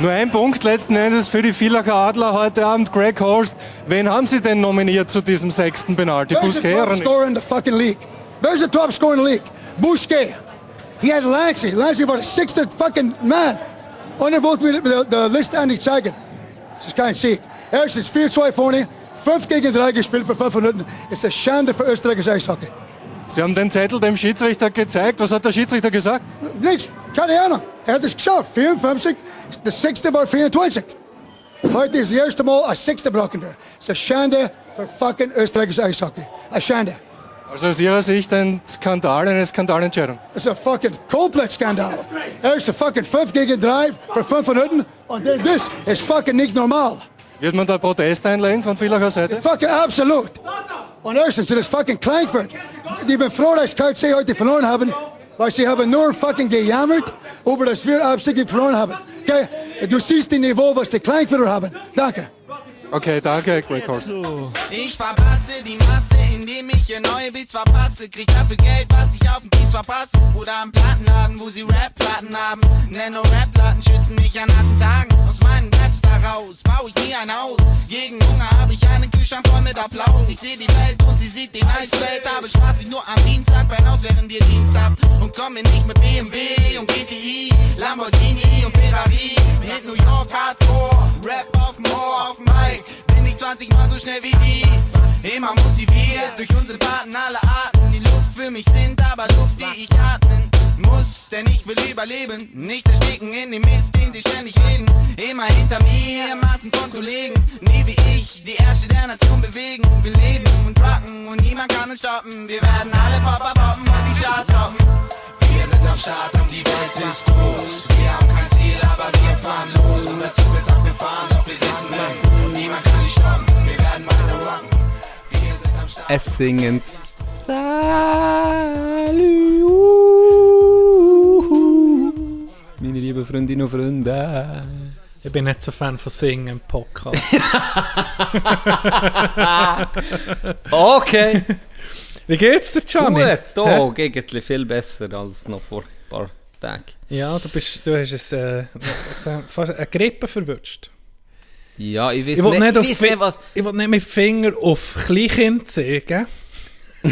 Nur ein Punkt letzten Endes für die Villacher Adler heute Abend. Greg Horst, wen haben Sie denn nominiert zu diesem sechsten Penalty? Where's the top scorer in the fucking league? Where's the top scorer in the league? Busquet. He had Lancey. Lancey war der sixth fucking man. Und wollte mir die, Liste die zeigen. Das ist kein Sieg. Erstens 4-2 vorne, 5 gegen 3 gespielt für 5 Minuten. Ist eine Schande für österreichisches Eishockey. Sie haben den Zettel dem Schiedsrichter gezeigt. Was hat der Schiedsrichter gesagt? Nichts, keine Ahnung. Er hat es geschafft. 54, der sechste war 24. Heute ist das erste Mal ein sechster gebrochen wird. Es ist eine Schande für fucking österreichisches Eishockey. Eine Schande. Also aus Ihrer Sicht ein Skandal, eine Skandalentscheidung. Es ist ein fucking komplett Skandal. Erste fucking 5 gegen 3 für 5 Minuten und dann das ist fucking nicht normal. Wird man da Protest einlegen von Villacher Seite? Fucking absolut. Und erstens, das ist fucking Kleinfurt. Ich bin froh, dass KC heute verloren haben, weil sie haben nur fucking gejammert, über das wir absichtlich verloren haben. Okay? Du siehst das Niveau, was die Kleinfurter haben. Danke. Okay, danke, Greg Horst. Ich verpasse die Masse, indem ich ihr neue Beats verpasse. Krieg dafür Geld, was ich auf dem Beats verpasse. Oder am Plattenladen, wo sie Rap-Platten haben. Nenno Rap-Platten schützen mich an nassen Tagen. Aus meinen Raps daraus bau ich mir ein Haus. Gegen Hunger habe ich einen Kühlschrank voll mit Applaus. Ich seh die Welt und sie sieht den Eisfeld. Habe Spaß ich nur am Dienstag beim Haus, während ihr Dienst habt. Und komme nicht mit BMW und GTI, Lamborghini und Ferrari. Mit New York Hardcore, Rap auf dem Ohr, auf dem Mic. Bin ich 20 Mal so schnell wie die. Immer motiviert durch unsere Paten aller Arten. Die Luft für mich sind aber Luft, die ich atmen muss. Denn ich will überleben, nicht ersticken in dem Mist, den sie ständig reden. Immer hinter mir, Massen von Kollegen. Nie wie ich, die Erste der Nation bewegen. Wir leben und rocken und niemand kann uns stoppen. Wir werden alle Papa poppen und die Charts toppen. Wir sind am Start und die Welt ist groß. Wir haben kein Ziel, aber wir fahren los. Unser Zug ist abgefahren, doch wir sitzen drin. Niemand kann dich stoppen, wir werden weiter rocken. Wir sind am Start. Es singen Salut. Meine lieben Freundinnen und Freunde. Ich bin nicht so Fan von Singen im Podcast. Okay. Wie geht's dir, Gianni? Gut, da eigentlich viel besser als noch vor ein paar Tagen. Ja, du, bist, du hast es, äh, fast eine Grippe verwünscht. Ja, ich weiß Ich nicht, nicht, ich weiss nicht was... Ich will nicht mit Finger auf Kleinkind zeigen.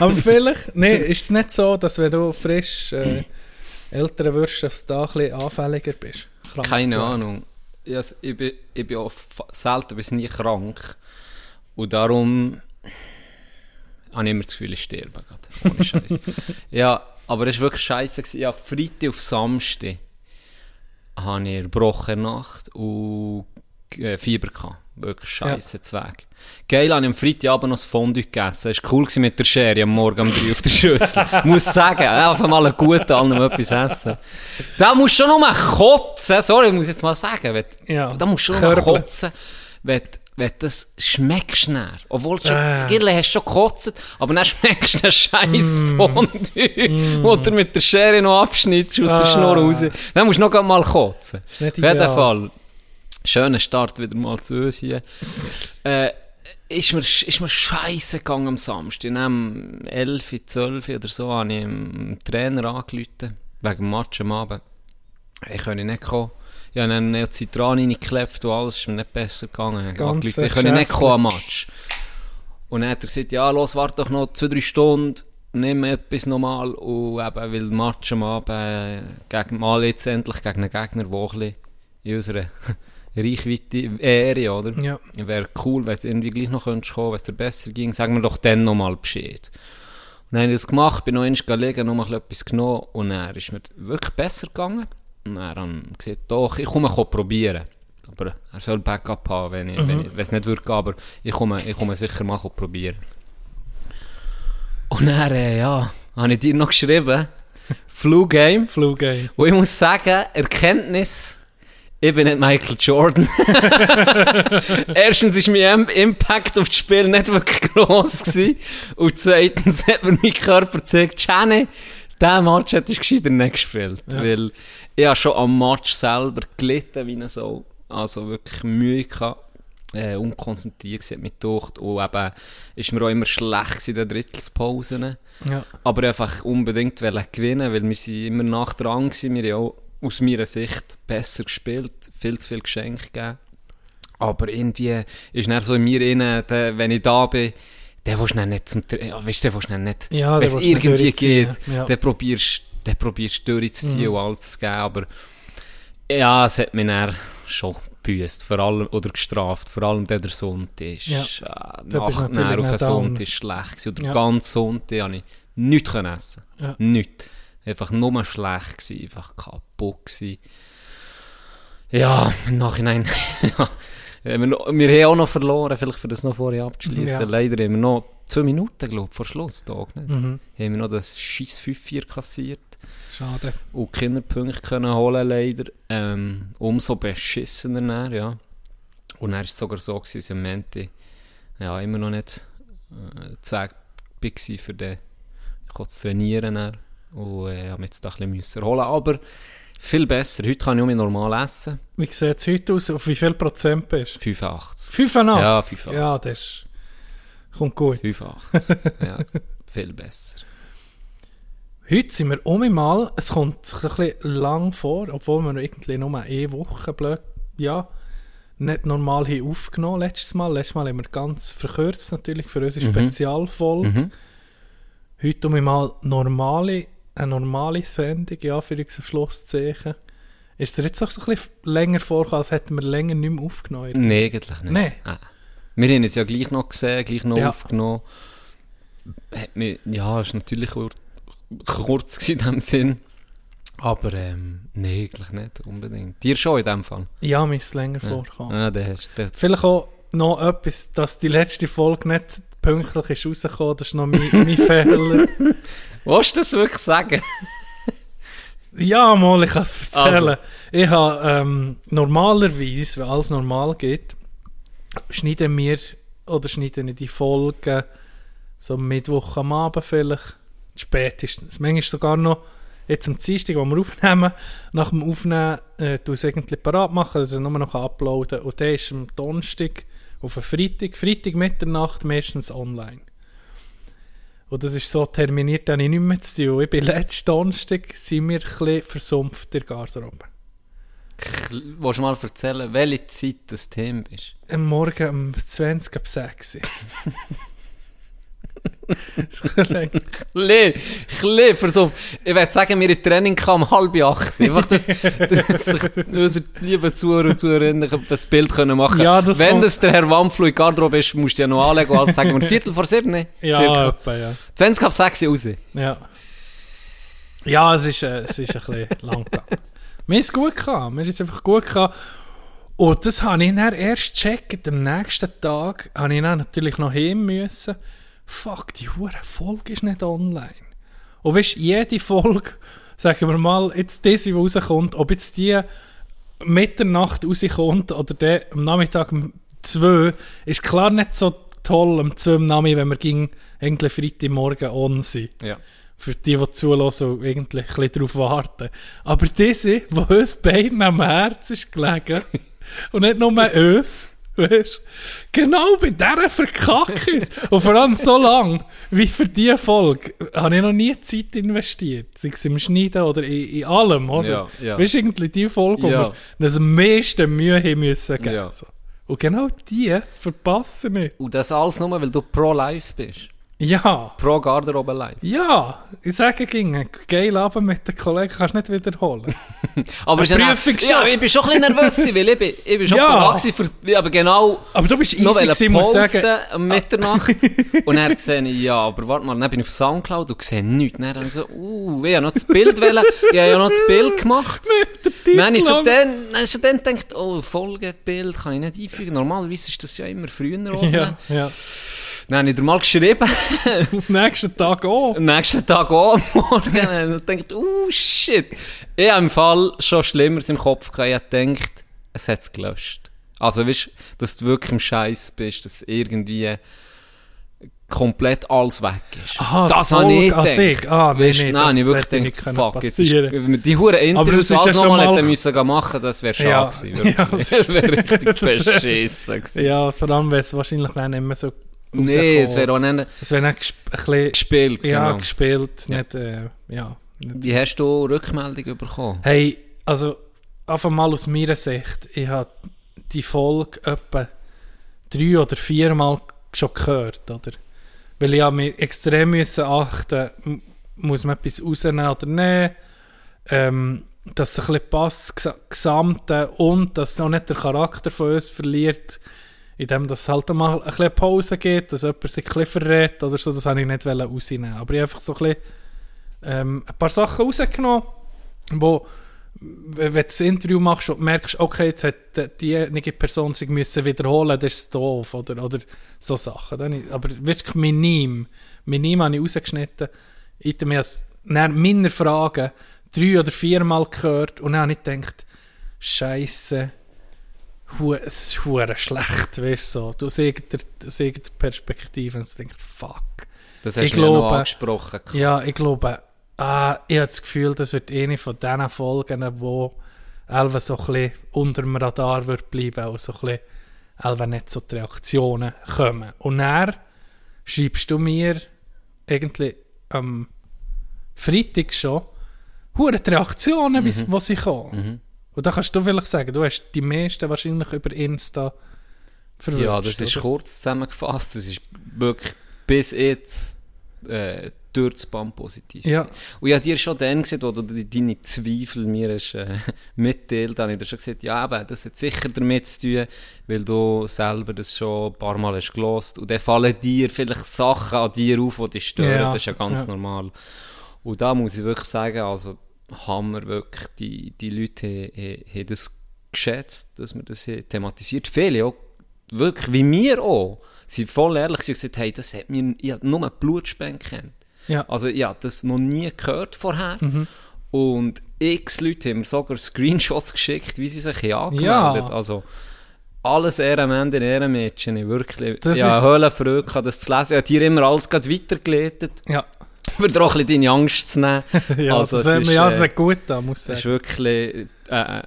Aber vielleicht, nee, ist es nicht so, dass wenn du frisch äh, älter wirst, dass du da ein bisschen anfälliger bist? Krank Keine? Ahnung. Ich, has- ich, bin, ich bin selten bis nie krank. Und darum habe ich immer das Gefühl, ich sterbe gerade. Ohne Scheiß. ja, aber es war wirklich scheiße. gewesen. Ja, Freitag auf Samstag habe ich gebrochene Nacht und äh, Fieber gehabt. Wirklich scheiße Zweig. Geil, habe ich am Freitagabend noch das Fondue gegessen. Es war cool gewesen mit der Schere am Morgen um 3 auf der Schüssel. Muss sagen, einfach mal ein guter an etwas essen. Da musst du schon nur kotzen. Sorry, ich muss jetzt mal sagen. Wenn, Ja, da musst du schon nur kotzen, wenn, wenn das schmeckst näher. Obwohl du schon, Äh. Gille hast schon gekotzt, aber dann schmeckst du den scheiß Mm. Fondue, wo du mit der Schere noch abschnittst aus der Ah. Schnur raus. Dann musst du noch grad mal kotzen. Auf jeden. Fall. Schöner Start wieder mal zu uns hier. äh, ist mir, ist mir scheiße gegangen am Samstag. Am 11, 12 oder so habe ich dem Trainer angerufen, wegen dem Match am Abend. Ich kann nicht kommen. Ich habe einen Neocitran reingeklebt und alles ist mir nicht besser gegangen. Ganze angerufen, Ich kann nicht kommen am Match. Und dann hat er gesagt, ja, los, warte doch noch zwei, drei Stunden, nimm etwas nochmal und eben, weil der Match am Abend äh, gegen, mal jetzt endlich gegen einen Gegner, der ein bisschen in unserer Reichweite wäre, oder? Ja. Wäre cool, wenn du irgendwie gleich noch könntest kommen, wenn es dir besser ging, sag mir doch dann nochmal Bescheid. Und dann habe ich das gemacht, bin noch einmal gelegen, noch mal etwas genommen und dann ist mir wirklich besser gegangen. Und dann gesagt, doch, ich komme ko probieren. Aber er soll Backup haben, wenn, ich, wenn, ich, wenn es nicht würde aber ich komme, ich komme sicher mal probieren. Und dann, äh, ja, habe ich dir noch geschrieben, Flu Game. Flu Game. Und ich muss sagen, Erkenntnis, ich bin nicht Michael Jordan. Erstens ist mein Im- Impact auf das Spiel nicht wirklich gross gewesen. Und zweitens hat mir mein Körper gezeigt, Jenny, diesen Match hättest du gescheiter nicht gespielt. Weil ich habe schon am Match selber gelitten wie eine Sau. Also wirklich Mühe gehabt. Äh, unkonzentriert gewesen, hat mich gedacht. Und eben, ist mir auch immer schlecht in den Drittelspausen. Ja. Aber einfach unbedingt gewinnen, weil wir sind immer nach dran gewesen. Wir haben auch aus meiner Sicht besser gespielt, viel zu viel Geschenke gegeben. Aber irgendwie ist dann so in mir innen, wenn ich da bin, der willst du nicht zum Tra- ja, weißt du, der willst du nicht, Ja, wenn es irgendwie geht, ja. dann probierst dann probierst du durchzuziehen Mhm. und alles zu geben, aber ja, es hat mich dann schon gebüßt, vor allem, oder gestraft, vor allem der, Sonntag ist, Ja. äh, Nacht dann auf den. Sonntag ist schlecht gewesen, oder Ja. ganz Sonntag habe ich nichts können essen, Ja. nichts, einfach nur schlecht gewesen, einfach kaputt gewesen. Ja, im Nachhinein, ja, wir, wir haben auch noch verloren, vielleicht für das noch vorher abzuschließen. Ja. Leider haben wir noch zwei Minuten, glaube ich, vor Schlusstag. Nicht? Mhm. Haben wir noch das scheiß 5-4 kassiert Schade. und Kinderpunkte können holen, leider. Ähm, umso beschissener dann, ja. Und dann war es sogar so, gewesen, dass ich am Ende ja, immer noch nicht äh, Zweig war für den ich zu trainieren. Dann. Und äh, habe mich jetzt da ein bisschen erholen. Aber viel besser. Heute kann ich auch normal essen. Wie sieht es heute aus? Auf wie viel Prozent bist du? 85. 85? Ja, 85. Ja, das ist, kommt gut. 85. ja, viel besser. Heute sind wir um mal, es kommt ein bisschen lang vor, obwohl wir irgendwie nur eine Woche blöd, ja, nicht normal haben aufgenommen letztes Mal. Letztes Mal haben wir ganz verkürzt natürlich für unsere Spezialfolge. Mhm. Heute um mal normale, eine normale Sendung, ja, für das Schlusszeichen. Ist dir jetzt auch so ein bisschen länger vorgekommen, als hätten wir länger nicht mehr aufgenommen? Nein, eigentlich nicht. Nee. Nein. Wir haben es ja gleich noch gesehen, gleich noch Ja. aufgenommen. Hat mir, ja, ist natürlich kurz in dem Sinn. Aber ähm, nein, eigentlich nicht unbedingt. Dir schon in dem Fall. Ja, mir ist es länger vorgekommen. Ja, der hast, der, Vielleicht auch noch etwas, dass die letzte Folge nicht pünktlich ist rausgekommen. Das ist noch mein, mein Fehler. Willst du das wirklich sagen? Ja, mal, ich kann es erzählen. Also. Ich habe ähm, normalerweise, wenn alles normal geht, schneiden wir oder schneiden ich die Folgen so Mittwoch am Abend vielleicht, spätestens. Manchmal sogar noch jetzt am Dienstag, wo wir aufnehmen, nach dem Aufnehmen äh, ich es irgendwie parat machen, dass ich es nur noch uploaden kann. Und der ist am Donnerstag auf einen Freitag, Freitag Mitternacht meistens online. Und das ist so terminiert, dann ich nicht mehr zu tun. Ich bin letzten Donnerstag, sind wir ein versumpft in der Garderobe. Willst du mal erzählen, welche Zeit das Thema ist? Am Morgen um 20 ab 6 ist ein bisschen. Lee, ich würde sagen, wir in Training kamen um halb acht. Einfach, dass, dass sich unsere lieben Zuhörer und Zuhörerinnen das Bild können machen Ja, das Wenn das der Herr Wampflu in Garderobe ist, musst du ja noch anlegen. Also sagen wir Viertel vor sieben. Ja, circa. etwa, ja. 20 ab 6 raus. Ja, ja es, ist, äh, es ist ein bisschen lang gegangen. Mir ist gut gegangen. Mir ist einfach gut gegangen. Und das habe ich dann erst gecheckt. Am nächsten Tag habe ich dann natürlich noch hin müssen. Fuck, die hure Folge ist nicht online. Und weißt jede Folge, sagen wir mal, jetzt diese, die rauskommt, ob jetzt die Mitternacht rauskommt oder der am Nachmittag um 2, ist klar nicht so toll am 2 am Nachmittag, wenn wir gegen eigentlich Freitagmorgen on sind Ja. für die, die zulassen und irgendwie ein bisschen darauf warten. Aber diese, die uns beiden am Herzen ist gelegen, und nicht nur uns, weißt genau bei dieser es. Und vor allem so lang, wie für diese Folge, habe ich noch nie Zeit investiert. Sei es im Schneiden oder in, in allem, oder? Ja, ja. Weißt du, irgendwie die Folge, wo Ja. wir uns am meisten Mühe haben müssen geben. Ja. Und genau die verpassen nicht. Und das alles nur, weil du pro live bist. Ja. Pro Garderobe live. Ja, ich sage ging, geil Abend mit den Kollegen, kannst du nicht wiederholen. Aber ja Prüfung ja, schon. ich bin schon ein bisschen nervös, weil ich bin, ich bin schon Ja. für, ja, aber genau Aber du bist easy gewesen, muss ich sagen. um Mitternacht. und dann sehe ich, ja, aber warte mal, dann bin ich auf Soundcloud und sehe nichts. Dann habe ich so, uh, ich habe noch das Bild wollen, ich habe ja noch das Bild gemacht. Dann habe ich so dann, dann, so dann gedacht, oh, Folgebild kann ich nicht einfügen. Normalerweise ist das ja immer früher. Oder? Ja, ja. Dann habe ich dir mal geschrieben, Nächsten Tag auch. nächsten Tag auch Morgen. Und dachte, oh shit. Ich habe im Fall schon Schlimmeres im Kopf gehabt. Ich gedacht, es hat es gelöscht. Also, weißt du, dass du wirklich im Scheiß bist, dass irgendwie komplett alles weg ist. Aha, das habe ich gedacht. sich. Ah, Weißt nee, nein, ich wirklich gedacht, fuck, jetzt ist, die Huren Interviews ja alles schon nochmal mal- hätten müssen machen, das wäre schade Ja. gewesen. Ja, das das wäre richtig beschissen gewesen. Ja, vor allem, weil es wahrscheinlich nicht mehr so Nee, es wäre auch nicht Es wäre nicht bisschen gespielt. ja, genau. gespielt, nicht, äh, ja. Nicht. Wie hast du Rückmeldung bekommen? Hey, also einfach mal aus meiner Sicht, ich habe die Folge etwa drei oder viermal schon gehört, oder? Weil ich mich extrem müssen achten, muss man etwas rausnehmen oder nicht, ähm, dass es ein bisschen passt, gesa- Gesamte, und dass auch nicht der Charakter von uns verliert, indem das halt mal ein bisschen Pause gibt, dass jemand sich ein bisschen verrät oder so, das habe ich nicht rausnehmen. Aber ich habe einfach so ein bisschen ähm, ein paar Sachen rausgenommen, wo wenn du das Interview machst und merkst, okay, jetzt hat diejenige Person sich müssen wiederholen, das ist doof, oder, oder so Sachen. Ich- aber wirklich minim, minim habe ich rausgeschnitten. Ich habe mir als- nach meiner Fragen drei oder viermal gehört und dann habe ich gedacht, Scheiße, hu- es ist hure schlecht, weißt so. Du aus irgendeiner Perspektive und denkst, fuck. Das hast Ich du ja glaube- angesprochen. Ja, ich glaube, ah, ich habe das Gefühl, das wird eine von diesen Folgen, wo Elva so ein bisschen unter dem Radar wird bleiben und so ein bisschen Elva nicht so die Reaktionen kommen. Und dann schreibst du mir irgendwie am Freitag schon hure die Reaktionen, Mhm. wo sie kommen. Und da kannst du vielleicht sagen, du hast die meisten wahrscheinlich über Insta verwünscht. Ja, das ist oder? kurz zusammengefasst. Das ist wirklich bis jetzt äh, durch das Band positiv. Ja. gewesen. Und ich habe dir schon dann gesehen, wo du de- deine Zweifel mir hast, äh, mitteilt habe ich dir schon gesagt, ja, aber das hat sicher damit zu tun, weil du selber das schon ein paar Mal hast gelost und dann fallen dir vielleicht Sachen an dir auf, die dich stören. Ja, Das ist ja ganz ja. normal. Und da muss ich wirklich sagen, also Hammer, wirklich, die, die Leute haben, das geschätzt, dass wir das thematisiert. Viele auch, wirklich, wie wir auch, sind voll ehrlich sie haben gesagt, hey, das hat mir, ich habe nur Blutspenden kennt. Ja. Also ich habe das noch nie gehört vorher. Und x Leute haben mir sogar Screenshots geschickt, wie sie sich angemeldet Ja. Also alles Ehrenmänner, Ehrenmädchen, ich wirklich, Das ja, ist- Höhlenfreude, das zu lesen. Ich habe dir immer alles gerade weitergeleitet, Ja, für dir auch ein bisschen deine Angst zu nehmen. ja Also, das, es ist, ja äh, sehr gut da, muss ich es sagen. war wirklich äh,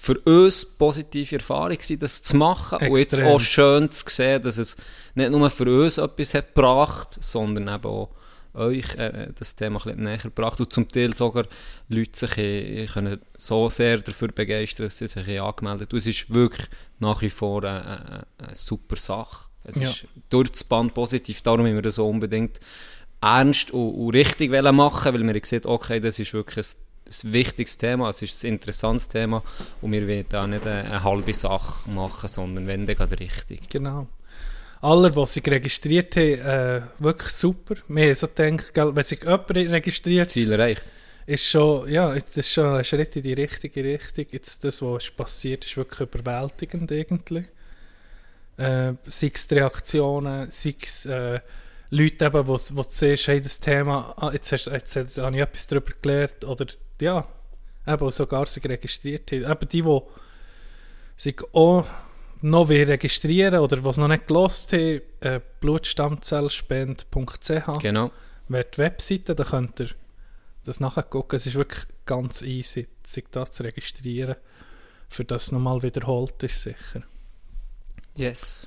für uns positive Erfahrung, gewesen, das zu machen. Und jetzt Extrem. auch schön zu sehen, dass es nicht nur für uns etwas hat gebracht, sondern eben auch euch äh, das Thema ein bisschen näher gebracht. Und zum Teil sogar Leute sich äh, können so sehr dafür begeistern, dass sie sich angemeldet haben. Es ist wirklich nach wie vor eine, eine, eine super Sache. Es Ja. ist durch das Band positiv, darum haben wir das so unbedingt ernst und, und richtig wollen machen, weil wir gesehen, okay, das ist wirklich ein, ein wichtiges Thema, es ist ein interessantes Thema und wir wollen da nicht eine, eine halbe Sache machen, sondern wenn, dann gerade richtig. Genau. Alle, die sich registriert haben, äh, wirklich super. Wir haben so gedacht, wenn sich jemand registriert, Ziel erreicht. ist schon, ja, das ist schon ein Schritt in die richtige Richtung. Jetzt das, was ist passiert, ist wirklich überwältigend irgendwie. Äh, sei es die Reaktionen, sei es äh, Leute eben, wo, wo du siehst, hey, das Thema, ah, jetzt, hast, jetzt, jetzt habe ich etwas darüber gelernt, oder ja, eben sogar sich registriert haben. Eben die, die sich auch noch registrieren oder was noch nicht gelost haben, äh, blutstammzellspende.ch Genau. wäre die Webseite, da könnt ihr das nachgucken. Es ist wirklich ganz easy, sich da zu registrieren. Für das es nochmal wiederholt ist, sicher. Yes.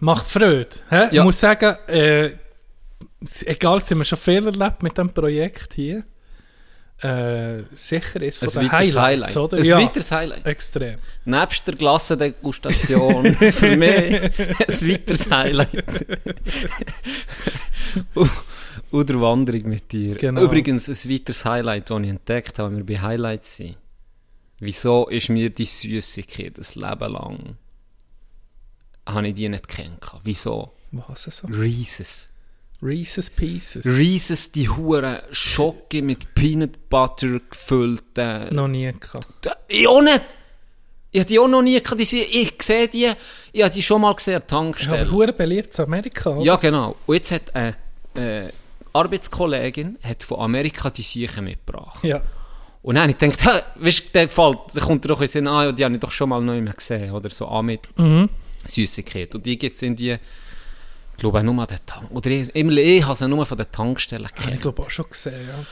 Macht Freude. Hä? Ich Ja. muss sagen, äh, egal, haben wir schon viel erlebt mit dem Projekt hier. Äh, sicher ist von Ein Highlights, Highlight. oder? Ein ja, weiteres Highlight. extrem. Nebst der Glassendegustation für mich ein weiteres Highlight. und der Wanderung mit dir. Genau. Übrigens ein weiteres Highlight, das ich entdeckt habe, wenn wir bei Highlights sind. Wieso ist mir die Süßigkeit das Leben lang habe ich die nicht kennengelernt? Wieso? Was ist so? Reese's. Reese's Pieces. Reese's, die hure Schocke mit Peanut Butter gefüllte. noch nie gehabt. Ich auch nicht. Ich habe die auch noch nie gehabt. Ich sehe die, ich habe die schon mal gesehen Tankstelle. hure beliebt in Amerika. Oder? Ja, genau. Und jetzt hat eine äh, Arbeitskollegin hat von Amerika die Siechen mitgebracht. Ja. Und dann habe ich gedacht, weißt du, der gefällt, da kommt doch in den Sinn, ah, ja, die habe ich doch schon mal neu mehr gesehen. Oder so an mit Mhm. Süßigkeit. Und die gibt es in die, ich glaube auch nur an den Tank. Oder ich, ich habe sie nur von den Tankstellen Habe ich glaube auch schon gesehen, ja.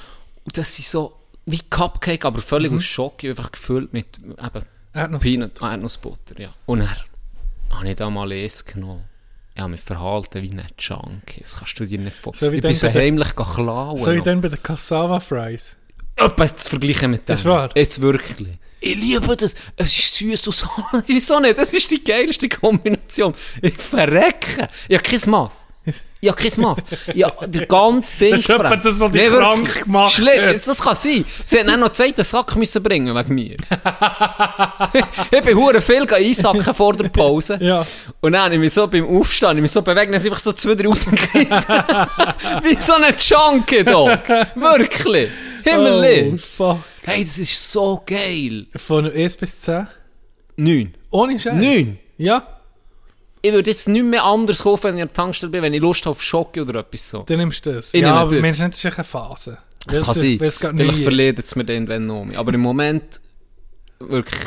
Und das sind so wie Cupcake, aber völlig aus Schoki, einfach gefüllt mit eben Erdnuss- Peanut, Erdnussbutter, ja. Und dann habe ich da mal eins genommen. Ich habe mich verhalten wie ein Junkie. Das kannst du dir nicht vorstellen. So ich bin so der- heimlich klauen. So wie dann bei den Cassava Fries. etwas zu vergleichen mit dem. Ist wahr? Jetzt wirklich. Ich liebe das. Es ist süß und so. Wieso nicht? Das ist die geilste Kombination. Ich verrecke. Ich habe kein Mass. Ich habe kein Mass. Ja, der ganze Ding Das ist jemand, das so dich wirklich. krank gemacht Schlimm. Das kann sein. Sie hätten auch noch Zeit den Sack müssen bringen wegen mir. ich bin hure viel einsacken vor der Pause. Ja. Und dann habe ich mich so beim Aufstehen, ich mich so bewegt, dann ist einfach so zwei, drei rausgekriegt. Wie so ein Junkie da. Wirklich. Oh, Himmellich. fuck. Hey, das ist so geil. Von 1 bis 10? Neun. Ohne Scheiß? Neun. Ja, Ich würde jetzt nicht mehr anders kaufen, wenn ich an der Tankstelle bin, wenn ich Lust habe auf Schocke oder etwas so. dann nimmst du das. Ich ja, nehme aber das. Mensch, das ist eine Phase. Das kann sein. Vielleicht verliert es mir dann wenn noch mehr. Aber im Moment, wirklich,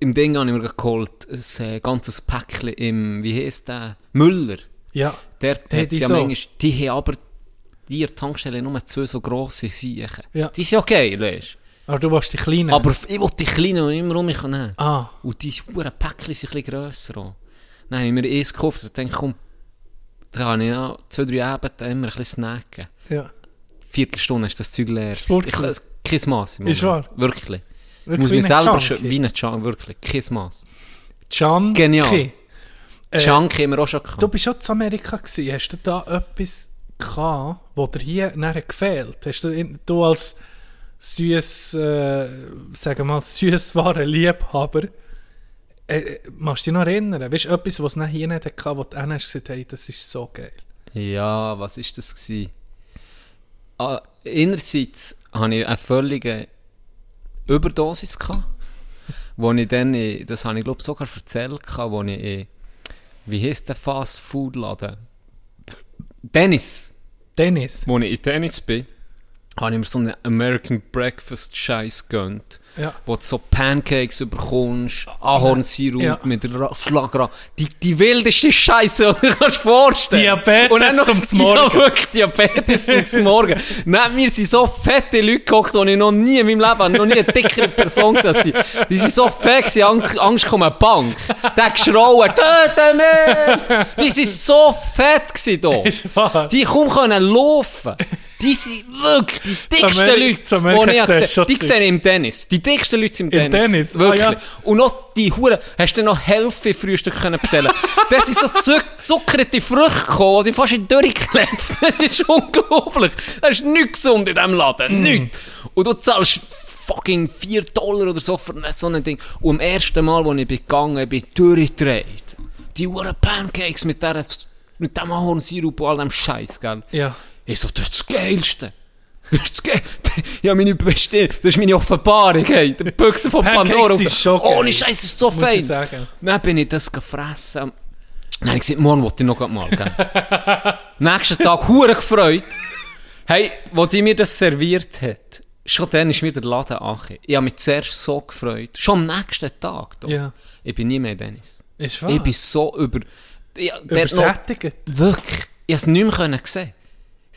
im Ding habe ich mir geholt, ein äh, ganzes Päckchen im, wie heisst der? Müller. Ja. Der Hey, hat die ja so. manchmal, die haben aber, die Tankstelle nur zwei so grosse Siechen. Ja. Die sind ja geil, weißt Aber du willst die kleinen. Aber ich will die kleinen, die immer um mich nehmen. Ah, Und diese Huren Päckchen sind ein bisschen grösser. auch. Dann habe ich mir eins gekauft und dachte, komm, da kann ich ja zwei, drei Abende immer ein bisschen snacken. ja. Viertelstunde ist das Zeug leer. Ist? Ich, kein Mass im Ist Moment. wahr? Wirklich. Ich Wirklich muss mich selber schon, wie ein Junkie, wirklich. Kein Mass. Junkie. Genial. Äh, haben wir auch schon gehabt. Du bist schon zu Amerika gewesen. Hast du da etwas gehabt, wo dir hier nachher gefehlt? Hast du, du als süß, äh, sagen wir mal, süßwaren Liebhaber, äh, äh, machst du dich noch erinnern? Weißt du, etwas, was es nachher hier nicht hatte, wo du hast gesagt hey, das ist so geil. Ja, was ist das gewesen? Ah, einerseits hatte ich eine völlige Überdosis gehabt, wo ich dann, das habe ich glaube sogar erzählt, wo ich, in- wie heisst der Fast Food Laden? Dennis. Dennis. Wo ich in Tennis bin, habe ich mir so einen American Breakfast Scheiß gönnt. Ja. Wo du so Pancakes bekommst, Ahornsirup Ja. mit Ra- Schlagra. Die, die wildeste Scheiße, die du dir kannst vorstellen Diabetes Und dann noch- zum Zmorgen. Ja, wirklich, Diabetes zum Zmorgen. Neben mir sind so fette Leute gehockt, die ich noch nie in meinem Leben, habe, noch nie eine dickere Person gesehen als die. Die sind so fett, gewesen, Ang Angst kommt eine Bank. Der hat geschrauen, töte mich! Die sind so fett gewesen wahr. Die kaum können laufen. Die sind wirklich die dicksten Leute, Amerika die ich gesehen Die sehe ich im Tennis. Die dicksten Leute sind im Im Tennis. Tennis? Ah, Wirklich. ja. Und noch die Hure, hast du noch Hälfte Frühstück können bestellen Das sind so zuck- zuckerte Früchte gekommen, die fast in die durchgeklebt. Das ist unglaublich. Das ist nichts gesund in diesem Laden. Mm. Nichts. Und du zahlst fucking 4 Dollar oder so für so ein Ding. Und am ersten Mal, als ich bin gegangen bin, durchgedreht. Die Hure Pancakes mit, der, mit dem Ahornsirup und all dem Scheiß, gell? Ja. Ich so, das ist das Geilste. Das ist das Geilste. Ja, meine Besti das ist meine Offenbarung, hey. Der Büchse von Pancakes Pandora. ist schon geil. Ohne Scheiß, ist so ich fein. Dann bin ich das gefressen. Dann habe ich gesagt, morgen wollte ich noch mal, gell. Nächsten Tag, hure gefreut. Hey, wo die mir das serviert hat, schon dann ist mir der Laden angekommen. Ich habe mich zuerst so gefreut. Schon am nächsten Tag. Da. Ja. Ich bin nie mehr Dennis. Ist wahr. Ich bin so über... Ja, Übersättigt. Wirklich. Ich konnte es nicht mehr sehen.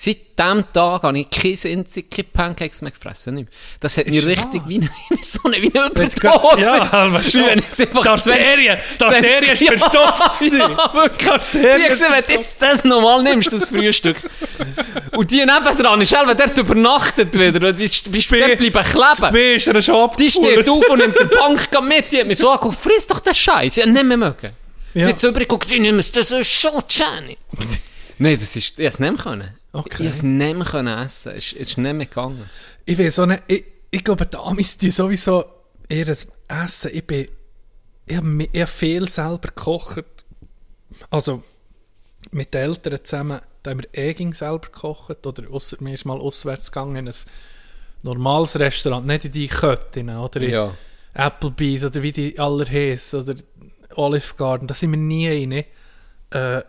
Seit diesem Tag habe ich keine einzige keine Pancakes mehr gefressen. Nicht mehr. Das hat mich richtig wie eine, wie so eine, wie eine Jetzt Überdosis. ja, aber schon. Wie jetzt einfach Die Arterien, die Arterien ist verstopft. Ja, wirklich. Habe gesehen, wenn du jetzt das normal nimmst, das Frühstück. Und die nebendran ist selber dort übernachtet wieder. Die ist- bist dort bleiben kleben. B ist er schon Die steht auf und nimmt die Bank mit. Die hat mich so angeguckt, friss doch den Scheiß. Ich hab nicht mehr mögen. Ja. Sie hat so übergeguckt, ich nehme es, das ist schon Jenny. Nein, das ist, ich hab's nicht mehr können. Okay. Ich hab's nicht mehr können essen. Es ist, es nicht mehr gegangen. Ich weiß so nicht, ich, ich glaube, die Amis, die sowieso ihr Essen, ich bin, ich habe ich hab viel selber gekocht. Also, mit den Eltern zusammen, da haben wir eh selber gekocht, oder ausser, mir ist mal auswärts gegangen in ein normales Restaurant, nicht in die Köttin, oder in Ja. Applebee's, oder wie die aller heissen, oder Olive Garden, da sind wir nie rein. Äh,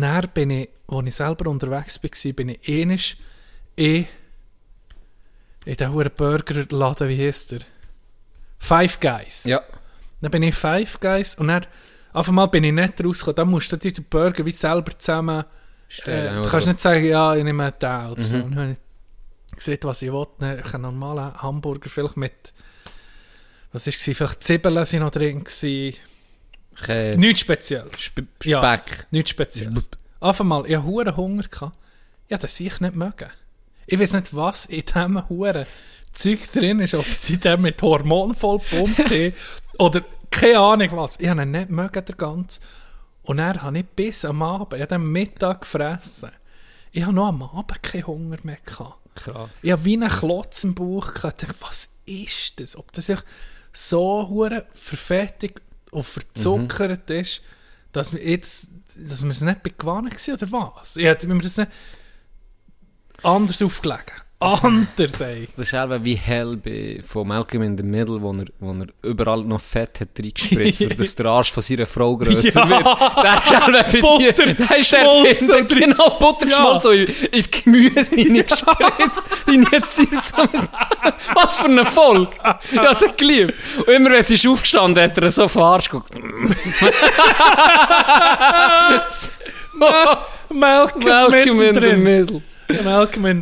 dann bin ich, als ich selber unterwegs war, bin ich ähnlich in in den Burgerladen, wie heisst der? Five Guys. Ja. Dann bin ich Five Guys und dann auf einmal bin ich nicht rausgekommen. Dann musst du dir den Burger wie selber zusammen. Stellen, Äh, du kannst nicht sagen, ja, ich nehme den oder so. Mhm. Und dann habe ich gesehen, was ich. Dann Ich einen normalen Hamburger, vielleicht mit. Was war es? Vielleicht Zwiebeln sind noch drin. Gewesen. Käse. Nichts Spezielles. Sp Ja. Speck. Nichts Spezielles. Auf einmal, ich hatte Hunger. Gehabt. Ja, das ich nicht mögen. Ich weiß nicht, was in diesem huren Zeug drin ist, ob sie den mit Hormon voll gepumpt haben oder keine Ahnung was. Ich habe ihn nicht mögen, der ganz. Und er habe ich bis am Abend, ich habe den Mittag gefressen. Ich habe noch am Abend keinen Hunger mehr gehabt. Krass. Ich habe wie einen Klotz im Bauch gehabt. Ich dachte, was ist das? Ob das echt so hure verfettigt und verzuckert ist, dass wir jetzt, dass wir es nicht begewandt waren oder was? Ich hätte mir das nicht anders aufgelegt. Anders, ey. Das ist eben wie Hell bei, von Malcolm in the Middle, wo er, wo er überall noch Fett hat reingespritzt, weil das der Arsch von seiner Frau grösser Ja. wird. Der ist eben bei dir, der ist der. Genau, Butter Ja. in, ins Gemüse. So mit- Was für eine Folge! Ich habe geliebt. Und immer wenn sie ist aufgestanden, hat er so auf den Arsch geguckt. Malcolm, Malcolm in the. Middle. In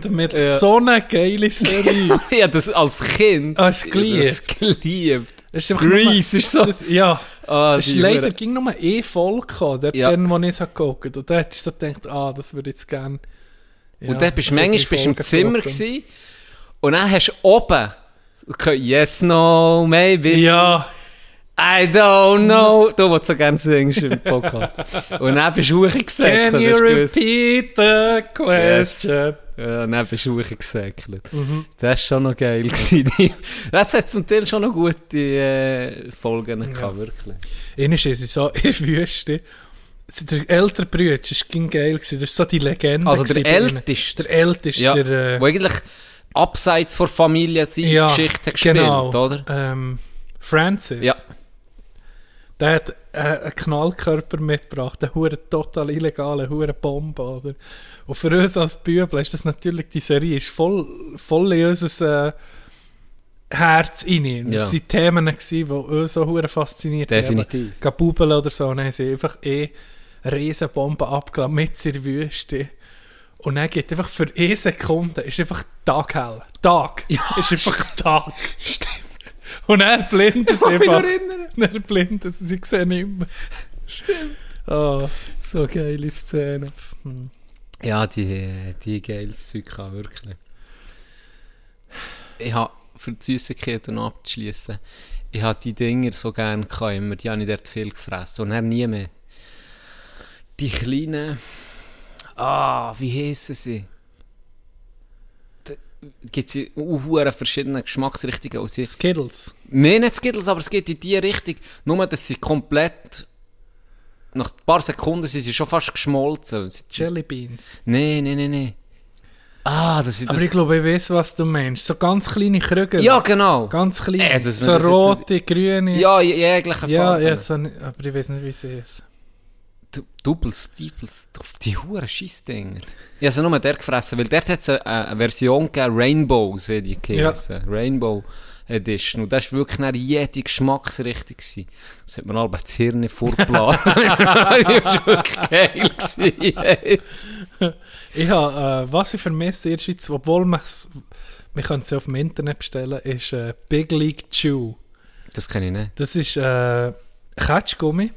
the Middle. Ja. So eine geile Serie. Habe das als Kind Als habe das geliebt. geliebt. Das ist Grease ist so- Das, ja. Ah, Es leider Hure- ging nur Folge gekommen, dort, Ja. dann, wo ich es habe geguckt Und da hätte ich so gedacht, ah, das würde ich jetzt gerne. Ja, Und dann bist du so manchmal bist du im Zimmer gewesen, und dann hast du oben okay, Yes, no, maybe. Ja, I don't know. Du, du so gerne singst im Podcast. und dann bist du hochgesäckelt. can you repeat the question? Ja, und dann bist du hochgesäckelt. Mhm. Das war schon noch geil. Das hat zum Teil schon noch gute äh, Folgen gehabt, wirklich. Einmal ist es so in der Wüste. Der ältere Bruder, das war geil. Das ist so die Legende. Also der. Älteste. Der Älteste, Ja, der... Äh, wo eigentlich abseits von Familie seine ja, Geschichte gespielt, genau. oder? Ähm, Francis. Ja. Der hat äh, einen Knallkörper mitgebracht, eine hure total illegale hure Bombe, oder? Und für uns als Bübel ist das natürlich, die Serie ist voll, voll in unser äh, Herz rein. Das Ja. waren Themen, die uns so hure fasziniert Definitiv. haben. Bubeln oder so, dann haben sie einfach eh eine riesen Bombe abgeladen, mit in der Wüste. Und dann geht einfach für eine Sekunde, ist einfach Tag hell. Tag. ist einfach Tag. Und er blindet es einfach. Er blindet es, sie sehen nicht mehr. Stimmt. Oh, So geile Szene. Ja, die, die geiles Zeug kann wirklich. Ich habe, für die Süßigkeiten abzuschließen, ich habe die Dinger so gerne gehabt, immer. Die habe ich dort viel gefressen. Und dann nie mehr. Die kleinen. Ah, wie heissen sie? Gibt es uh, verschiedene Geschmacksrichtungen. Und sie, Skittles. Nein, nicht Skittles, aber es geht in die Richtung. Nur, dass sie komplett. Nach ein paar Sekunden sind sie schon fast geschmolzen. Jelly Beans. Nein, nein, nein, nein. Ah, das ist Aber das. ich glaube, ich weiß, was du meinst. So ganz kleine Krüge. ja, genau. Ganz klein. Äh, so rote, grüne. Ja, je- jegliche ja, Farbe. ja so, nicht- aber ich weiß nicht, wie sie ist. Du- Double Steeples, die huren Scheissdinger. Ich habe sie nur der gefressen, weil dort hat es eine, eine Version gegeben, Rainbow, so die geheißen. Rainbow Edition. Und das war wirklich nach jede Geschmacksrichtung. gewesen. Das hat mir alle das Hirn vorgeblasen. das war wirklich geil. Ich habe, äh, was ich vermisse in der Schweiz, obwohl man es ja auf dem Internet bestellen, ist äh, Big League Chew. Das kenne ich nicht. Das ist äh, Ketschgummi,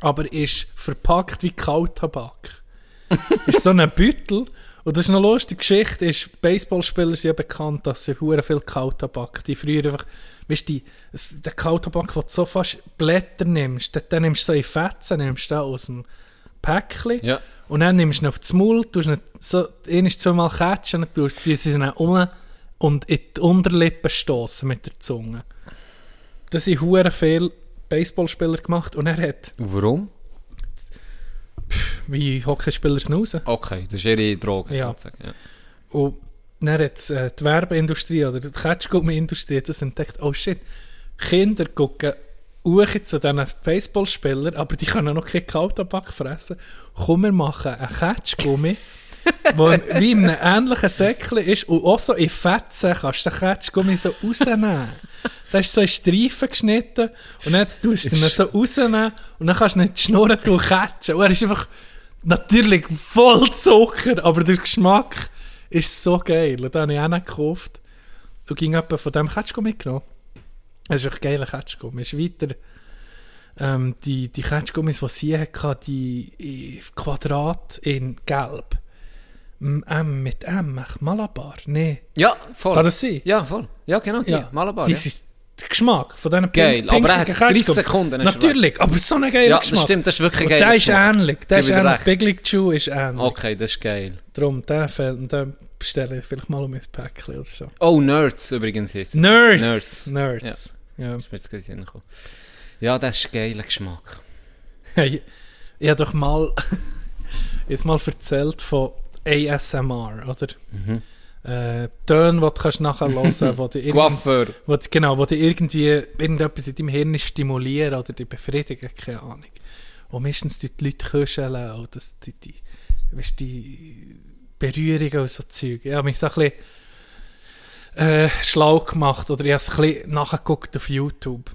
aber ist verpackt wie Kaltabak. ist so ein Beutel. Und das ist eine lustige Geschichte, ist, Baseballspieler sind ja bekannt, dass sie hure viel Kaltabak, die früher einfach, weißt du, der Kaltabak, wo du so fast Blätter nimmst, dann, nimmst du so in Fetzen, nimmst du aus dem Päckchen Ja. und dann nimmst du ihn auf das Maul, tust ihn so, einmal zweimal catchen, dann tust du sie dann um und in die Unterlippe stoßen mit der Zunge. Das haben hure viele Baseballspieler gemacht und er hat, Und warum? wie Hockeyspieler snoozen. Okay, das ist ihre Droge, Ja. sozusagen. Ja. Und dann hat äh, die Werbeindustrie oder die Ketschgummi-Industrie das entdeckt, oh shit, Kinder gucken auch zu diesen Baseballspielern, aber die können noch keinen Kaltabak fressen. Komm, wir machen einen Ketschgummi, wo wie in einem ähnlichen Säckchen ist und auch so in Fetzen kannst du den Ketschgummi so rausnehmen. Da ist so in Streifen geschnitten und dann tust du ihn so rausnehmen und dann kannst du nicht die Schnurren durchkatschen. Und er ist einfach natürlich voll Zucker, aber der Geschmack ist so geil. Und den habe ich auch gekauft und ging etwa von dem Ketschgummi mitgenommen. Das ist ein geiler Ketschgummi. Ist weiter ähm, die, die Ketschgummis, die sie hatte, die in Quadrat in Gelb. M mit M, Malabar? Nee. Ja, voll. Kann das sein? Ja, voll. Ja, genau, die. Malabar. Die ja. sind Geschmack von diesen Geil, aber er hat pinkigen 30 Ketchup. Sekunden, Natürlich, aber so ein geiler Ja, Geschmack. das stimmt, das ist wirklich ein geiler der ist Geschmack. ähnlich. Der ist ähnlich. Big League Chew ist ähnlich. Okay, das ist geil. Darum, der fehlt und den bestelle ich vielleicht mal um ein Päckchen oder so. Oh, Nerds übrigens ist es. Nerds! Nerds. Nerds. Ja. Das ist mir jetzt gerade gekommen. Ja, das ist geiler Geschmack. ich ich habe doch mal, jetzt mal erzählt von ASMR, oder? Mhm. Äh, Töne, die du kannst nachher hören kannst, Coiffeur. wo die, genau, wo die irgendwie irgendetwas in deinem Hirn stimulieren oder die befriedigen, keine Ahnung. Und meistens die Leute kuscheln und das, die, die, weißt, die Berührungen und so Zeug. Ich habe mich so ein bisschen äh, schlau gemacht oder ich habe es ein bisschen nachgeguckt auf YouTube.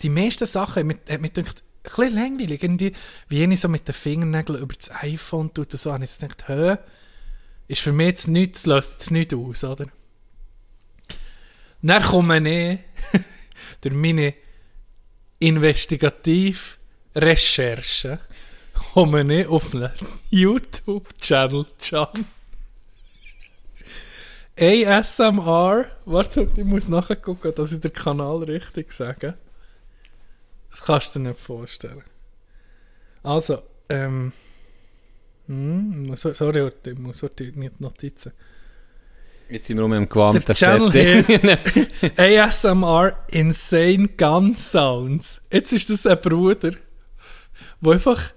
Die meisten Sachen hat mir- hat mir gedacht, ein bisschen langweilig. Irgendwie, wie ich so mit den Fingernägeln über das iPhone tut und so, habe ich gedacht, hä, ist für mich jetzt nichts, löst es nicht aus, oder? Dann komme ich durch meine Investigativ-Recherche komme ich auf einen YouTube-Channel, Can. ASMR. Warte, ich muss nachgucken, dass ich den Kanal richtig sage. Das kannst du dir nicht vorstellen. Also, ähm. So- sorry, ich muss nicht Notizen. Jetzt sind wir um im Channel Setting. ASMR Insane Gun Sounds. Jetzt ist das ein Bruder, der einfach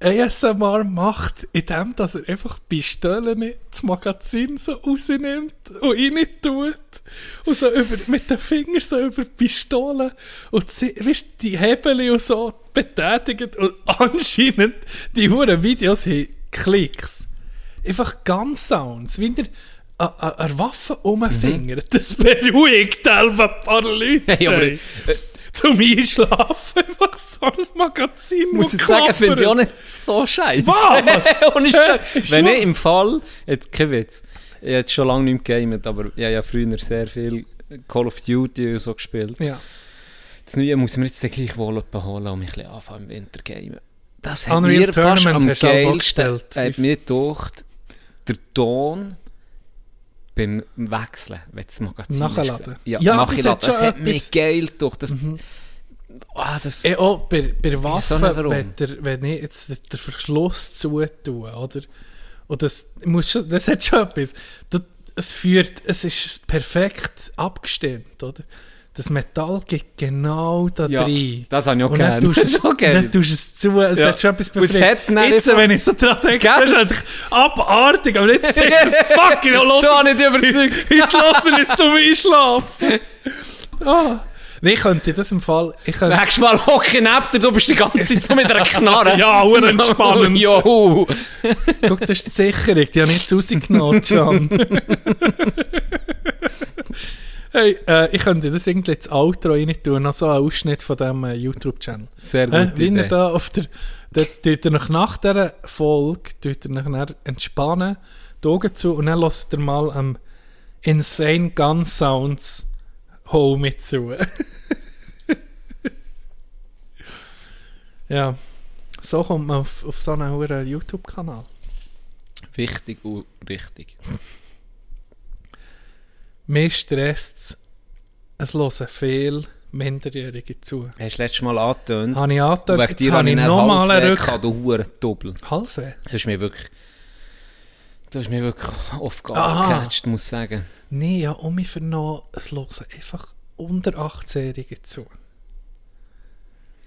ASMR macht, indem dass er einfach Pistolen ins Magazin so rausnimmt und rein tut. Und so über, mit den Fingern so über die Pistolen und sie, weißt, die Hebel und so betätigt. Und anscheinend, die huren Videos haben Klicks. Einfach Gun-Sounds, wie der an an- an Waffe umfingert. Das beruhigt einfach ein paar Leute. Hey, aber, Hey. Zum Einschlafen einfach so ein Magazin. muss ich sagen, finde ich auch nicht so scheiße. Was? Scheiß. Ist Wenn ich im Fall, jetzt kein Witz, ich habe schon lange nicht gegamet, aber ich habe ja früher sehr viel Call of Duty und so gespielt. Ja. Das Neue muss ich mir jetzt gleich wohl holen und mich ein bisschen anfangen im Winter gamen. Das hat Unreal mir fast Tournament am du auch geilsten, hat mir gedacht, der Ton beim Wechseln, wenn das Magazin Nachladen. Ja, Ja, das nachladen. hat Das hat etwas- geil gedacht. Das, ah, das, Eh, auch bei, bei Waffen, warum. wenn, der, wenn ich jetzt den- den Verschluss zutue, oder? Und das, muss schon, das hat schon etwas. Das, es führt, es ist perfekt abgestimmt, oder? Das Metall geht genau da Ja, rein. das habe ich auch Und dann gern. tust du es, dann tust du es zu, es Ja. hat schon etwas befreit. Jetzt, wenn ich so dran denke, das ist eigentlich abartig, aber jetzt sehe ich es fucking los. Schon nicht überzeugt. Ich lasse es zum Einschlafen. Ah. Nee, ich könnte das im Fall... Ich könnte, Nächstes Mal hocke ich neben dir, du bist die ganze Zeit so mit einer Knarre. Ja, hure entspannend. Jo. Guck, das ist die Sicherung, die habe ich jetzt rausgenommen, Can. Hey, äh, ich könnte das irgendwie ins Outro rein tun, noch so einen Ausschnitt von diesem äh, YouTube-Channel. Sehr Äh, gute wie ihr da auf der... Da tut ihr noch nach dieser Folge tut ihr nachher entspannen, die Augen zu und dann lasst ihr mal am Insane Gun Sounds mit zu. ja, so kommt man auf, auf so einen YouTube-Kanal. Wichtig und richtig. Mir stresst es, es hören viele Minderjährige zu. Hast du letztes Mal angetönt? Habe ich wegen jetzt dir habe ich nochmal einen Rück... Rück... Du Huren Doppel. Halsweh? Du hast mir wirklich... Du hast mir wirklich oft gecatcht, muss ich sagen. Nee, ja, um mich für noch, es hören einfach unter 18-Jährige zu.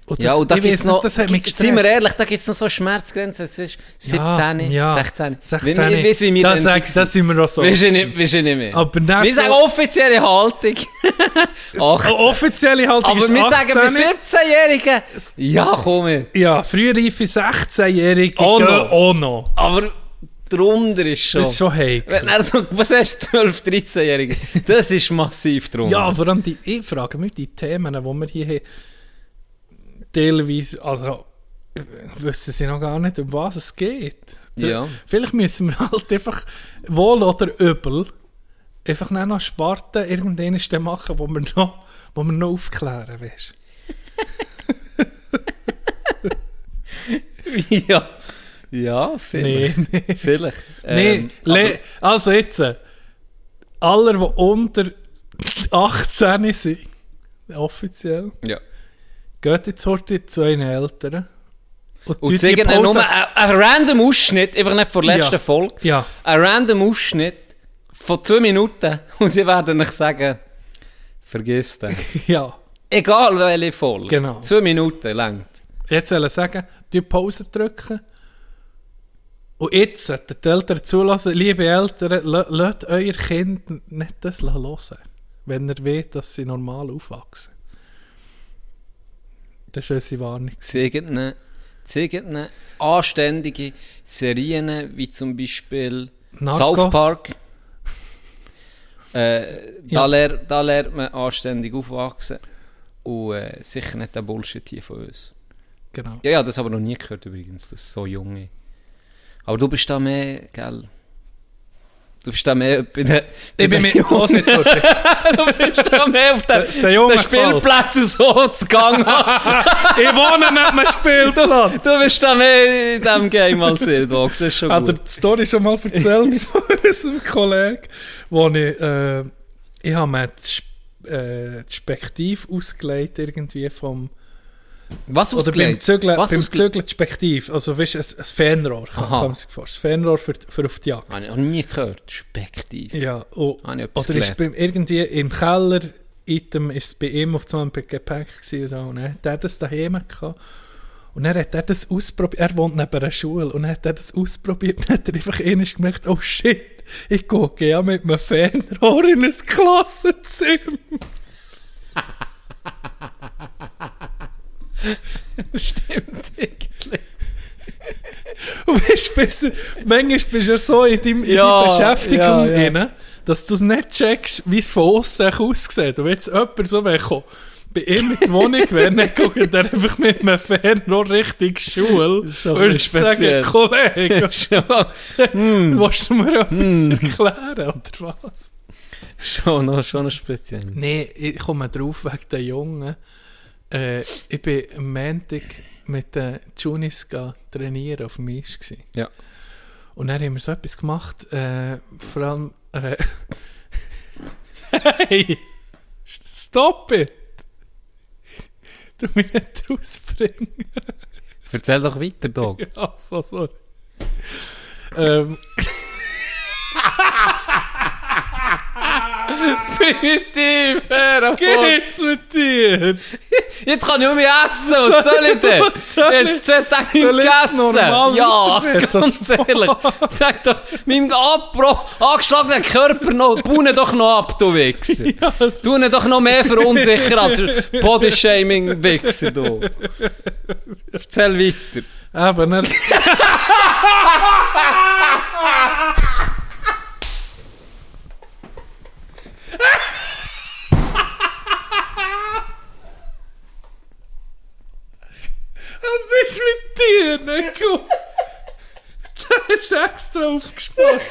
Und ja, und da gibt weiss es nicht, noch... Das mich Seien wir ehrlich, da gibt es noch so Schmerzgrenzen. Es ist 17, ja, 16. 16. Wie, wie, du, wie wir da, dann sag, sind? da sind wir auch so. Weisst du nicht, weisst du nicht mehr. Aber wir sagen offizielle Haltung. 18. Offizielle Haltung Aber wir sagen bei 18. 17-Jährigen, ja komm jetzt. Ja, frühreife 16-Jährige Auch gehen noch. auch noch. Aber drunter ist schon... Das ist schon heikel. Wenn er so, was hast du, 12, 13-Jährige? Das ist massiv drunter. Ja, vor allem die, ich frage mich, die Themen, die wir hier haben, teilweise, also, wissen sie noch gar nicht, um was es geht. Ja. Vielleicht müssen wir halt einfach, wohl oder übel, einfach nicht noch Sparten irgendeines dann machen, wo wir noch, wo wir noch aufklären, weißt ja. Ja, vielleicht. Nee, nee. Vielleicht. Nee, Ähm, le- also jetzt, äh, alle, die unter 18 sind, offiziell, ja. Geht jetzt heute zu einen Eltern. Und, Und zeigen ihnen nur einen, random Ausschnitt, einfach nicht von der letzten Ja. Folge, Ja, einen random Ausschnitt von zwei Minuten und sie werden euch sagen, vergiss den. ja. Egal welche Folge. Genau. Zwei Minuten lang. Jetzt will ich sagen, die Pause drücken. Und jetzt sollten die Eltern zulassen, liebe Eltern, la- lasst euer Kind nicht das hören, wenn ihr wollt, dass sie normal aufwachsen. Das ist unsere Warnung. Zeigen ihnen anständige Serien, wie zum Beispiel Narcos. South Park. Äh, da, Ja. lernt, da lernt man anständig aufwachsen. Und äh, sicher nicht der Bullshit hier von uns. Genau. Ja, ja, das habe ich noch nie gehört übrigens, das ist so junge. Aber du bist da mehr, gell? Du bist da mehr bei den, bei Ich bin mit los nicht so. du bist da mehr auf den, Der- der den Spielplätzen so zu Gang. Ich wohne nicht mehr Spielplatz. du bist da mehr in diesem Game als ich, Doc. Das ist schon Hat er gut. die Story schon mal erzählt von unserem Kollegen, wo ich, äh, ich habe mir das, äh, das Spektiv ausgelegt irgendwie vom, Was oder beim? Zügeln, Was beim? Zügeln das Spektiv, also weißt du, ein, ein Fernrohr, kann, kann man sich vorstellen. Fernrohr für, für auf die Jagd. Habe ich noch nie gehört. Spektiv. Ja, und, etwas oder ist beim, irgendwie im Keller, Item, ist es bei ihm auf so einem Gepäck gewesen und so, und dann hat das daheim gehabt. Und dann hat er das ausprobiert, er wohnt neben einer Schule, und dann hat er das ausprobiert, und hat er einfach einmal gemerkt, oh shit, ich gucke ja mit einem Fernrohr in ein Klassenzimmer. Stimmt, eigentlich. Und weißt, du, manchmal bist du ja so in deinem, in Ja, deiner Beschäftigung ja, ja. drin, dass du es nicht checkst, wie es von außen aussieht. Und wenn jetzt jemand so wegkommt, bei ihm in die Wohnung wäre, dann guckt er einfach mit einem Fernrohr Richtung Schule. schon Würde ich speziell. sagen, Kollege, Hm. willst du mir etwas erklären, oder was? Schon noch, schon noch speziell. Nee, ich komme drauf wegen den Jungen. Äh, ich bin am Montag mit den Junis trainieren auf dem Eis. Gewesen. Ja. Und dann haben wir so etwas gemacht, äh, vor allem, äh, hey, stop it! Du mich nicht rausbringen. Erzähl doch weiter, Dog. Ja, so, sorry. ähm, Primitiv, auf. geht's mit dir? Jetzt kann ich um mich essen, was soll ich denn? Jetzt zwei Tage nicht gegessen. Ja, ganz ehrlich. Sag doch, meinem Abro angeschlagenen Körper noch, bauen doch noch ab, du Wichser. Ja, Du ihn doch noch mehr verunsichern als Bodyshaming-Wichser, du. Erzähl weiter. Eben, er, Was ist mit dir, Nico? Da ist extra aufgespannt.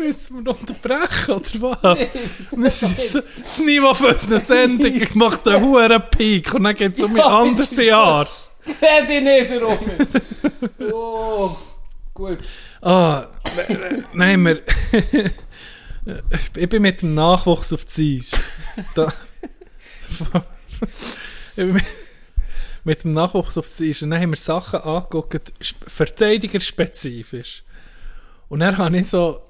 Müssen wir unterbrechen, oder was? Wir sind so, das Niveau für unsere Sendung macht einen hohen Peak und dann geht es um ein anderes Jahr. Rede nicht darum. Oh, gut. Ah, ne- ne- nein, wir. ich bin mit dem Nachwuchs auf die. Da, ich mit, dem Nachwuchs auf die. Und dann haben wir Sachen angeguckt, sp- verteidigerspezifisch. Und dann habe ich so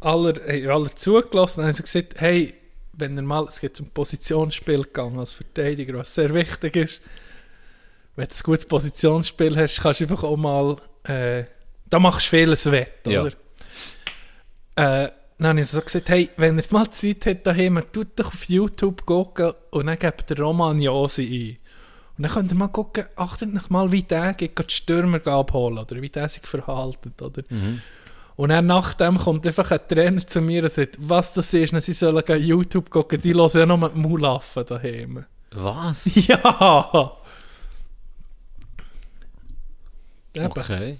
aller, hey, aller zugelassen und habe so gesagt, hey, wenn ihr mal, es geht um Positionsspiel gegangen als Verteidiger, was sehr wichtig ist, wenn du ein gutes Positionsspiel hast, kannst du einfach auch mal, äh, da machst du vieles wett, Ja. oder? Äh, dann habe ich so gesagt, hey, wenn ihr mal Zeit habt daheim, tut doch auf YouTube gucken und dann gebt der Roman Josi ein. Und dann könnt ihr mal gucken, achtet euch mal, wie der geht, geht die Stürmer abholen, oder wie der sich verhalten, oder? Und dann nach dem kommt einfach ein Trainer zu mir und sagt, was das ist, sie sollen gehen YouTube gucken, die hören ja noch mit Maulaffen daheim. Was? Ja! Okay.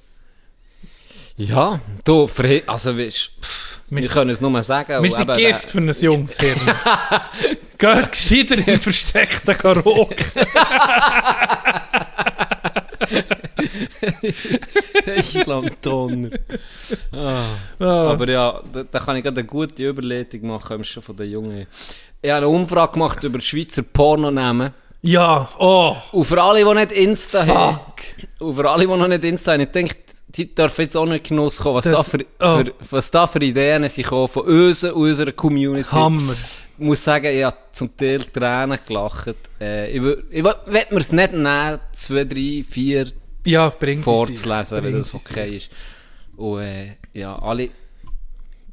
Ja, du, verhe- also weißt pff, Wir Wir, können es nur sagen. wir sind Gift für ein Jungshirn. Geht gescheiter im versteckten Karaoke. Island-Donner. Ah. Ah. Aber ja, da, da kann ich gerade eine gute Überleitung machen, schon von den Jungen. Ich habe eine Umfrage gemacht über Schweizer Pornonamen. Ja, oh, Und für alle, die nicht Insta haben, fuck. und für alle, die noch nicht Insta haben, ich denke, die dürfen jetzt auch nicht Genuss kommen, was, Das- da für, oh. für, was da für Ideen sind von uns unserer Community. Hammer. Ich muss sagen, ich habe zum Teil Tränen gelacht. Äh, ich ich will, mir es nicht nehmen, zwei, drei, vier Ja, vorzulesen, wenn das okay ist. Und äh, ja, alle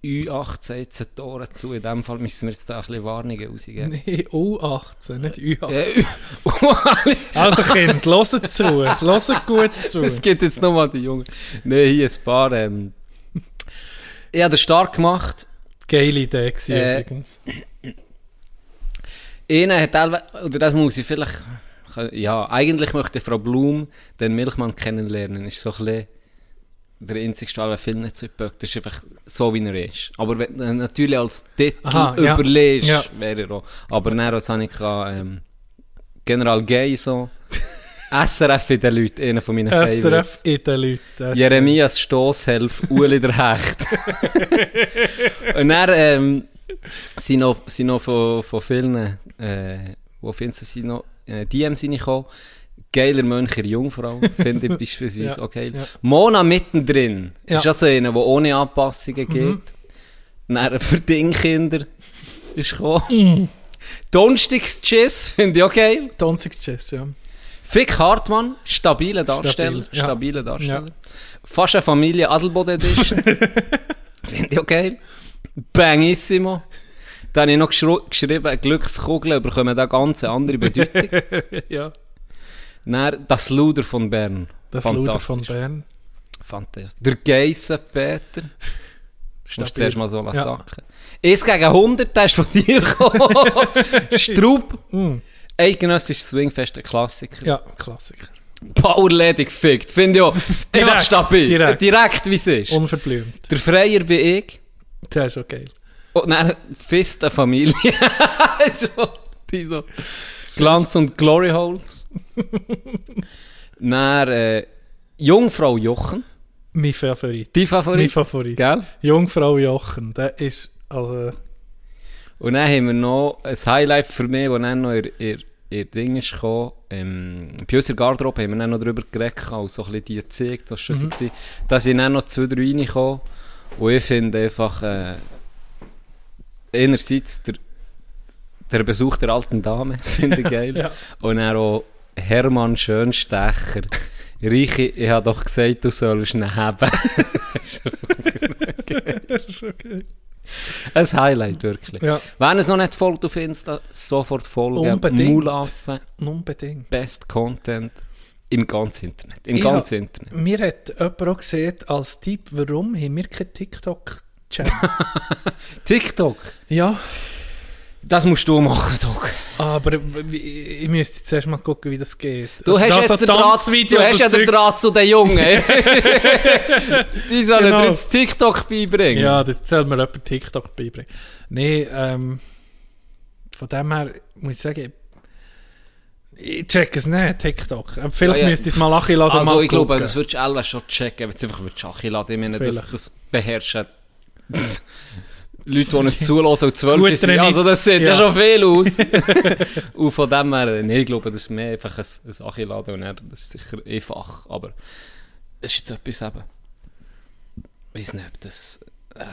U18 Tore zu. In dem Fall müssen wir jetzt da ein bisschen Warnungen rausgeben. Nee, U18, nicht U18. Äh, und alle- Also Kind, hört zu. Hört gut zu. Es gibt jetzt nochmal die Jungen. Nein, hier ein paar. Ähm, ich habe den Start gemacht. Geile Idee Äh, übrigens. Einer hat oder das muss ich vielleicht, ja, eigentlich möchte Frau Blum den Milchmann kennenlernen. Ist so ein bisschen der einzige Fall, der viel nicht so böckt. Das ist einfach so, wie er ist. Aber wenn du ihn natürlich als Titel Aha, überlegst, Ja. wäre er auch. Aber dann, was habe ich gehabt, ähm, General Gay so. SRF in den Leuten, einer von meinen Favorites. SRF in den Leuten. Jeremias Stosshelf, Uli der Hecht. und dann ähm, sind noch, sind noch von, von vielen, äh, wo findest du, sind noch äh, DMs reingekommen. Geiler Mönch in Jungfrau, finde ich beispielsweise Ja, auch geil. ja. Mona mittendrin, Ja. ist also einer, der ohne Anpassungen geht. Dann für Dingkinder ist gekommen. Donnerstags Tschüss, finde ich auch geil. Donnerstag Chess, ja. Fick Hartmann, stabile Darsteller. Stabil, ja. Stabile Darsteller. Ja. Fast eine Familie Adelboden Edition. Finde ich auch geil. Bangissimo. Da habe ich noch geschru- geschrieben, Glückskugeln bekommen da ganz andere Bedeutung. ja. Dann das Luder von Bern. Das Luder von. Bern. Fantastisch. Der Geissen Peter. Das musst zuerst mal so Ja. sacken. Eins gegen 100, der ist von dir gekommen. Strub. Mm. Eidgenössisches Swingfest, ein Klassiker. Ja, Klassiker. Powerledig gefickt. Finde ich auch. Direkt, stabil. direkt. Direkt, wie es ist. Unverblümt. Der Freier bin ich. Der ist auch geil. Und dann Fist eine Familie. so, die so. Glanz und Glory Holes. dann äh, Jungfrau Jochen. Mein Favorit. Die Mein Favorit. Favorit. Gell? Jungfrau Jochen. Der ist, also, Und dann haben wir noch ein Highlight für mich, das dann noch ihr, ihr, ihr Ding ist gekommen. Ähm, bei unserer Garderobe haben wir dann noch darüber geredet, auch so ein bisschen die gezeigt, was schon mhm. war. Da sind dann noch zwei, drei reingekommen. Und ich finde einfach, äh, einerseits der, der Besuch der alten Dame, finde ich geil. Ja. Und dann auch Hermann Schönstecher. Reiche, ich habe doch gesagt, du sollst ihn haben. das ist okay. Ein Highlight, wirklich. Ja, Wenn es noch nicht folgt auf Insta, sofort folgen. Unbedingt. Mulaffen, unbedingt. Best Content im ganzen Internet. Im ganzen Internet. Mir hat jemand auch gesehen, als Tipp, warum haben wir keinen TikTok-Channel? TikTok, ja, das musst du machen, Doc. aber ich müsste jetzt erst mal gucken, wie das geht. Du Also hast jetzt so den Draht, du hast ja den Draht zu den Jungen. Die sollen Genau. dir jetzt TikTok beibringen. Ja, das soll mir jemand TikTok beibringen. Nee, ähm, von dem her muss ich sagen, ich check es nicht, TikTok. Aber Vielleicht Ja, ja. müsste ich es mal nachladen. Also mal ich glaube, das würdest du alle schon checken, wenn du einfach würdest Schach laden. Ich meine, das, das beherrschen Leute, die uns zulassen und zwölf sind. Also das sieht ja, Ja. schon viel aus. und von dem her, nee, ich glaube, das ist mehr einfach ein, ein Achillade und dann, das ist sicher einfach. Aber es ist jetzt etwas eben. Ich weiß nicht, ob das... Äh,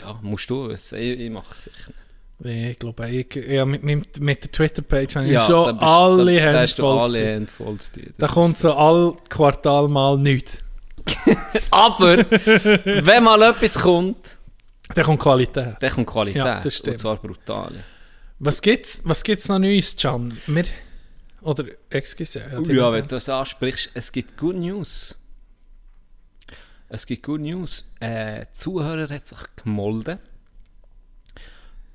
ja, musst du es. Ich, ich mache es sicher nicht. Nee, ich glaube, ich, ja, mit, mit, mit der Twitter-Page habe ich da schon bist- alle da, Hände voll. alle. Hände voll. Da kommt so all Quartal mal nichts. Aber, wenn mal etwas kommt, Da kommt Qualität. dann kommt Qualität. Ja, das stimmt. Und zwar brutal. Was gibt's, was gibt's noch Neues, Can? Wir, oder, excuse, ja, Ja, wenn du das ansprichst, es gibt Good News. Es gibt Good News. Äh, Zuhörer hat sich gemolden.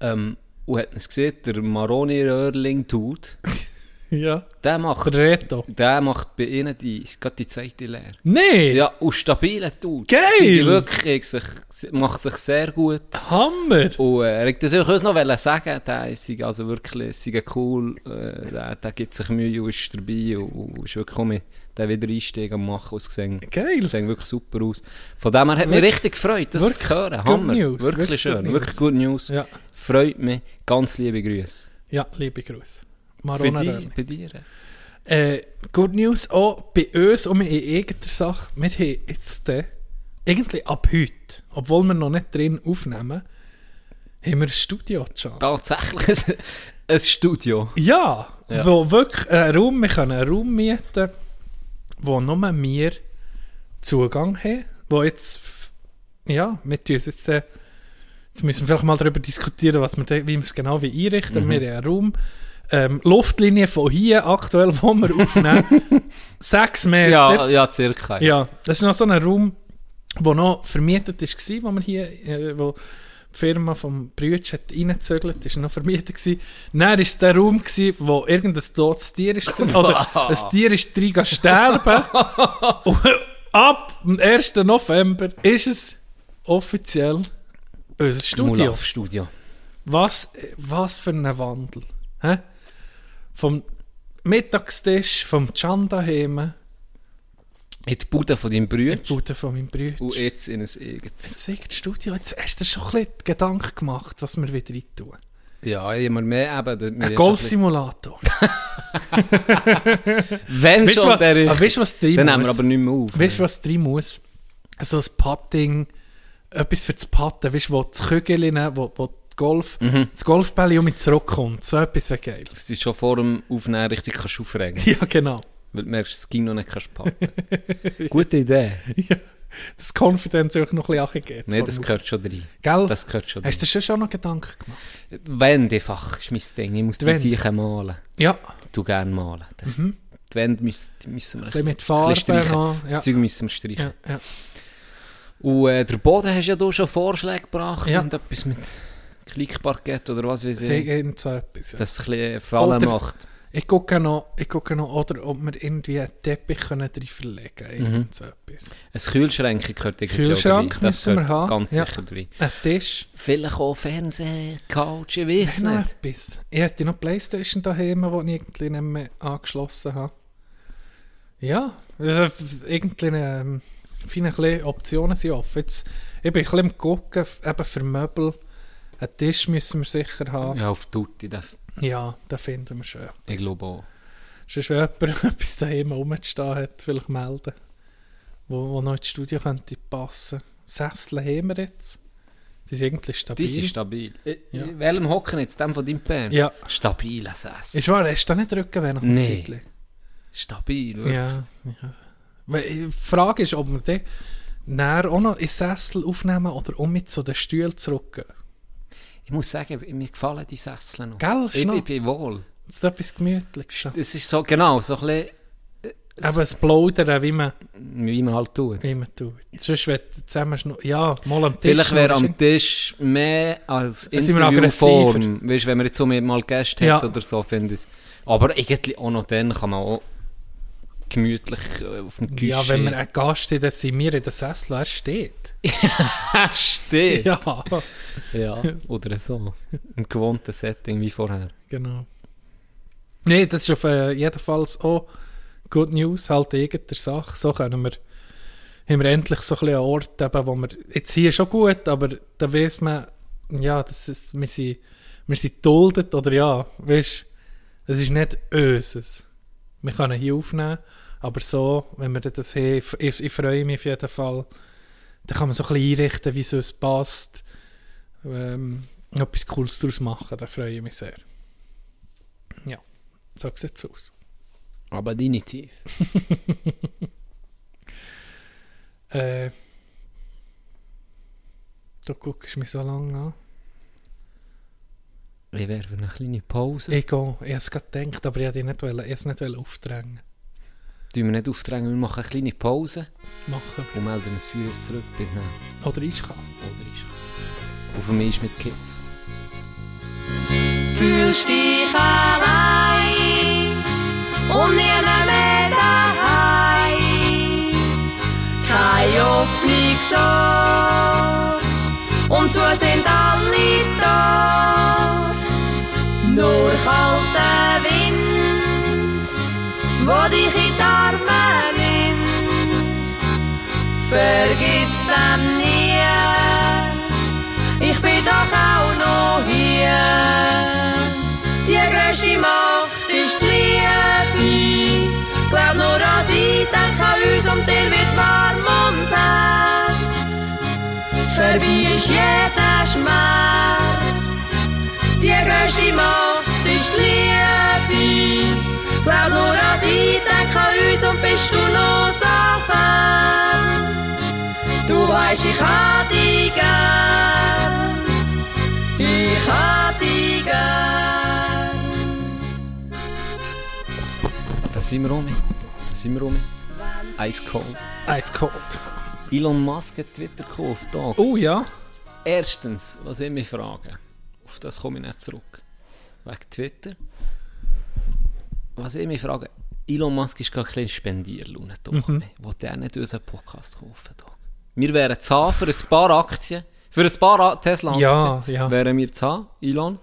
Ähm, und hat es gesehen, der Maroni Röhrling tut. Ja. Der macht, Der Reto. der macht bei ihnen die, gerade die zweite Lehre. Nee! Ja, und stabiler Dude. Geil! Sie wirklich, sich, macht sich sehr gut. Hammer! Und äh, ich das uns noch sagen, der ist also wirklich ist cool, äh, der, der gibt sich Mühe und ist dabei und, und ist wirklich mit den Wiedereinstieg am machen. Es sieht, Geil! sieht wirklich super aus. Von dem her hat mich richtig gefreut, das Wirklich zu hören. Hammer. news, Wirklich, wirklich schön, news. wirklich gut News. Ja. Freut mich. Ganz liebe Grüße. Ja, liebe Grüße. Marona bei dir. Äh, Good News auch bei uns und in irgendeiner Sache. Wir haben jetzt äh, irgendwie ab heute, obwohl wir noch nicht drin aufnehmen, haben wir ein Studio schon. Tatsächlich ein Studio. Ja, Ja. wo wirklich ein Raum, wir können einen Raum mieten, wo nur wir Zugang haben, wo jetzt, ja, wir tun es jetzt, äh, jetzt müssen wir vielleicht mal darüber diskutieren, was wir, da- wie wir es genau wie einrichten. Mhm. Wir haben einen Raum, ähm, Luftlinie von hier aktuell, wo wir aufnehmen, sechs Meter. Ja, ja, circa. Ja, das ist noch so ein Raum, der noch vermietet war, wo wir hier, äh, wo Firma vom Brütsch hat reingezögert, ist noch vermietet gewesen. Dann war es der Raum, gewesen, wo irgendein totes Tier ist oder ein Tier ist drin sterben. Und ab dem 1. November ist es offiziell unser Studio. Mulaf Studio. Was, was für ein Wandel. Hä? Vom Mittagstisch, vom Chanda heim, In die Bude von deinem in Bruder. die Bude von meinem Brütsch. Und jetzt in ein eigenes. Jetzt das Studio, jetzt hast du dir schon ein bisschen Gedanken gemacht, was wir wieder rein tun. Ja, immer mehr eben. Ein ist Golfsimulator. Wenn Weißt schon, was, der ist. weißt du, was drin Dann muss? nehmen wir aber nicht mehr auf. Weißt du, was drin muss? So ein Putting, etwas für das Putten, weißt du, wo das Kügeln, wo, wo Golf, Mhm. das Golfbälle um mit zurückkommt. So etwas wäre geil. Du dich schon vor dem Aufnehmen richtig kannst aufregen Ja, genau. Weil du merkst, das noch nicht kannst packen. Gute Idee. Ja. Das Confidence auch noch ein bisschen geht. Nein, das gehört schon rein. Gell? Das gehört schon Hast du rein. dir schon noch Gedanken gemacht? Wände einfach ist mein Ding. Ich muss Die. Sicher malen. Ja, Du gerne malen. Das, Die Wände müssen, müssen wir ein mit bisschen Farbe streichen. noch. Das Ja. Zeug müssen wir streichen. Ja, ja. Und äh, der Boden hast ja du schon Vorschläge gebracht Ja. und etwas mit Klickparkett oder was weiß ich. irgend so etwas. Ja. Dass es ein bisschen Fallen macht. Ich gucke noch, ich gucke noch oder ob wir irgendwie einen Teppich können drin verlegen können. Mhm. Irgend so etwas. Ein Kühlschrank gehört irgendwie Kühlschrank rein. Das müssen wir haben. ganz Ja. sicher rein. Ein Tisch. Vielleicht auch Fernsehen, Couch, ich weiß noch nicht. etwas. Ich hätte noch Playstation daheim, die ich irgendwie nicht mehr angeschlossen habe. Ja, äh, irgendwie ähm, viele Optionen sind offen. Jetzt, ich bin ein bisschen am gucken, eben für Möbel. Einen Tisch müssen wir sicher haben. Ja, auf Tutti, das, Ja, den finden wir schön. ich glaube auch. Sonst, wenn jemand etwas daheim rumzustehen hat, vielleicht melden. Wo, wo noch ins Studio könnte passen. Sessel haben wir jetzt. Die sind eigentlich stabil. Die sind stabil. Ja. Ja. In welchem hocken jetzt? Dem von deinem Bär? Ja. Stabiler Sessel. Ist wahr, hast du da nicht Rückenweh nach dem Nee. Zeitchen? Stabil, wirklich. Ja, ja. Äh, Die Frage ist, ob wir den näher auch noch in Sessel aufnehmen oder um mit so den Stuhl zurück. Ich muss sagen, mir gefallen die Sessel noch. Gell, Ich, ich bin wohl. Das ist etwas Gemütliches. Es ist so, genau, so ein bisschen, Aber das Plaudern, wie man, wie man halt tut. wie man tut. Sonst, du zusammen ja, mal am Tisch Vielleicht wäre am Tisch mehr als Interviewform. Weißt du, wenn man jetzt so mal Gäste Ja. hat oder so, finde ich. Aber eigentlich auch noch dann kann man auch gemütlich äh, auf dem Guichet. Ja, wenn wir einen Gast haben, dann sind wir in der Sessel, er steht. steht. Ja, Ja, oder so. Im gewohnten Setting wie vorher. genau. Nee, das ist auf äh, jeden Fall auch Good News, halt irgendeine Sache. So können wir, haben wir endlich so ein einen Ort, eben, wo wir, jetzt hier schon gut, aber da weiss man, ja, das ist, wir sind, wir sind geduldet, oder ja, weißt, es ist nicht unseres. Wir können hier aufnehmen, aber so, wenn wir das haben, ich, ich, ich freue mich auf jeden Fall, dann kann man so ein bisschen einrichten, wie es passt, ähm, etwas Cooles daraus machen, da freue ich mich sehr. Ja, so sieht es aus. Aber definitiv. Äh, du guckst mich so lange an. Ich für eine kleine Pause. Ich gehe, ich habe es gerade gedacht, aber ich wollte nicht, ich es nicht aufdrängen. Tun wir nicht aufdrängen, wir machen eine kleine Pause Machen. und melden uns für uns zurück bis dann. Oder ich kann. Oder ist Und für mich ist mit Kids. Fühlst dich allein, und nie mehr daheim. Keine Hoffnung so, und so sind alle da. Nur kalter Wind, wo dich Vergiss dann nie, ich bin doch auch noch hier. Die größte Macht ist die Liebe. Glaub nur an sie, denk an uns und dir wird warm ums Herz. Vorbei ist jeder Schmerz. Die größte Macht ist die Liebe. Glaub nur an sie, denk an uns und bist du noch so fern. Du weißt, ich hab dich gern. Ich hab dich gern. Da sind wir rum. Da sind wir rum. Ice Cold. Ice cold. Elon Musk hat Twitter gekauft. Da. Oh ja. Erstens, was ich mich frage, auf das komme ich nicht zurück. Wegen Twitter. Was ich mich frage, Elon Musk ist gar kein Spendierlaune. Doch, mhm. Wollte er nicht unseren Podcast kaufen? Doch. Wir wären zu haben für ein paar Aktien, für ein paar Tesla-Aktien, Ja, ja. wären wir zu haben, Elon.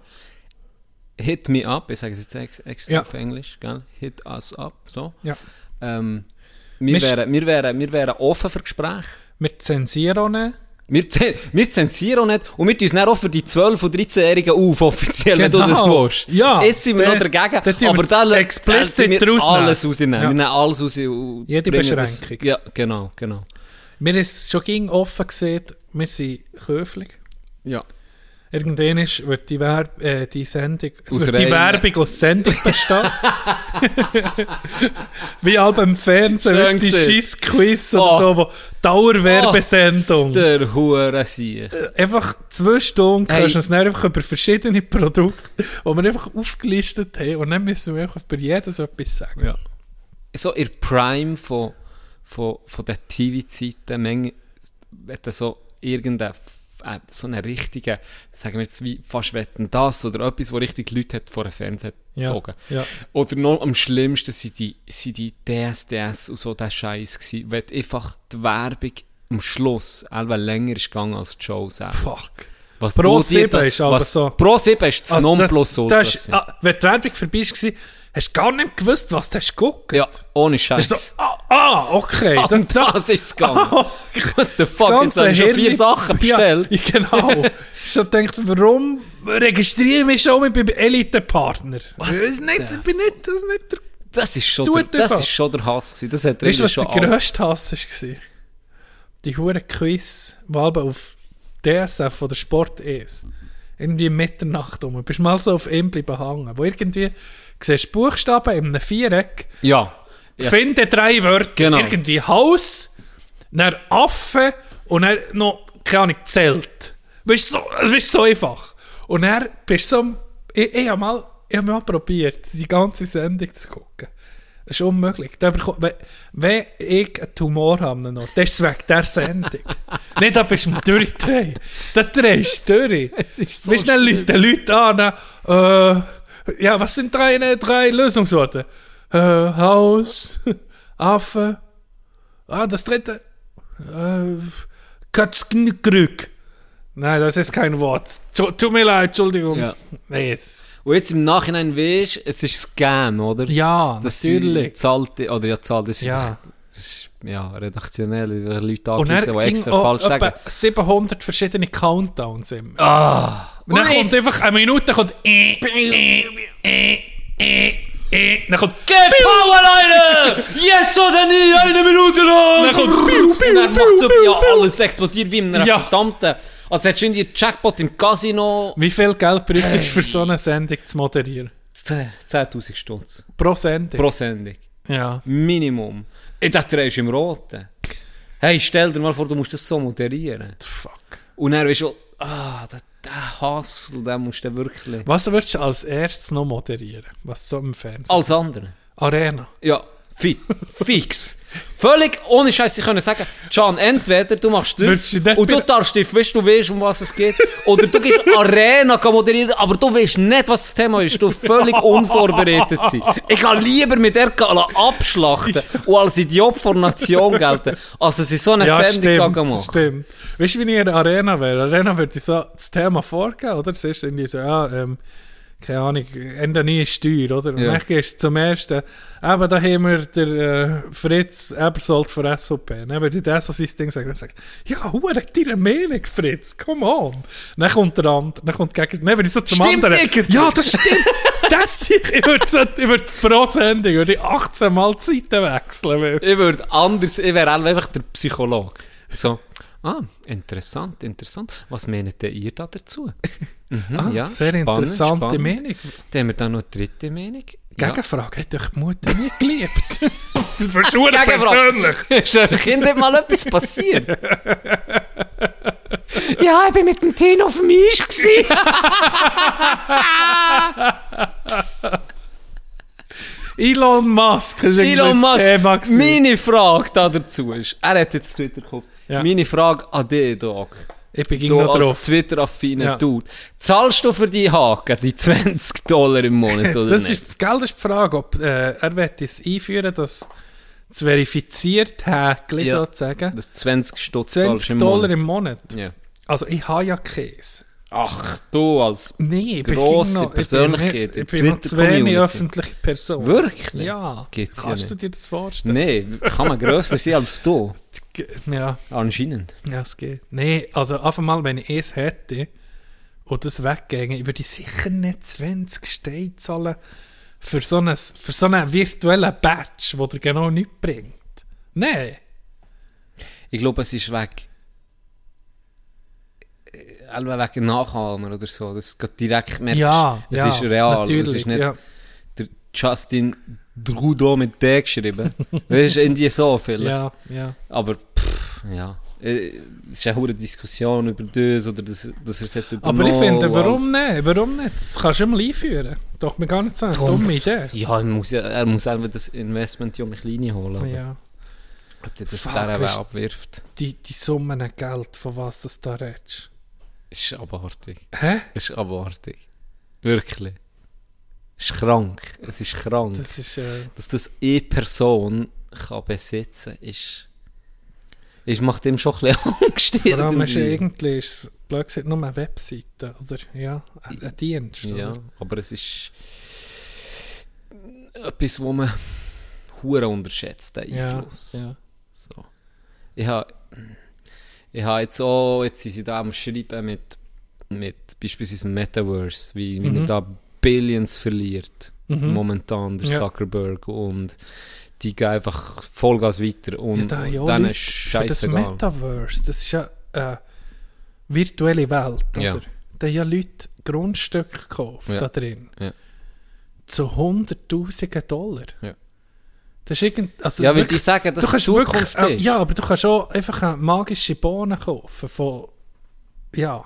Hit me up, ich sage es jetzt ex extra Ja. auf Englisch, gell? Hit us up, so. Ja. Ähm, wir, Wir- wären, wir, wären, wir wären offen für Gespräche. Wir zensieren auch nicht. Wir, zen wir zensieren auch nicht und wir tun es nicht auch für die 12- und 13-Jährigen auf, offiziell, wenn du das Genau. willst. Ja, Jetzt sind wir der- noch dagegen, aber da tun wir alles rausnehmen. Ja. Wir nehmen alles raus. Jede bringen das- Beschränkung. Ja, genau, genau. Wir haben es schon ging offen gesehen, wir sind höflich. Ja. Irgendwann ist, wird die, Werb äh, die Sendung, wird die Werbung aus Sendung bestehen. Wie all beim Fernsehen, Schön weißt, die gesehen. Scheiss-Quiz oder Oh. so, wo Dauerwerbesendung. Ach, der Hurensieg. einfach zwei Stunden Hey. kannst du uns dann einfach über verschiedene Produkte, die wir einfach aufgelistet haben und dann müssen wir einfach über jedes etwas sagen. Ja. So in der Prime von, von, von den TV-Zeiten, manchmal, du so irgendein äh, so einen richtigen, sagen wir jetzt wie fast wetten das oder etwas, wo richtig Leute hat vor dem Fernseher Ja, gezogen. ja. Oder noch am schlimmsten sind die, sind die DSDS und so der Scheiß gewesen, wenn einfach die Werbung am Schluss einfach länger ist gegangen als die Show selber. Fuck. Was Pro du dir 7 da- ist aber was- so. Pro 7 ist das Also, Nonplusultra. ist, gewesen. ah, wenn die Werbung vorbei war, hast du gar nicht gewusst, was du hast geguckt. ja, ohne Scheiß. So, ah, ah, okay. Ah, Das, das, das ist es gegangen. What the fuck, jetzt ganze habe ich schon vier Sachen bestellt. Ja, genau. ich habe gedacht, warum registriere ich mich schon mit beim Elite-Partner? Das ist nicht, ich bin nicht, das ist nicht der... Das ist schon, der, das einfach. ist schon der Hass gewesen. Das hat Weißt du, was schon der grösste Hass war? Die hure Quiz, die aber auf DSF oder Sport ist. Irgendwie Mitternacht um. Bist mal so auf ihm bleiben hängen. Wo irgendwie, siehst Buchstaben in einem Viereck, Ja. ja. finde drei Wörter. Genau. Irgendwie Haus, dann Affe und dann noch, keine Ahnung, Zelt. Weißt du, so, es ist so einfach. Und dann bist du so, ich, ich habe mal, ich hab mal probiert, die ganze Sendung zu gucken. Das ist unmöglich. Da bekomm- wenn, wenn ich einen Tumor habe, noch, das ist wegen der Sendung. Nicht, da bist du Durchdrehen. Da drehst du durch. ist so weißt du, dann Leute an, äh, ja, was sind drei, drei Lösungsworte? Äh, Haus, Affe, ah, das dritte, äh, Katzknkrück. Nein, das ist kein Wort. Tu- Tut mir leid, Entschuldigung. Ja. Nee, jetzt. Und jetzt im Nachhinein weißt es ist Scam, oder? Ja, das natürlich. Zahlte, oder ja, zahlt, das ist Ja. das ist, ja, redaktionell, Leute angerufen, er die extra falsch sagen. etwa 700 verschiedene Countdowns immer. Ah! Und dann kommt einfach eine Minute, kommt äh, äh, äh, äh, äh, dann kommt Get Power, Leute! Jetzt oder nie, eine Minute lang! Dann kommt piu, piu, Und dann macht so, ja, alles explodiert wie in einer Ja. verdammten... Also hättest du irgendwie Jackpot im Casino... Wie viel Geld braucht es für so eine Sendung zu moderieren? 10'000 Stutz. Pro Sendung? Pro Sendung. Ja. Minimum. Ich dachte, du ist im Roten. Hey, stell dir mal vor, du musst das so moderieren. Fuck. Und dann weißt du, ah, der, der Hassel, den musst du wirklich... Was würdest du als erstes noch moderieren? Was so im Fernsehen? Als andere. Arena. Ja, fi fix. Völlig ohne Scheiß, sie können sagen, Can, entweder du machst das und du darfst dich, weißt du, weißt, um was es geht, oder du gehst Arena moderieren, aber du weißt nicht, was das Thema ist, du völlig unvorbereitet sein. Ich kann lieber mit der Gala abschlachten und als Idiot vor Nation gelten, als dass ich so eine Ja, Sendung stimmt, das machen. stimmt. Weißt du, wie ich in der Arena wäre? Arena würde ich so das Thema vorgeben, oder? Ist irgendwie so, ja, ähm, keine Ahnung, Ende neue Steuer, oder? Und Ja. dann gehst du zum ersten, eben, da haben wir der äh, Fritz Ebersold von SVP. Dann würde ich das so sein Ding sagen und sagen, ja, hure, deine Meinung, Fritz, come on. Dann kommt der andere, dann kommt gegen, dann würde ich so zum Stimmt anderen, irgendwie. ja, das stimmt, das, ich würde so, ich würde pro Sendung, würde ich 18 Mal die Seiten wechseln, weißt? Ich würde anders, ich wäre einfach der Psychologe. So, ah, interessant, interessant. Was meint denn ihr da dazu? Mhm, Ah, ja, sehr spannend, interessante spannend. Meinung. Dann haben wir dann noch eine dritte Meinung. Ja. Gegenfrage, hat euch die Mutter nie geliebt? Verschwuren persönlich. Ist eurem Kind mal etwas passiert? ja, ich bin mit dem Tino auf dem Eis. Elon Musk ist Elon Thema Musk, gewesen. meine Frage da dazu ist, er hat jetzt Twitter gekauft. Ja. Meine Frage an dich, Dog. Ich bin Du als drauf. Twitter-affiner Ja. Dude. Zahlst du für die Haken die 20 Dollar im Monat oder Das nicht? ist, Geld ist die Frage, ob äh, er wird es einführen, dass das verifiziert Häkchen Ja. sozusagen. Das 20 Stutz zahlst 20 im Dollar Monat. im Monat. Ja. Also ich habe ja Käse. Ach, du als... Nee, ich Grosse noch- Persönlichkeit Ich in bin, ich noch zu wenig Twitter-Community. öffentliche Person. Wirklich? Ja. Ja Kannst du nicht. dir das vorstellen? Nein, kann man grösser sein als du. Ja. Anscheinend. Ja, es geht. Nee, also einfach mal, wenn ich es hätte und das wegginge, würde ich sicher nicht 20 Steine zahlen für so einen, für so einen virtuellen Badge, der dir genau nichts bringt. Nein. Ich glaube, es ist weg. Äh, wegen Nachahmer oder so. Das geht direkt merkst. Ja, es ja, ist real. natürlich, es ist nicht ja. der Justin Trudeau mit D geschrieben. weißt du, irgendwie so vielleicht. Ja, ja. Aber pff, ja. Äh, Es ist eine Diskussion über das oder das, dass er es hat Aber ich übernommen finde, warum nicht? Warum nicht? Das kannst du immer einführen. Doch, mir gar nicht eine dumme Idee. Ja, er muss, ja, er muss selber das Investment um ein kleine holen. Ja. Ob der das Fuck, der abwirft, Die, die Summen an Geld, von was das da redest. Ist abartig. Hä? ist abartig. Wirklich. Es ist krank. Es ist krank. Das ist, äh, Dass das eine Person kann besitzen ist, ist macht ihm schon ein bisschen Angst. vor allem ist irgendwie. ist es, blöd gesagt, nur eine Webseite, oder? Ja, ein, ein Dienst, Ja, oder? aber es ist etwas, wo man hure unterschätzt, den Ja, Einfluss. ja. So. Ich habe ich habe jetzt auch, jetzt sind sie da am Schreiben mit, mit beispielsweise dem Metaverse, wie, wie Mhm. er da Billions verliert, Mhm. momentan, der Ja. Zuckerberg, und die gehen einfach Vollgas weiter und Ja, da ja dann ist für das. Metaverse, das ist ja eine virtuelle Welt, oder? Ja. Da haben ja Leute Grundstücke gekauft Ja. da drin. Ja. Zu Hunderttausenden Dollar. Ja. Das ist irgend, also Ja, wirklich- die sagen, dass du Zukunft wirklich, äh, ist. Ja, aber du kannst auch einfach eine magische Bohne kaufen von, ja.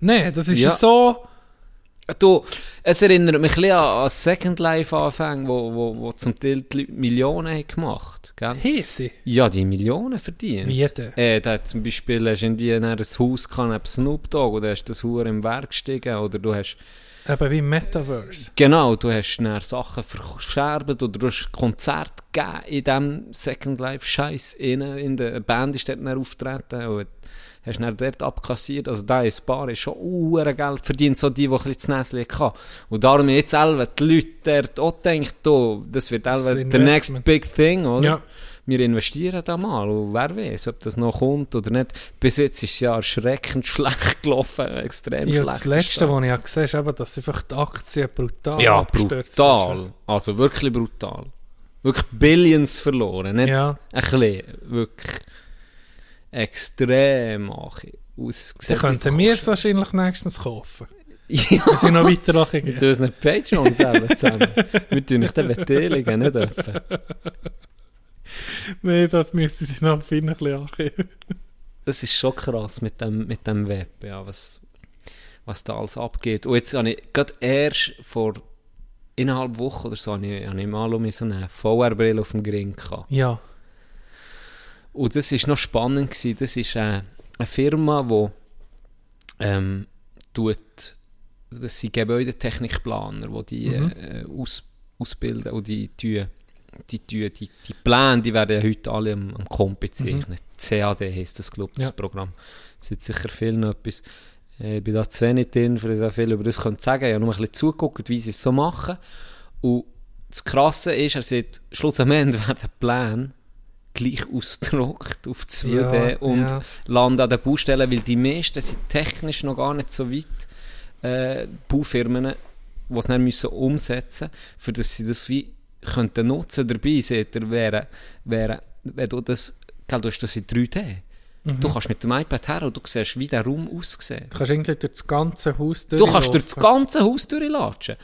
Nein, das ist ja, so, Du, es erinnert mich ein bisschen an an Second Life Anfang, wo, wo, wo zum Teil die Leute Millionen haben gemacht, gell? Hese. Ja, die Millionen verdient. Wie denn? Äh, da hat zum Beispiel hast irgendwie ein Haus gehabt, neben Snoop Dogg, oder hast das Hure im Werk gestiegen, oder du hast, Eben wie Metaverse. genau, du hast dann Sachen verscherbt, oder du hast Konzerte gegeben in diesem Second Life Scheiß innen, in der Band ist dort dann auftreten, und hast dann dort abkassiert, also da ist Paar ist schon Uhren Geld verdient, so die, die ein bisschen das Näschen hatten. Und darum jetzt selber die Leute dort auch denken, oh, das wird selber der next big thing, oder? Ja. Wir investieren da mal und wer weiß, ob das noch kommt oder nicht. Bis jetzt ist es ja erschreckend schlecht gelaufen, extrem Ja, schlecht. das Letzte, was ich ja gesehen habe, ist dass einfach die Aktien brutal Ja, brutal. Also wirklich brutal. Wirklich Billions verloren, nicht Ja. ein bisschen, wirklich extrem ausgesehen. Dann könnten wir es wahrscheinlich nächstens kaufen. Ja, Wir sind noch weiter mit angegeben. unseren Patreons selber zusammen. wir tun nicht den beteiligen, nicht öffnen. Nein, das müsste sie noch ein bisschen angeben. das ist schon krass mit dem, mit dem Web, ja, was, was da alles abgeht. Und jetzt habe ich gerade erst vor innerhalb Woche oder so, habe ich, habe ich mal um so eine VR-Brille auf dem Gring gehabt. Ja. Und das war noch spannend. Gewesen. Das ist äh, eine Firma, die ähm, tut, das sind Gebäudetechnikplaner, die die äh, aus, ausbilden und die tun, die, tun, die, die Pläne, die werden ja heute alle am, am Komp bezeichnet. CAD heisst das, glaube das Ja. Programm. Das ist sicher viel noch etwas. Äh, Ich bin da zu wenig drin, für sehr viel über das zu sagen. Ich habe nur ein bisschen zugeguckt, wie sie es so machen. Und das Krasse ist, er sagt, schlussendlich werden die Pläne gleich ausgedruckt auf 2D Ja, und ja. landen an den Baustellen, weil die meisten sind technisch noch gar nicht so weit, äh, Baufirmen, die es dann müssen umsetzen müssen, für dass sie das wie könnten nutzen dabei, seht ihr, wäre, wäre, wenn du das, gell, du hast das in 3D. Mhm. Du kannst mit dem iPad her und du siehst, wie der Raum aussieht. Du kannst irgendwie durch das ganze Haus Du kannst durch das ganze Haus durchlatschen.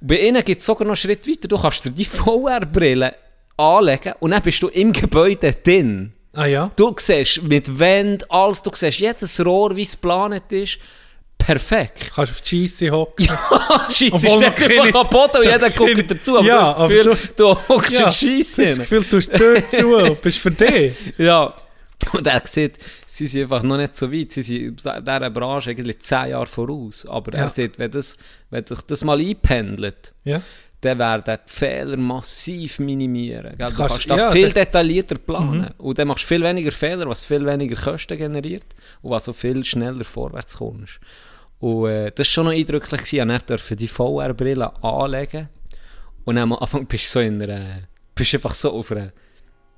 Bei ihnen gibt es sogar noch einen Schritt weiter. Du kannst dir die VR-Brille anlegen und dann bist du im Gebäude drin. Ah ja? Du siehst mit Wände, alles, du siehst jedes Rohr, wie es geplant ist. Perfekt. Du kannst auf die Scheisse hocken. Scheisse steht noch keine- einfach am Boden und jeder guckt dazu. Aber Ja, du hast das Gefühl, du hockst Ja, in Du hast das Scheisse. Gefühl, du tust die Tür zu und bist für dich. Ja. Und er sieht, sie sind einfach noch nicht so weit. Sie sind in dieser Branche eigentlich zehn Jahre voraus. Aber Ja. er sieht, wenn, das, wenn dich das mal einpendelt, Ja. dann werden die Fehler massiv minimieren. Gell? Du Kannst- kannst da ja, viel detaillierter planen. Und dann machst du viel weniger Fehler, was viel weniger Kosten generiert und was so viel schneller vorwärts kommst. Und äh, das war schon noch eindrücklich. gewesen. Ich durfte die VR-Brille anlegen. Und am Anfang bist du so in einer, bist einfach so auf einer,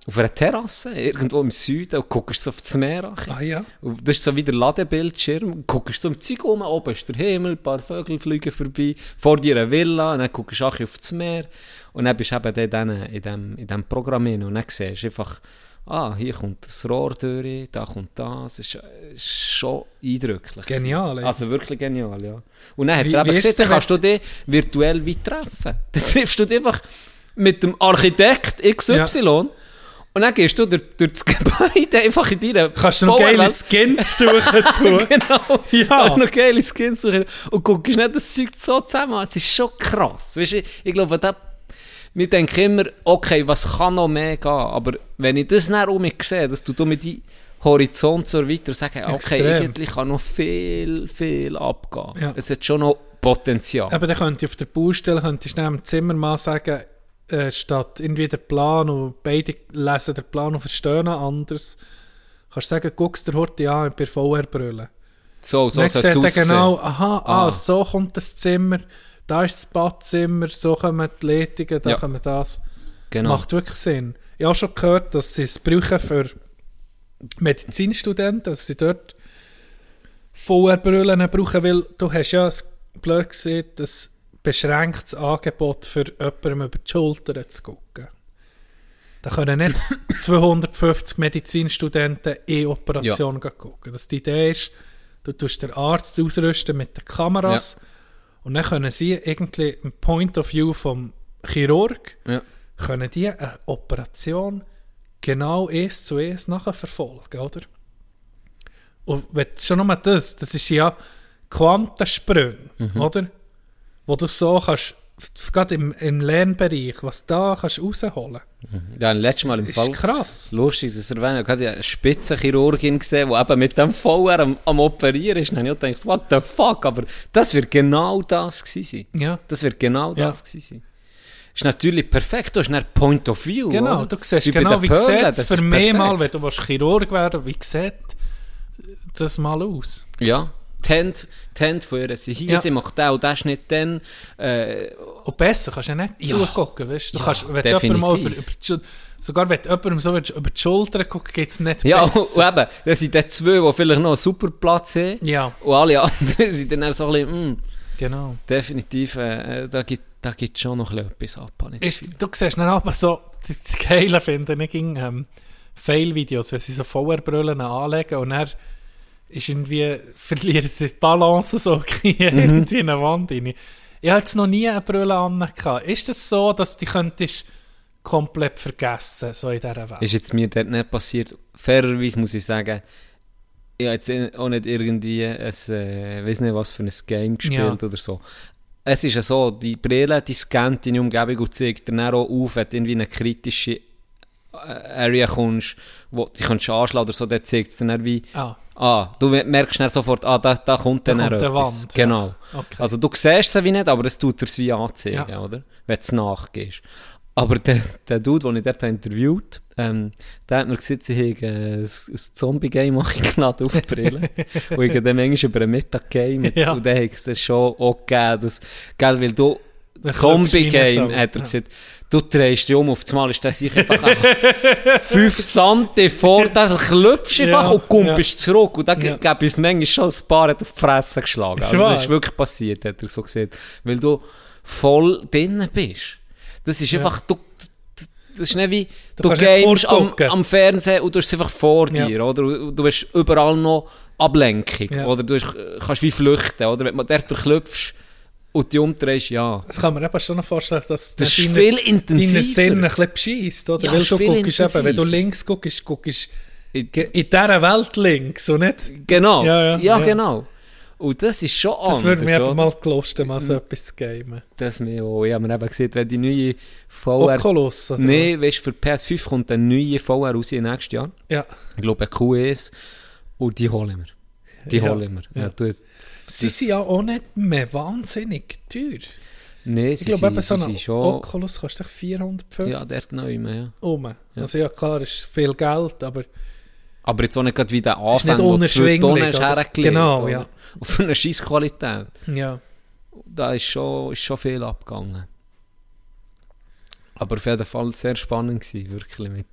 auf einer Terrasse, irgendwo im Süden, und guckst so auf das Meer. Ah ja. Und Das ist so wie der Ladebildschirm. Du guckst so im Zeug um, oben ist der Himmel, ein paar Vögel fliegen vorbei, vor dir eine Villa, und dann guckst du auch auf das Meer. Und dann bist du eben in diesem in dem Programm hin und dann siehst du einfach, ah, hier kommt das Rohr durch, da kommt das. Es ist, ist schon eindrücklich. Genial, ey. Also wirklich genial, ja. Und dann hat Wie- er eben gesagt, dann kannst du dich virtuell weit treffen. Dann triffst du dich einfach mit dem Architekt XY und dann gehst du durch, durch das Gebäude einfach in deiner Kannst du noch geile Skins suchen tun. genau. Ja. Und noch geile Skins suchen. Und guckst nicht das Zeug so zusammen. Es ist schon krass. Weißt du, ich glaube, da, wir denken immer, okay, was kann noch mehr gehen? Aber wenn ich das dann um mich sehe, dass du da mit die Horizont so weiter sagen, okay, Extrem. eigentlich kann noch viel, viel abgehen. Ja. Es hat schon noch Potenzial. Aber dann könnte ich auf der Baustelle du dann dem Zimmermann sagen, äh, statt irgendwie der Plan und beide lesen den Plan und verstehen anders, kannst du sagen, guckst dir heute an bei VR-Brille. so, so soll sieht es genau, aha, ah. Ah. so kommt das Zimmer, da ist das Badzimmer, so kommen die Leitungen, da Ja. kommen das. Genau. Macht wirklich Sinn. Ich habe schon gehört, dass sie es brauchen für Medizinstudenten, dass sie dort VR-Brillen brauchen, weil du hast ja, es blöd gesehen, das beschränktes Angebot für jemandem über die Schulter zu gucken. Da können nicht 250 Medizinstudenten in Operation gehen gucken. Das die Idee ist, du tust den Arzt ausrüsten mit den Kameras und dann können sie irgendwie im Point of View vom Chirurg Ja. können die eine Operation genau eins zu eins nachverfolgen, oder? Und wenn schon nochmal das, das ist ja Quantensprünge, Mhm. oder? Wo du so kannst, gerade im, im Lernbereich, was da kannst rausholen, Ja, letztes Mal im ist Fall. krass. Lustig, dass er erwähnt. Ich habe eine Spitzenchirurgin gesehen, die eben mit dem VR am, am Operieren ist. Und dann habe ich gedacht, what the fuck? Aber das wird genau das gewesen sein. Ja. Das wird genau Ja. das gewesen sein. Ist natürlich perfekt. Du hast einen Point of View. Genau, oder? du siehst Wie genau, wie sieht das es für ist mich mal, wenn du willst Chirurg werden wie sieht das mal aus? Ja. Die Hände, Hände von ihr sind hier, Ja. sie macht den und den Schnitt dann. Äh, Und besser kannst du ja nicht Ja. zugucken, weißt du? Ja, kannst, wenn du jemandem mal über, über sogar wenn jemandem so über die Schulter guckst, geht es nicht ja, besser. und eben, das sind die zwei, die vielleicht noch einen super Platz haben. Ja, Und alle anderen sind dann so ein bisschen, mm, genau. definitiv, äh, da gibt da gibt schon noch ein bisschen etwas ab. das Ist, du siehst dann aber so, das das Geile finde ich, ging, ähm, Fail-Videos, wenn sie so VR-Brillen anlegen und dann ist irgendwie, verlieren sie die Balance so irgendwie in eine Wand rein. Ich habe jetzt noch nie eine Brille an. Ist das so, dass die könntest komplett vergessen, so in dieser Welt? Ist jetzt mir dort nicht passiert. Fairerweise muss ich sagen, ich habe jetzt auch nicht irgendwie ein, äh, weiß nicht was für ein Game gespielt oder so. Es ist ja so, die Brille, die scannt deine Umgebung und zeigt dir dann auch auf, wenn du irgendwie in eine kritische äh, Area kommst, wo die kannst du anschlagen oder so, der zeigt es dann eher wie, Ah, ah, du merkst dann sofort, ah, da, da kommt Da dann kommt eher eine etwas. Wand, ja. Genau. okay. Also du siehst es wie nicht, aber es tut dir es wie anzeigen, Ja. oder? Wenn du es nachgehst. Aber der, der Dude, den ich dort interviewt ähm, der hat mir gesagt, sie äh, ein, ein Zombie-Game eingeladen auf die Brille. und ich dann manchmal über einen Mittag gamet. Ja. Und dann hat es das schon auch gegeben, dass, gell, weil du, Das Zombie-Game, hat er gesagt, du drehst dich um, auf einmal ist das sich einfach 5 Sante vor, da klopfst du einfach Ja, und kumpelst zurück. Und da Ja. ja. gäbe es manchmal schon ein paar auf die Fresse geschlagen. Ist Also das ist wirklich passiert, hat er so gesehen. Weil du voll drinnen bist. Das ist einfach, du, das ist nicht wie, du, nicht gamest am, am Fernsehen und du hast es einfach vor Ja. dir, oder? Du- Du hast überall noch Ablenkung, Ja. oder? Du hast, kannst wie flüchten, oder? Wenn du dort klopfst und die umdrehst, ja. Das kann man eben schon noch vorstellen, dass Das ist deine- viel deine intensiver. Sinne ein bisschen bescheisst, oder? Ja, Weil du viel guckst eben, wenn du links guckst, guckst ge- in dieser Welt links und nicht... Genau. Ja, ja, ja. genau. Und das ist schon Das würde oder? einfach mal gelust, mal so etwas zu gamen. Das mir auch. Ich habe mir eben gesehen, wenn die neue VR... Oculus, oder Nein, weißt du, für PS5 kommt eine neue VR raus im nächsten Jahr. Ja. Ich glaube, eine QS. Und die holen wir. Die Ja, holen wir. Ja. ja. Sie sind ja auch nicht mehr wahnsinnig teuer. nee, Ich sie glaube, sind, eben so ein. Oculus kostet dich 450 ja, dort neu mehr, ja. um. Also ja, klar, ist viel Geld, aber Aber jetzt auch nicht gerade wie der Ist nicht Anfang, wo du zwei unerschwinglich, oder? hergelegt. Genau, oder? ja. Auf eine scheisse Qualität. ja. Da ist schon, ist schon viel abgegangen. Aber auf jeden Fall sehr spannend gewesen, wirklich. Mit,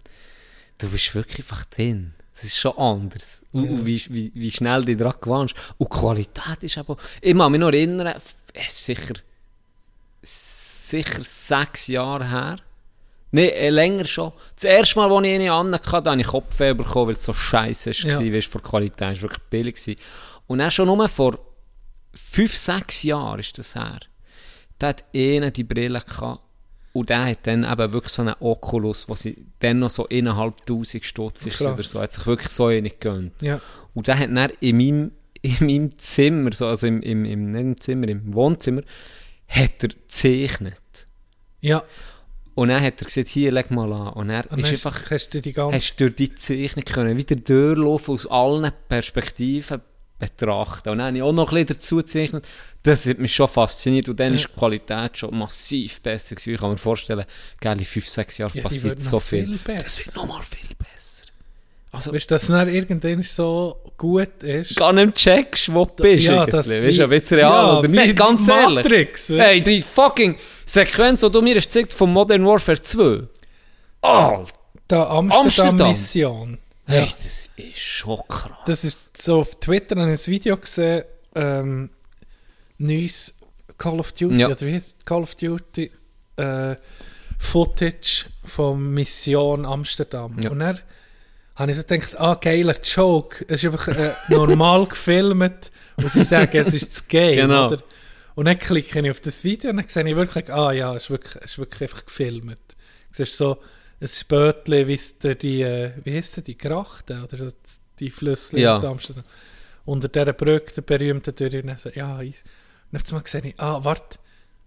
du bist wirklich einfach drin. Das ist schon anders. Und, und wie, wie, wie schnell du dran gewöhnst. Und die Qualität ist aber... Ich kann mich noch erinnern, es ist sicher... Sicher sechs Jahre her. Nein, äh, länger schon. Das erste Mal, als ich eine anhatte, hatte ich Kopfweh bekommen, weil es so scheiße war, Ja. ja. weißt, von der Qualität. Es war wirklich billig. Und dann schon nur vor fünf, sechs Jahren ist das her. Da hat einer die Brille gehabt und der hat dann eben wirklich so einen Oculus, wo sie dann noch so eineinhalbtausend Stutz ist Krass. oder so, hat sich wirklich so eine gegönnt. ja. Und der hat dann in meinem, in meinem Zimmer, so, also im, im, im, nicht im Zimmer, im Wohnzimmer, hat er gezeichnet. Ja. Und dann hat er gesagt, hier, leg mal an. Und er ist hast, einfach, hast du die ganze... hast du durch die Zeichnung können wieder durchlaufen aus allen Perspektiven betrachten. Und dann habe ich auch noch ein bisschen dazu gezeichnet. Das hat mich schon fasziniert. Und dann Ja. ist die Qualität schon massiv besser gewesen. Ich kann mir vorstellen, geil, in fünf, sechs Jahren Ja, passiert so noch viel. viel besser. Das wird nochmal viel besser. Also, Weißt du, dass es irgendwann so gut ist? gar nicht checkst, wo du bist. Ja, das weißt du, ob jetzt real ja, oder nicht, ganz ehrlich. Matrix? Hey, die fucking Sequenz, die du mir hast gezeigt von Modern Warfare 2. Alter! Da Amsterdam. Amsterdam-Mission. Hey, Ja. das ist schon krass. Das ist so auf Twitter habe ich ein Video gesehen, ähm, neues Call of Duty, Ja. oder wie heißt Call of Duty äh, Footage von Mission Amsterdam. Ja. Und dann habe ich so gedacht, ah, geiler Joke. Es ist einfach äh, normal gefilmt und sie sagen, es ist das Game. Genau. Oder? Und dann klicke ich auf das Video und dann sehe ich wirklich, ah ja, es ist wirklich, es ist wirklich einfach gefilmt. Du siehst so ein Spötchen, wie es die, äh, wie heisst der, die Grachten oder die Flüsse Ja. in Amsterdam. Unter dieser Brücke, der berühmten durch, und dann so, ja, eis. und einmal sehe ich, ah, warte,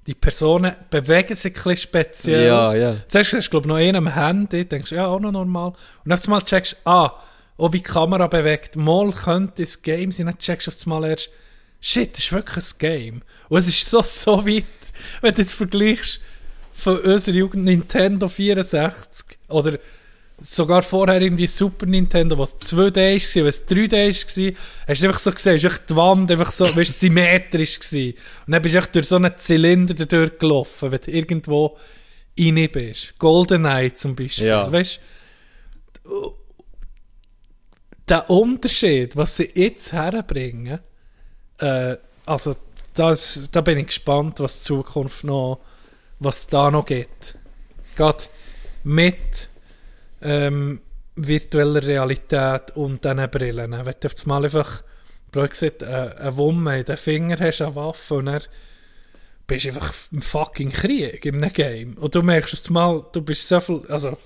die Personen bewegen sich ein bisschen speziell. Ja, ja. Zuerst hast du, glaube noch einen am Handy, denkst ja, auch noch normal. Und auf einmal checkst du, ah, oh, wie die Kamera bewegt, mal könnte es Game sein, dann checkst du auf einmal erst, shit, das ist wirklich ein Game. Und es ist so, so weit, wenn du jetzt vergleichst von unserer Jugend Nintendo 64 oder sogar vorher irgendwie Super Nintendo, was 2D war, was 3D war, hast du einfach so gesehen, ist die Wand einfach so, weißt, symmetrisch gewesen. Und dann bist du durch so einen Zylinder da durchgelaufen, wenn du irgendwo rein bist. GoldenEye zum Beispiel, Ja. weißt du, der Unterschied, was sie jetzt herbringen, äh, also das, da bin ich gespannt, was die Zukunft noch, was da noch gibt. Gerade mit ähm, virtueller Realität und diesen Brillen. Wenn du auf einmal einfach, blöd gesagt, äh, eine Wumme in den Finger hast, eine Waffe und dann bist du einfach im fucking Krieg in einem Game. Und du merkst auf einmal, du bist so viel, also,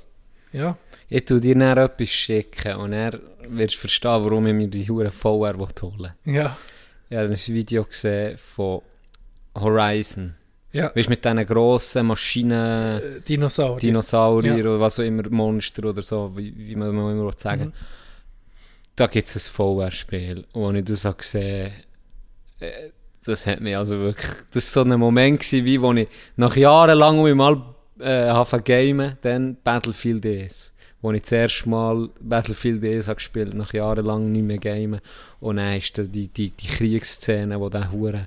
ja. Ich tu dir dann etwas schicken und er wirst du verstehen, warum ich mir die Hure VR holen will. Ja, Ich habe ein Video gesehen von Horizon. Ja, Weißt du, mit diesen grossen Maschinen, äh, Dinosaurier. Dinosaurier Ja. oder was auch immer, Monster oder so, wie, wie man man immer sagen Mhm. Da gibt es ein VR-Spiel. Und als ich das habe gesehen äh, das hat mich also wirklich, das war so ein Moment gewesen, wie wo ich nach Jahren lang um mal äh, habe gamen, dann Battlefield 1. Wo ich das erste Mal Battlefield 1 habe gespielt, nach Jahren lang nicht mehr gamen. Und dann ist die, die, die Kriegsszene, wo der Hure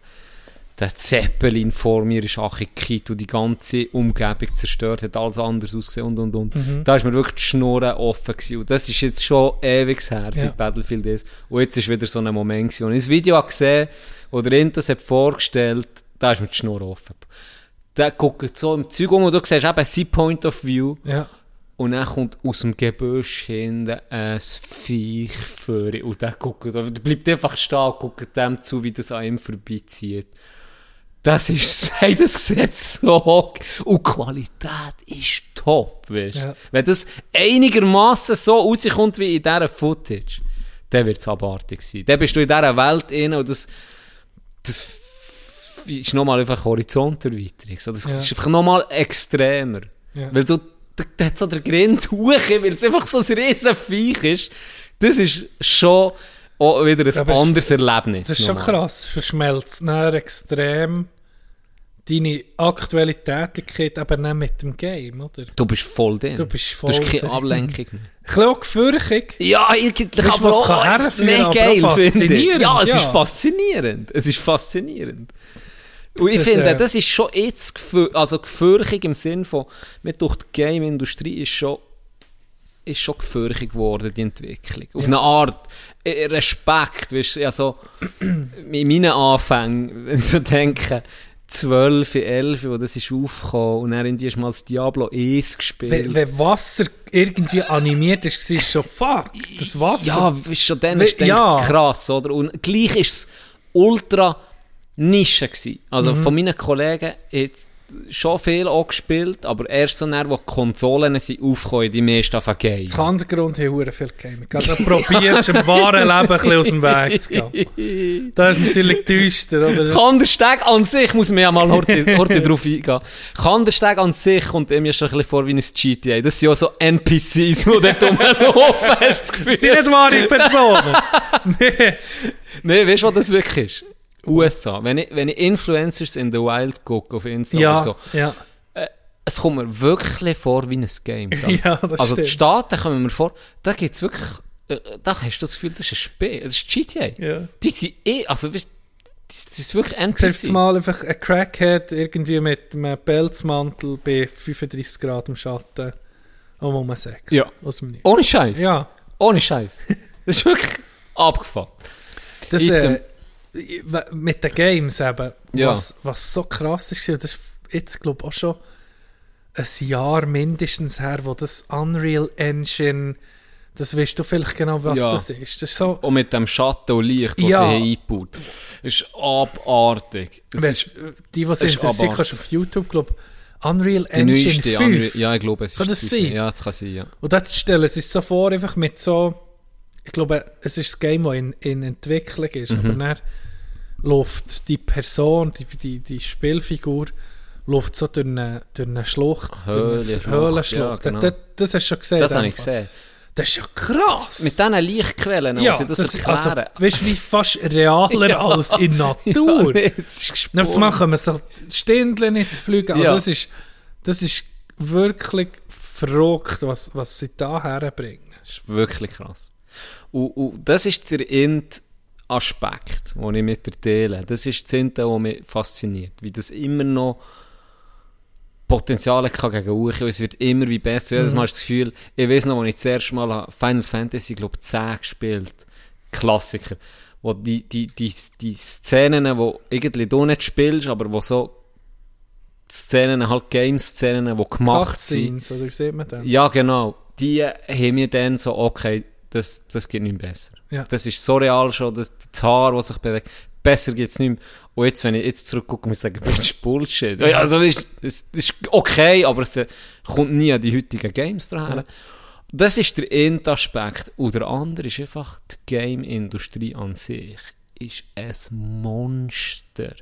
der Zeppelin vor mir ist angekippt und die ganze Umgebung zerstört hat, alles anders ausgesehen und und und. Mhm. Da ist mir wirklich die Schnurren offen gewesen. Und das ist jetzt schon ewig her, seit Ja. Battlefield ist. Und jetzt ist wieder so ein Moment gewesen. Und ich das Video habe gesehen, wo der Intas hat vorgestellt, da ist mir die Schnur offen. Der guckt so im Zeug um und du siehst eben sein Point of View. Ja. Und dann kommt aus dem Gebüsch hinten ein Viech vor und der guckt, der bleibt einfach stehen und guckt dem zu, wie das an ihm vorbeizieht. Das ist, hey, das sieht so, und die Qualität ist top, weißt du. Ja. Wenn das einigermaßen so rauskommt wie in dieser Footage, dann wird es abartig sein. Dann bist du in dieser Welt drin und das, das ist nochmal einfach Horizonterweiterung. So, Das Ja. ist einfach nochmal extremer. Ja. Weil du, da, da hat so der Grind hoch, weil es einfach so ein riesen Viech ist. Das ist schon auch wieder ein es- anderes Erlebnis. Das ist schon krass. Verschmelzt extrem deine aktuelle Tätigkeit, aber nicht mit dem Game, oder? Du bist voll drin. Du bist voll Du hast keine. Ablenkung mehr. Ein auch gefürchtig. Ja, eigentlich Weißt du, was kann herführen, aber geil, auch faszinierend, Ja, es ja. ist faszinierend. Es ist faszinierend. Und ich Das, finde, äh, das ist schon jetzt also gefürchtig im Sinn von, mit durch die Game-Industrie ist schon, ist schon gefürchtig geworden, die Entwicklung. Auf eine Art äh, Respekt, weißt du, also in meinen Anfängen, wenn ich so denke, 12, 11, wo das ist aufgekommen und dann du mal das Diablo 1 gespielt. Wenn, wenn Wasser irgendwie animiert ist, war es schon fuck, das Wasser. Ja, schon dann ist ja. krass, oder? Und gleich ist es ultra Nische gewesen. Also Mhm. von meinen Kollegen jetzt schon viel auch gespielt, aber erst so näher, wo die Konsolen sind aufgekommen, die meisten auf Game. Das Hintergrund hat hure viel Gaming. Also probierst im wahren Leben ein bisschen aus dem Weg zu gehen. Das ist natürlich düster, oder? Kandersteg an sich, muss man ja mal heute, heute drauf eingehen. Kandersteg an sich kommt mir schon ein bisschen vor wie ein GTA. Das sind ja so NPCs, die dort rumlaufen, hast du das Gefühl? sind nicht wahre Personen. nee. Nein, weißt du, was das wirklich ist? USA. Wenn ich, wenn ich Influencers in the Wild gucke auf Insta Ja, oder so, ja. es kommt mir wirklich vor wie ein Game. Ja, das also die stimmt. Staaten kommen mir vor, da gibt es wirklich, äh, da hast du das Gefühl, das ist ein Spiel, das ist GTA. Ja. Die sind eh, also weißt, das, ist wirklich NPCs. mal einfach ein Crackhead irgendwie mit einem Pelzmantel bei 35 Grad im Schatten um um Sack. Ja. Aus dem Nichts. Ohne Scheiß. Ja. Ohne Scheiß. Das ist wirklich abgefahren. Das, äh, mit den Games eben, Ja. was, was so krass ist, das ist jetzt glaube ich auch schon ein Jahr mindestens her, wo das Unreal Engine, das weißt du vielleicht genau, was Ja. das ist. Das ist so, Und mit dem Schatten und Licht, das Ja. sie haben eingebaut. Das ist abartig. Das weißt, ist die, was das sich interessiert, kannst du auf YouTube, glaube Unreal die Engine neueste 5. andere, Ja, ich glaube, es ist Kann das sein? Ja, das kann sein, ja. Und dort stellen sie es so vor, einfach mit so, ich glaube, es ist das Game, das in, in Entwicklung ist, Mhm. aber dann läuft die Person, die, die, die Spielfigur, läuft so durch eine, durch eine Schlucht, Höhle, durch eine Schlucht, Höhlenschlucht. ja, genau. das, das hast du schon gesehen. Das habe ich gesehen. Das ist ja krass. Mit diesen Lichtquellen, ja, sie das, das, erklären. also, weißt du, wie fast realer Ja. als in Natur. Ja, nee, einmal können wir so Stindchen nicht fliegen. Also Ja. das, ist, das ist wirklich verrückt, was, was sie da herbringen. Das ist wirklich krass. Und, und das ist der Int-Aspekt, den ich mit dir teile. Das ist das Int, was mich fasziniert. Wie das immer noch Potenzial kann gegen und es wird immer wie besser. Jedes Mal hast du das Gefühl, ich weiß noch, als ich das erste Mal Final Fantasy, glaube 10 gespielt Klassiker. Wo die, die, die, die Szenen, wo irgendwie du nicht spielst, aber wo so Szenen, halt Game-Szenen, die gemacht sind, oder sieht man das? ja, genau. Die haben mir dann so, okay, das, das geht nicht mehr besser. Ja. Das ist so real schon, das, das Haar, das sich bewegt. Besser geht es nicht mehr. Und jetzt, wenn ich jetzt zurückgucke, muss ich sagen, das ist Bullshit. Ja, also, das ist, ist okay, aber es äh, kommt nie an die heutigen Games dran. Das ist der End-Aspekt. Und der andere ist einfach die Game-Industrie an sich. ist ein Monster.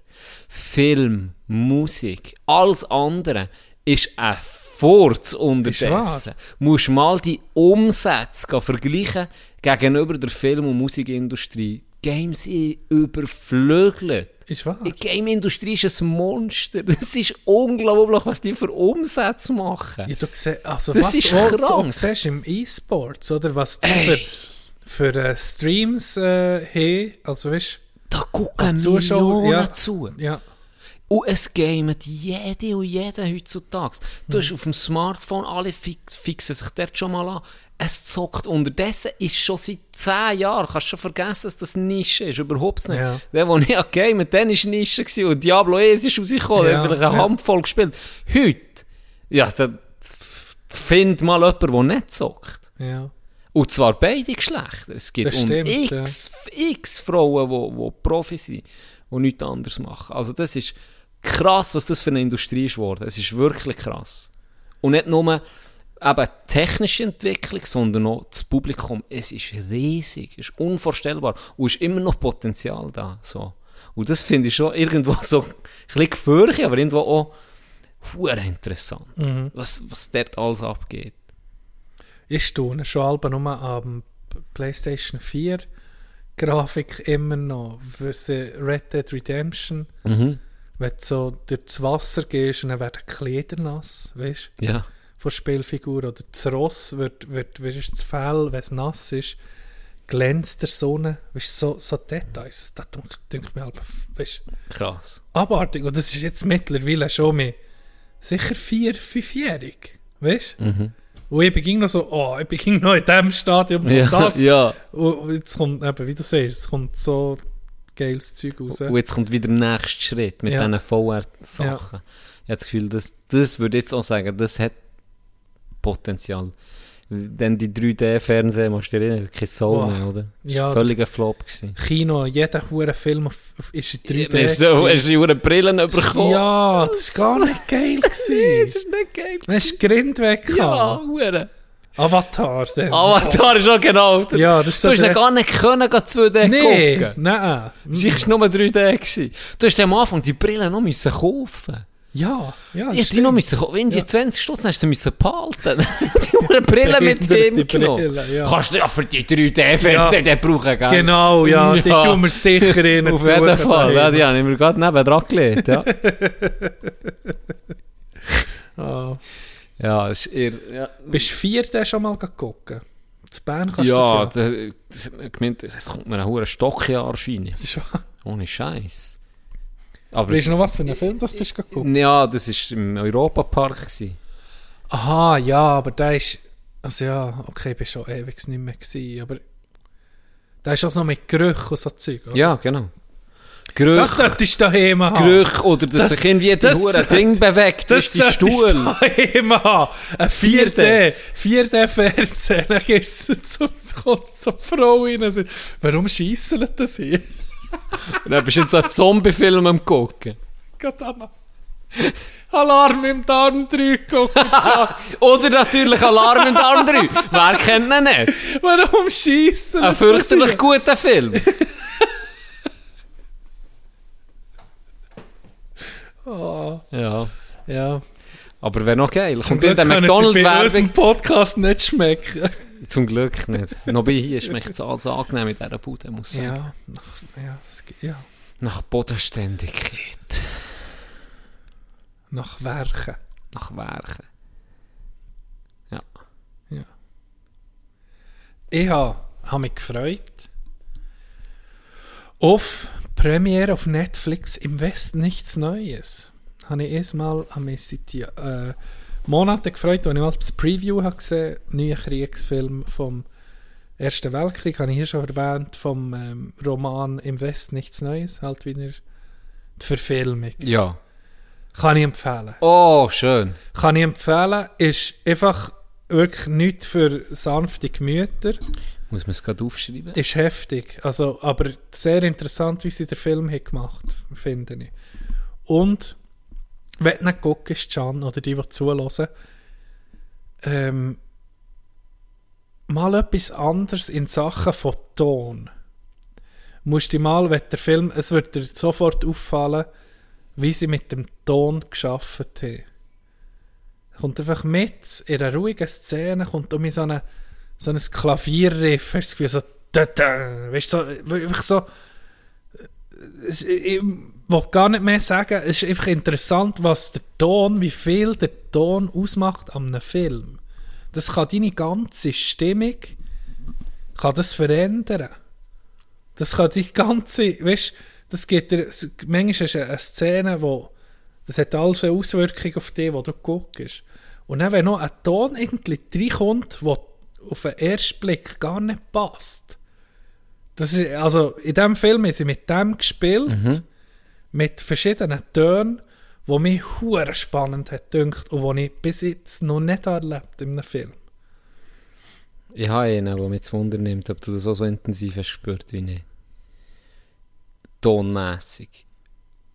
Film, Musik, alles andere ist ein Furz unterdessen. Musst mal die Umsätze vergleichen gegenüber der Film- und Musikindustrie. Die Games sind überflügelt. Ist wahr. Die Game-Industrie ist ein Monster. Das ist unglaublich, was die für Umsätze machen. Ja, du siehst, also Das was ist du krank. siehst im E-Sports, oder? Was die für, für äh, Streams äh, haben, also weißt Da gucken Millionen ja. zu. ja. Und es gamet jede und jeder heutzutage. Du Mhm. hast auf dem Smartphone, alle fix, fixen sich dort schon mal an. Es zockt. Unterdessen ist schon seit 10 Jahren, kannst schon vergessen, dass das Nische ist. Überhaupt nicht. Ja. Der, der ich gamet, dann war Nische. Gewesen. Und Diablo ES ist rausgekommen. Ja, Ja, vielleicht eine ja. Handvoll gespielt. Heute, ja, da find mal jemanden, der nicht zockt. ja. Und zwar beide Geschlechter. Es gibt stimmt, x, x Frauen, die, die Profi sind und nichts anderes machen. Also das ist krass, was das für eine Industrie ist geworden. Es ist wirklich krass. Und nicht nur eben technische Entwicklung, sondern auch das Publikum. Es ist riesig, es ist unvorstellbar und es ist immer noch Potenzial da. So. Und das finde ich schon irgendwo so ein bisschen gefährlich, aber irgendwo auch interessant, was, was dort alles abgeht. Ich staune schon halb nur am PlayStation 4 Grafik immer noch. Für Red Dead Redemption, Mhm. Wenn du so durch das Wasser gehst und dann werden die Kleider nass, weißt du? Ja. von Spielfigur. Oder das Ross wird, wird, ist das Fell, wenn es nass ist, glänzt der Sonne. Weißt du, so, so Details. Das denke denk mir halt, weißt Krass. abartig. Und das ist jetzt mittlerweile schon mehr sicher vier, fünfjährig. Weißt du? Mhm. Und ich bin noch so, oh, ich bin noch in diesem Stadium Ja, das. ja. Und jetzt kommt eben, wie du siehst, es kommt so geiles Zeug raus. Und jetzt kommt wieder der nächste Schritt mit Ja. diesen VR-Sachen. Ich habe das Gefühl, das, das würde ich jetzt auch sagen, das hat Potenzial. Denn die 3D-Fernseher, musst du dir erinnern, kein Soul Boah. mehr, oder? Das Ja, war völliger Flop. Gewesen. Kino, jeder hure Film auf, auf, ist in 3D. Hast du, hast die Brillen bekommen? ja, das war gar nicht geil. das gewesen. ist nicht geil. Hast du Grind weg. Ja, hure. Avatar. Dann. Avatar ist auch genau. Ja, das ist du hast gar nicht können, gehen 2D Nee, gucken. nein. Es war nur 3D. Gewesen. Du hast am Anfang die Brillen noch müssen kaufen Ja, ja, hätte die noch müssen kaufen. Irgendwie 20 Stunden hast du sie behalten. die Brille mit ihm genommen. Brille, ja. Kannst du ja für die 3D-Fernseher Ja. brauchen, gell? Genau, ja, die Ja. tun wir sicher in Auf jeden Fall. Ja, die habe ich mir gerade neben dran gelegt. Ja, Ah. Ja ist eher, ja. Bist du vier schon mal gucken? Zu Bern kannst Ja, du das das, das gemeint, es kommt mir ein hoher rein. ja. Schon. Ohne Scheiß. Aber Weißt du noch, was für einen Film das bist du gucken? ja, das war im Europapark. Aha, ja, aber der ist... Also ja, okay, ich bin schon ewig nicht mehr gewesen, aber... Der ist auch so mit Gerüchen und so Zeug, oder? Ja, genau. Gerüch, Das solltest du daheim haben. Gerüch oder dass Das- sich irgendwie die das hure Ding bewegt Das durch die Stuhl. du daheim haben. Ein 4D. 4D-Fernsehen. Dann gehst du zu, kommt so Frau rein warum schiessen das hier? Dann bist du jetzt einen Zombie-Film am gucken. An. Alarm im Darm 3 gucken. Oder natürlich Alarm in Darm 3. Wer kennt ihn nicht? Warum schiessen Ein fürchterlich guter Film. Oh, Ja. ja. Aber wäre noch geil. Zum Kommt Glück können sie bei unserem Podcast nicht schmecken. Zum Glück nicht. Noch bei hier schmeckt es alles angenehm mit dieser Bude, muss ich sagen. Ja, nach, ja, es ja, Nach Bodenständigkeit. nach Werken. Nach Werken. Ja. Ich habe hab mich gefreut auf Premiere auf Netflix im Westen nichts Neues. Habe ich erstmal seit äh, Monaten gefreut, als ich mal das Preview habe gesehen neuen Kriegsfilm vom Ersten Weltkrieg, habe ich hier schon erwähnt, vom ähm, Roman Im Westen nichts Neues, halt wieder die Verfilmung. Ja. Kann ich empfehlen. Oh, schön. Kann ich empfehlen, ist einfach wirklich nichts für sanfte Gemüter. Muss man es gerade aufschreiben? Ist heftig. Also, aber sehr interessant, wie sie den Film hat gemacht finde ich. Und, wenn du nicht guckst, Can, oder die, die zuhören, ähm, mal etwas anderes in Sachen von Ton. musst du mal, wenn der Film, es wird dir sofort auffallen, wie sie mit dem Ton geschafft haben. Kommt einfach mit, in einer ruhigen Szene, kommt um so, eine, so ein Klavierriff, hast du das Gefühl, so, weißt du, so, einfach so, ich will gar nicht mehr sagen, es ist einfach interessant, was der Ton, wie viel der Ton ausmacht an einem Film. Das kann deine ganze Stimmung, kann das verändern. Das kann die ganze, weißt, das geht dir, manchmal ist eine Szene, wo, das hat alles eine Auswirkung auf dich, wo du guckst. Und dann, wenn noch ein Ton irgendwie reinkommt, der auf den ersten Blick gar nicht passt, das ist, also in diesem Film haben sie mit dem gespielt, mit verschiedenen Tönen, wo mich hure spannend hat gedacht und die ich bis jetzt noch nicht erlebt in einem Film. Ich habe einen, der mich zu Wunder nimmt, ob du das auch so intensiv hast gespürt wie ich. Tonmässig.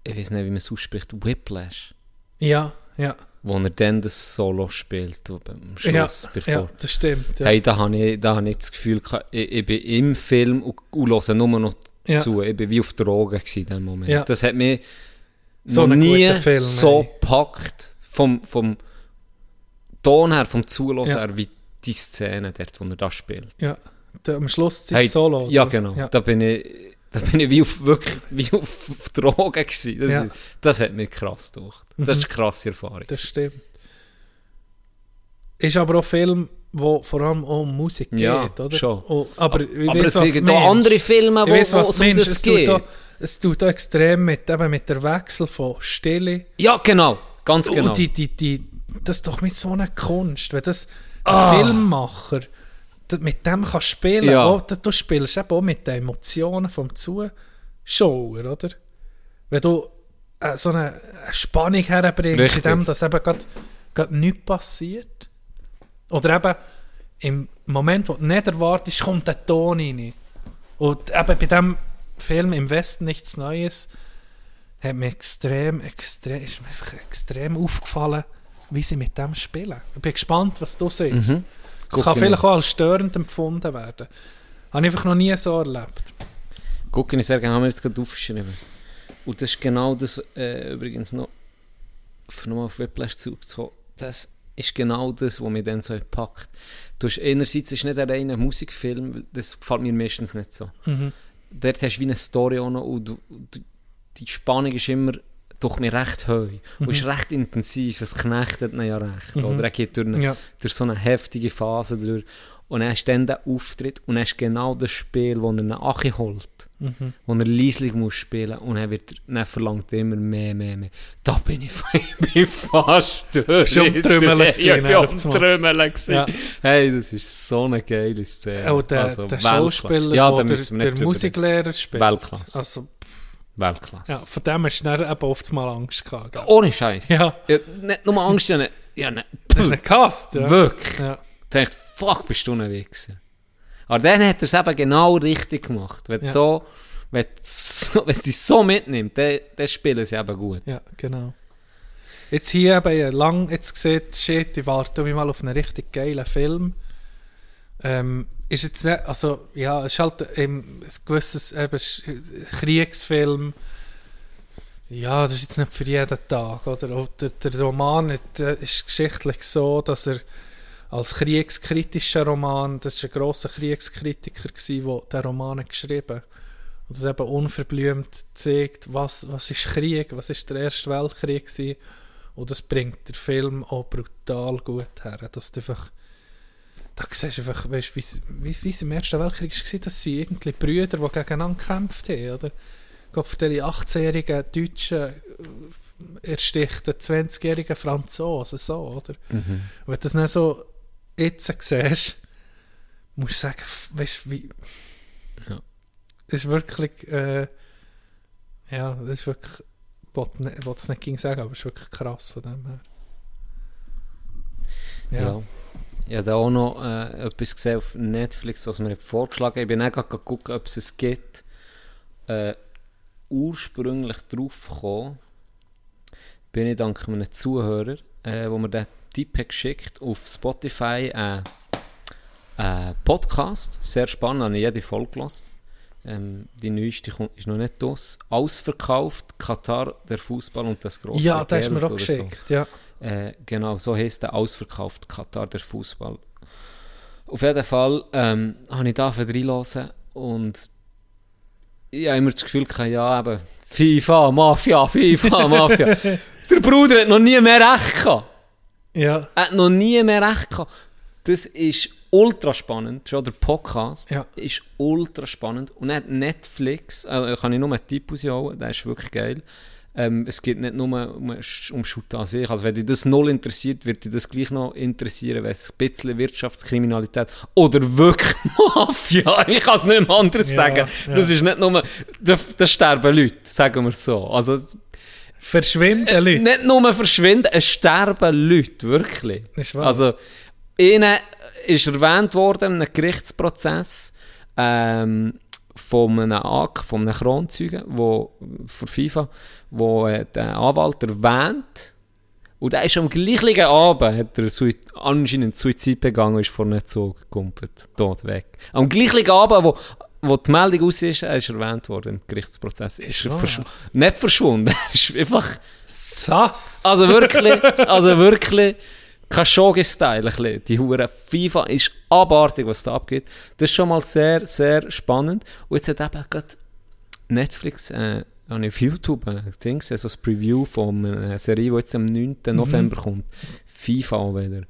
Ich weiß nicht, wie man es ausspricht. Whiplash. Ja, ja, Wo er dann das Solo spielt. wo Am ja, Schluss, bevor. ja, das stimmt. Ja. Hey, da habe ich, da habe ich das Gefühl, ich, ich bin im Film und, und höre nur noch Ja. zu. Ich bin wie auf Drogen in dem Moment. Ja. Das hat mich So nie Film, so ey. gepackt. Vom, vom Ton her, vom Zuhören Ja. her, wie die Szene dort, wo er das spielt. ja. Der, am Schluss ist Hey, Solo. Ja, oder? genau. Ja. Da bin ich, da bin ich wie auf, wirklich wie auf, auf Drogen gewesen. Das, Ja. das hat mich krass gemacht. Das ist eine krasse Erfahrung. Das stimmt. Ist aber auch ein Film, wo vor allem auch um Musik Ja, geht, oder? schon. Oh, aber ich Aber weiss, es gibt auch andere Filme, wo, wo was es du um Es tut, geht. auch, es tut auch extrem mit, eben mit der Wechsel von Stille. Ja, genau. Ganz genau. Und die, die, die, das ist doch mit so einer Kunst. Wenn das ein Ah. Filmmacher d- mit dem kann spielen Ja. auch, du- du spielst eben auch mit den Emotionen vom Zuschauer, oder? Wenn du äh, so eine, Spannung herbringst, Richtig. in dem, dass eben gerade nichts passiert. Oder eben im Moment, wo du nicht erwartest, kommt der Ton rein. Und eben bei diesem Film «Im Westen nichts Neues» hat mir extrem, extrem, ist mir einfach extrem aufgefallen, wie sie mit dem spielen. Ich bin gespannt, was du siehst. Mhm. Guck kann ich vielleicht auch als störend empfunden werden. Habe ich einfach noch nie so erlebt. Gucken ich sehr gerne, haben wir jetzt gerade aufgeschrieben. Und das ist genau das, äh, übrigens noch, für nochmal auf Whiplash zurückzukommen, das ist genau das, was mich dann so packt. Du hast einerseits ist nicht ein reiner Musikfilm, das gefällt mir meistens nicht so. Mhm. Dort hast du wie eine Story auch noch und du, du, die Spannung ist immer durch mir recht hoch und ist recht intensiv, es knechtet ihn ja recht. Oder er geht durch, eine, Ja. durch so eine heftige Phase durch und dann hast dann den Auftritt und hast genau das Spiel, wo er einen Achi holt, Mhm. wo er leislich muss spielen und dann, wird, er- dann verlangt er immer mehr, mehr, mehr. Da bin ich, ich bin fast durch. Du am Trümmeln Ja, gewesen, ich bin am. Trümmeln. Ja. Hey, das ist so eine geile Szene. Auch der, Also, der. Schauspieler, ja, der, der, Musiklehrer spielt. Weltklasse. Also, Weltklasse. ja, von dem hast du dann eben oft mal Angst gehabt. gell? Ohne Scheiß. Ja. Nicht nur Angst, ja, nicht, ja, nicht. Das ist ein Cast, ja. Wirklich. Ja. Ich dachte, fuck, bist du ein Wichser. Aber dann hat er es eben genau richtig gemacht. Wenn, Ja. so, wenn, so, wenn es dich so mitnimmt, dann, dann spielen sie eben gut. Ja, genau. Jetzt hier eben lang jetzt gesehen, shit, ich warte mich mal auf einen richtig geilen Film. Ähm, ist jetzt nicht, also ja, es ist halt ein gewisses eben, Kriegsfilm. Ja, das ist jetzt nicht für jeden Tag, oder? Der, der Roman hat, äh, ist geschichtlich so, dass er als kriegskritischer Roman, das war ein grosser Kriegskritiker, gewesen, der den Roman hat geschrieben und das eben unverblümt zeigt, was, was ist Krieg, was ist der Erste Weltkrieg gewesen. Und das bringt der Film auch brutal gut her. Dass du einfach, da siehst du einfach, weißt, wie, wie, wie es im Ersten Weltkrieg war, dass sie irgendwie Brüder, die gegeneinander gekämpft haben, oder? Gott, für die 18-jährigen Deutschen äh, ersticht einen 20-jährigen Franzosen, so, oder? Und wenn du das nicht so jetzt siehst, musst du sagen, weißt du, wie... Ja. Das ist wirklich, äh, ja, das ist wirklich, ich wollte es nicht gegen sagen, aber es ist wirklich krass von dem her. Ja. Ja. Ich habe da auch noch äh, etwas gesehen auf Netflix, was mir hat vorgeschlagen Ich bin auch gerade gucken, ob es es gibt. Äh, ursprünglich drauf gekommen, bin ich dank einem Zuhörer, äh, wo mir den Tipp hat geschickt auf Spotify äh, äh, Podcast. Sehr spannend, habe ich jede Folge gelassen. Ähm, die neueste ist noch nicht aus. Ausverkauft, Katar, der Fußball und das große Ja, das hast du mir auch oder so. geschickt. Ja. Äh, genau, so heisst der ausverkauft Katar der Fußball. Auf jeden Fall ähm, habe ich da reinlassen und ich habe immer das Gefühl gehabt, ja, eben, FIFA, Mafia, FIFA, Mafia. der Bruder hat noch nie mehr recht gehabt. Ja. Er hat noch nie mehr recht gehabt. Das ist ultra spannend. Schon der Podcast Ja. ist ultra spannend. Und dann hat Netflix, also kann ich nur einen Tipp rausholen, der ist wirklich geil. Ähm, es geht nicht nur um, um Shoot an sich. Also wenn dich das null interessiert, wird dich das gleich noch interessieren, wenn es ein bisschen Wirtschaftskriminalität oder wirklich Mafia, ich kann es nicht mehr anders Ja, sagen. ja. Das ist nicht nur, da, da sterben Leute, sagen wir so. Also Verschwinden äh, Leute. nicht nur verschwinden, es sterben Leute, wirklich. Also, ihnen ist erwähnt worden in einem Gerichtsprozess ähm, von einem AK, von einem Kronzeugen, wo, für FIFA, wo äh, der Anwalt erwähnt, und der ist am gleichen Abend, hat er Sui anscheinend Suizid begangen, ist vor einem Zug gekumpelt, tot weg. Am gleichen Abend, wo, wo die Meldung aus ist, er ist erwähnt worden im Gerichtsprozess. Ist er verschw nicht verschwunden, er ist einfach... Sass. Also wirklich, also wirklich Khashoggi-Style. Die Hure FIFA ist abartig, was da abgeht. Das ist schon mal sehr, sehr spannend. Und jetzt hat eben gerade Netflix, äh, auf YouTube Ding gesehen, so ein Preview von einer Serie, die jetzt am 9. Mhm. November kommt. FIFA wieder.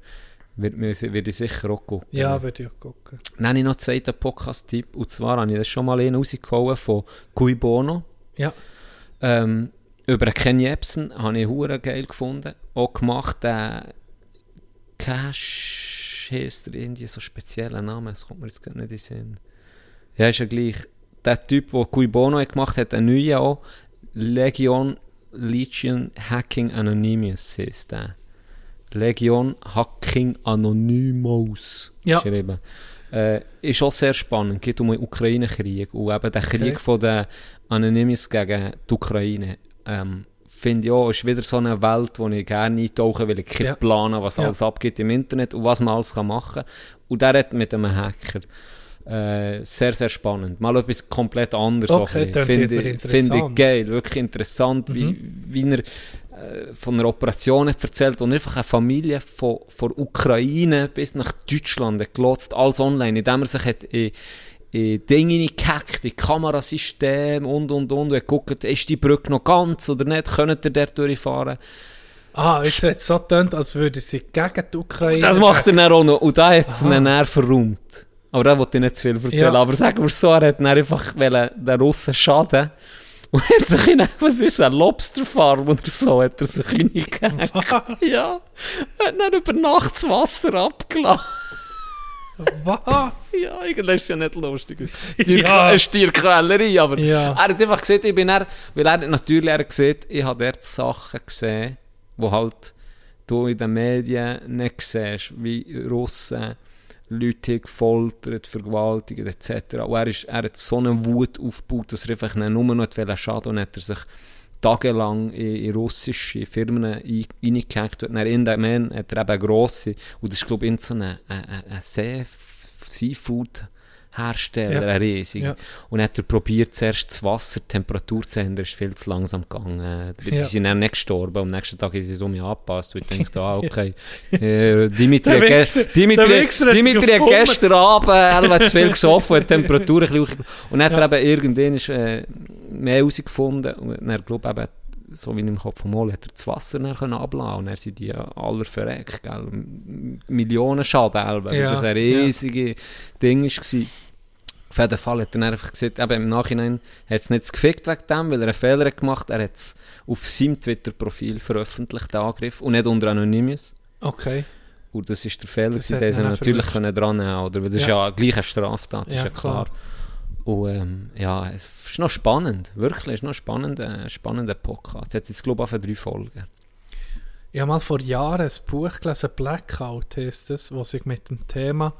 Wird, wird ich sicher auch gucken. Ja, würde ich auch gucken. Dann habe ich noch einen zweiten Podcast-Tipp. Und zwar habe ich das schon mal einen rausgehauen von Cui Bono. Ja. Ähm, über Ken Jebsen habe ich hure geil gefunden. Auch gemacht, der Cash irgendwie so speziellen Namen, das kommt mir jetzt nicht in den Sinn. Ja, ist ja gleich. Der Typ, der Cui Bono gemacht hat, einen neuen auch. Legion Legion Hacking Anonymous heisst der. Legion Hacking Anonymous Ja. geschrieben. Äh, ist auch sehr spannend. geht um den Ukraine-Krieg und eben den Krieg Okay. von den Anonymous gegen die Ukraine. Ähm, Finde ich auch, ist wieder so eine Welt, wo ich gerne eintauchen will. Ich kann Ja. planen, was Ja. alles abgeht im Internet und was man alles kann machen kann. Und der hat mit einem Hacker. Äh, sehr, sehr spannend. Mal etwas komplett anderes. Okay, Finde ich, finde ich geil, wirklich interessant, wie, wie er äh, von einer Operation hat erzählt, wo er einfach eine Familie von, von Ukraine bis nach Deutschland hat gelotst, alles online, indem er sich hat in, in Dinge hineingehackt, in Kamerasysteme und und und, und hat geguckt, ist die Brücke noch ganz oder nicht, könnt ihr dort durchfahren? Ah, es hat so getönt, als würde sie gegen die Ukraine... Das macht er dann auch noch. Und da hat es ihn dann verräumt. Aber da wollte ich nicht zu viel erzählen. Ja. Aber sagen wir es so, er hat dann einfach den Russen schaden. Und hat sich in, was ist eine Lobsterfarm oder so, hat er sich reingehängt. Was? Ja. Er hat dann über Nacht das Wasser abgelassen. Was? Ja, eigentlich ist es ja nicht lustig. Stier Ja. Eine Stierquälerei, aber Ja. er hat einfach gesehen, ich bin er, weil er natürlich er gesehen, ich habe dort Sachen gesehen, wo halt du in den Medien nicht siehst, wie Russen Leute gefoltert, vergewaltigt etc. Und er, ist, er hat so eine Wut aufgebaut, dass er einfach nur noch wollte schaden und hat er sich tagelang in, in russische Firmen ein- reingehackt. Und dann Moment hat er eben eine grosse, und das ist glaube ich so eine, eine, eine See, Seafood Hersteller, Ja. ein riesiger. Ja. Und hat er probiert, zuerst das Wasser, die Temperatur zu ändern, ist viel zu langsam gegangen. Die, die Ja. sind dann nicht gestorben, am nächsten Tag ist es um mich angepasst. Und ich dachte, ah, okay. Äh, Dimitri, Wichser- Dimitri, Wichser Dimitri hat gestern Abend elf zu viel gesoffen, die Temperatur ein bisschen Und dann hat er eben irgendwann ist, äh, mehr herausgefunden. Und glaube ich, eben, so wie im Kopf vom Mol, hat er das Wasser dann können ablassen und dann sind die ja alle verreckt, gell? Millionen Schaden, weil Ja, das ein riesige Ding war. Auf jeden Fall hat er dann einfach gesagt, eben im Nachhinein hat es nicht gefickt wegen dem, weil er einen Fehler hat gemacht Er hat es auf seinem Twitter-Profil veröffentlicht, den Angriff, und nicht unter Anonymous. Okay. Und das ist der Fehler, Das hat den sie natürlich können dran nehmen oder? Weil das ist Ja. ja gleich eine Straftat, ist Ja, ja klar. Und ähm, ja, es ist noch spannend, wirklich, es ist noch ein spannender, spannender Podcast. Jetzt ist es, glaube ich, auf drei Folgen. Ich habe mal vor Jahren ein Buch gelesen, Blackout heisst es, wo sich mit dem Thema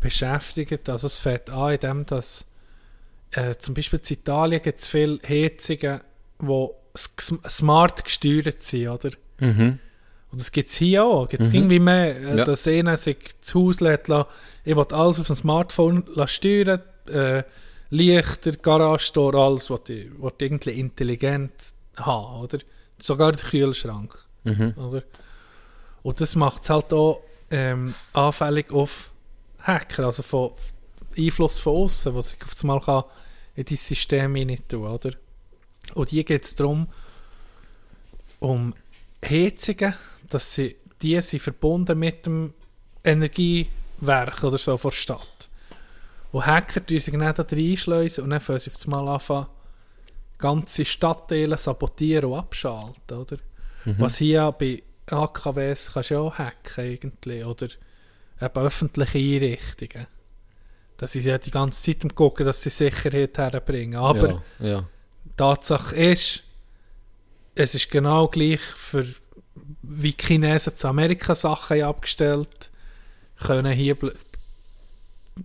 beschäftigt. Also es fängt an, indem dass äh, zum Beispiel in Italien gibt es viele Heizungen, die smart gesteuert sind, oder? Mhm. Und das gibt es hier auch. Gibt es irgendwie mehr, äh, Ja. dass einer sich das Haus lässt, ich will alles auf dem Smartphone steuern, äh, Lichter, Garage-Tor, alles, was du, was du irgendwie intelligent haben, oder? Sogar der Kühlschrank, oder? Und das macht es halt auch ähm, anfällig auf Hacker, also von Einfluss von außen, was ich auf einmal kann in dein System hinein tun, oder? Und hier geht es darum, um Heizungen, dass sie, die sind verbunden mit dem Energiewerk oder so von der Stadt. Und Hacker tun sich dann da reinschleusen und dann fangen sie auf einmal anfangen, ganze Stadtteile sabotieren und abschalten, oder? Was hier bei AKWs kannst du ja auch hacken irgendwie, oder eben öffentliche Einrichtungen. Dass sie ja die ganze Zeit am gucken, dass sie Sicherheit herbringen. Aber ja, ja. Tatsache ist, es ist genau gleich für wie die Chinesen zu Amerika Sachen abgestellt können hier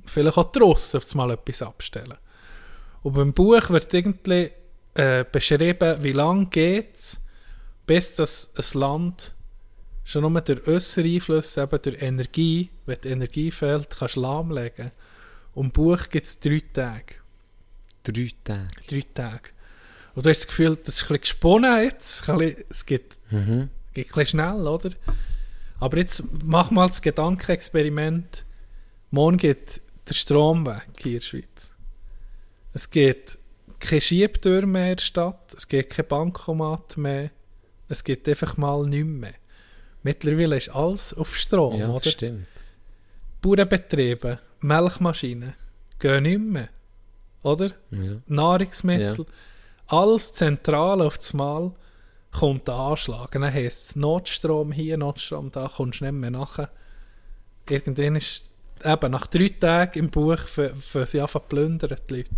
vielleicht auch die Russen auf einmal etwas abstellen. Und beim Buch wird irgendwie äh, beschrieben, wie lange geht es, bis das ein Land schon nur durch äußere Einflüsse, eben durch Energie, wenn die Energie fehlt, kannst lahmlegen. Und im Buch gibt es drei Tage Drei Tage. drei Tage. Und du hast das Gefühl, das ist ein bisschen gesponnen jetzt. Bisschen, es geht, Mhm. geht ein bisschen schnell, oder? Aber jetzt mach mal das Gedankenexperiment. Morgen geht der Strom weg hier in der Schweiz. Es geht keine Schiebtür mehr in der Stadt, es geht kein Bankomat mehr, es geht einfach mal nichts mehr. Mittlerweile ist alles auf Strom, Ja, oder? das stimmt. Bauernbetriebe, Milchmaschinen gehen nicht mehr, oder? Ja. Nahrungsmittel, alles zentral auf das Mal kommt der Anschlag. Und dann heisst es Notstrom hier, Notstrom da, kommst du nicht mehr nachher. Irgendwann ist, eben nach drei Tagen im Buch, für, für sie anfangen zu plündern, die Leute.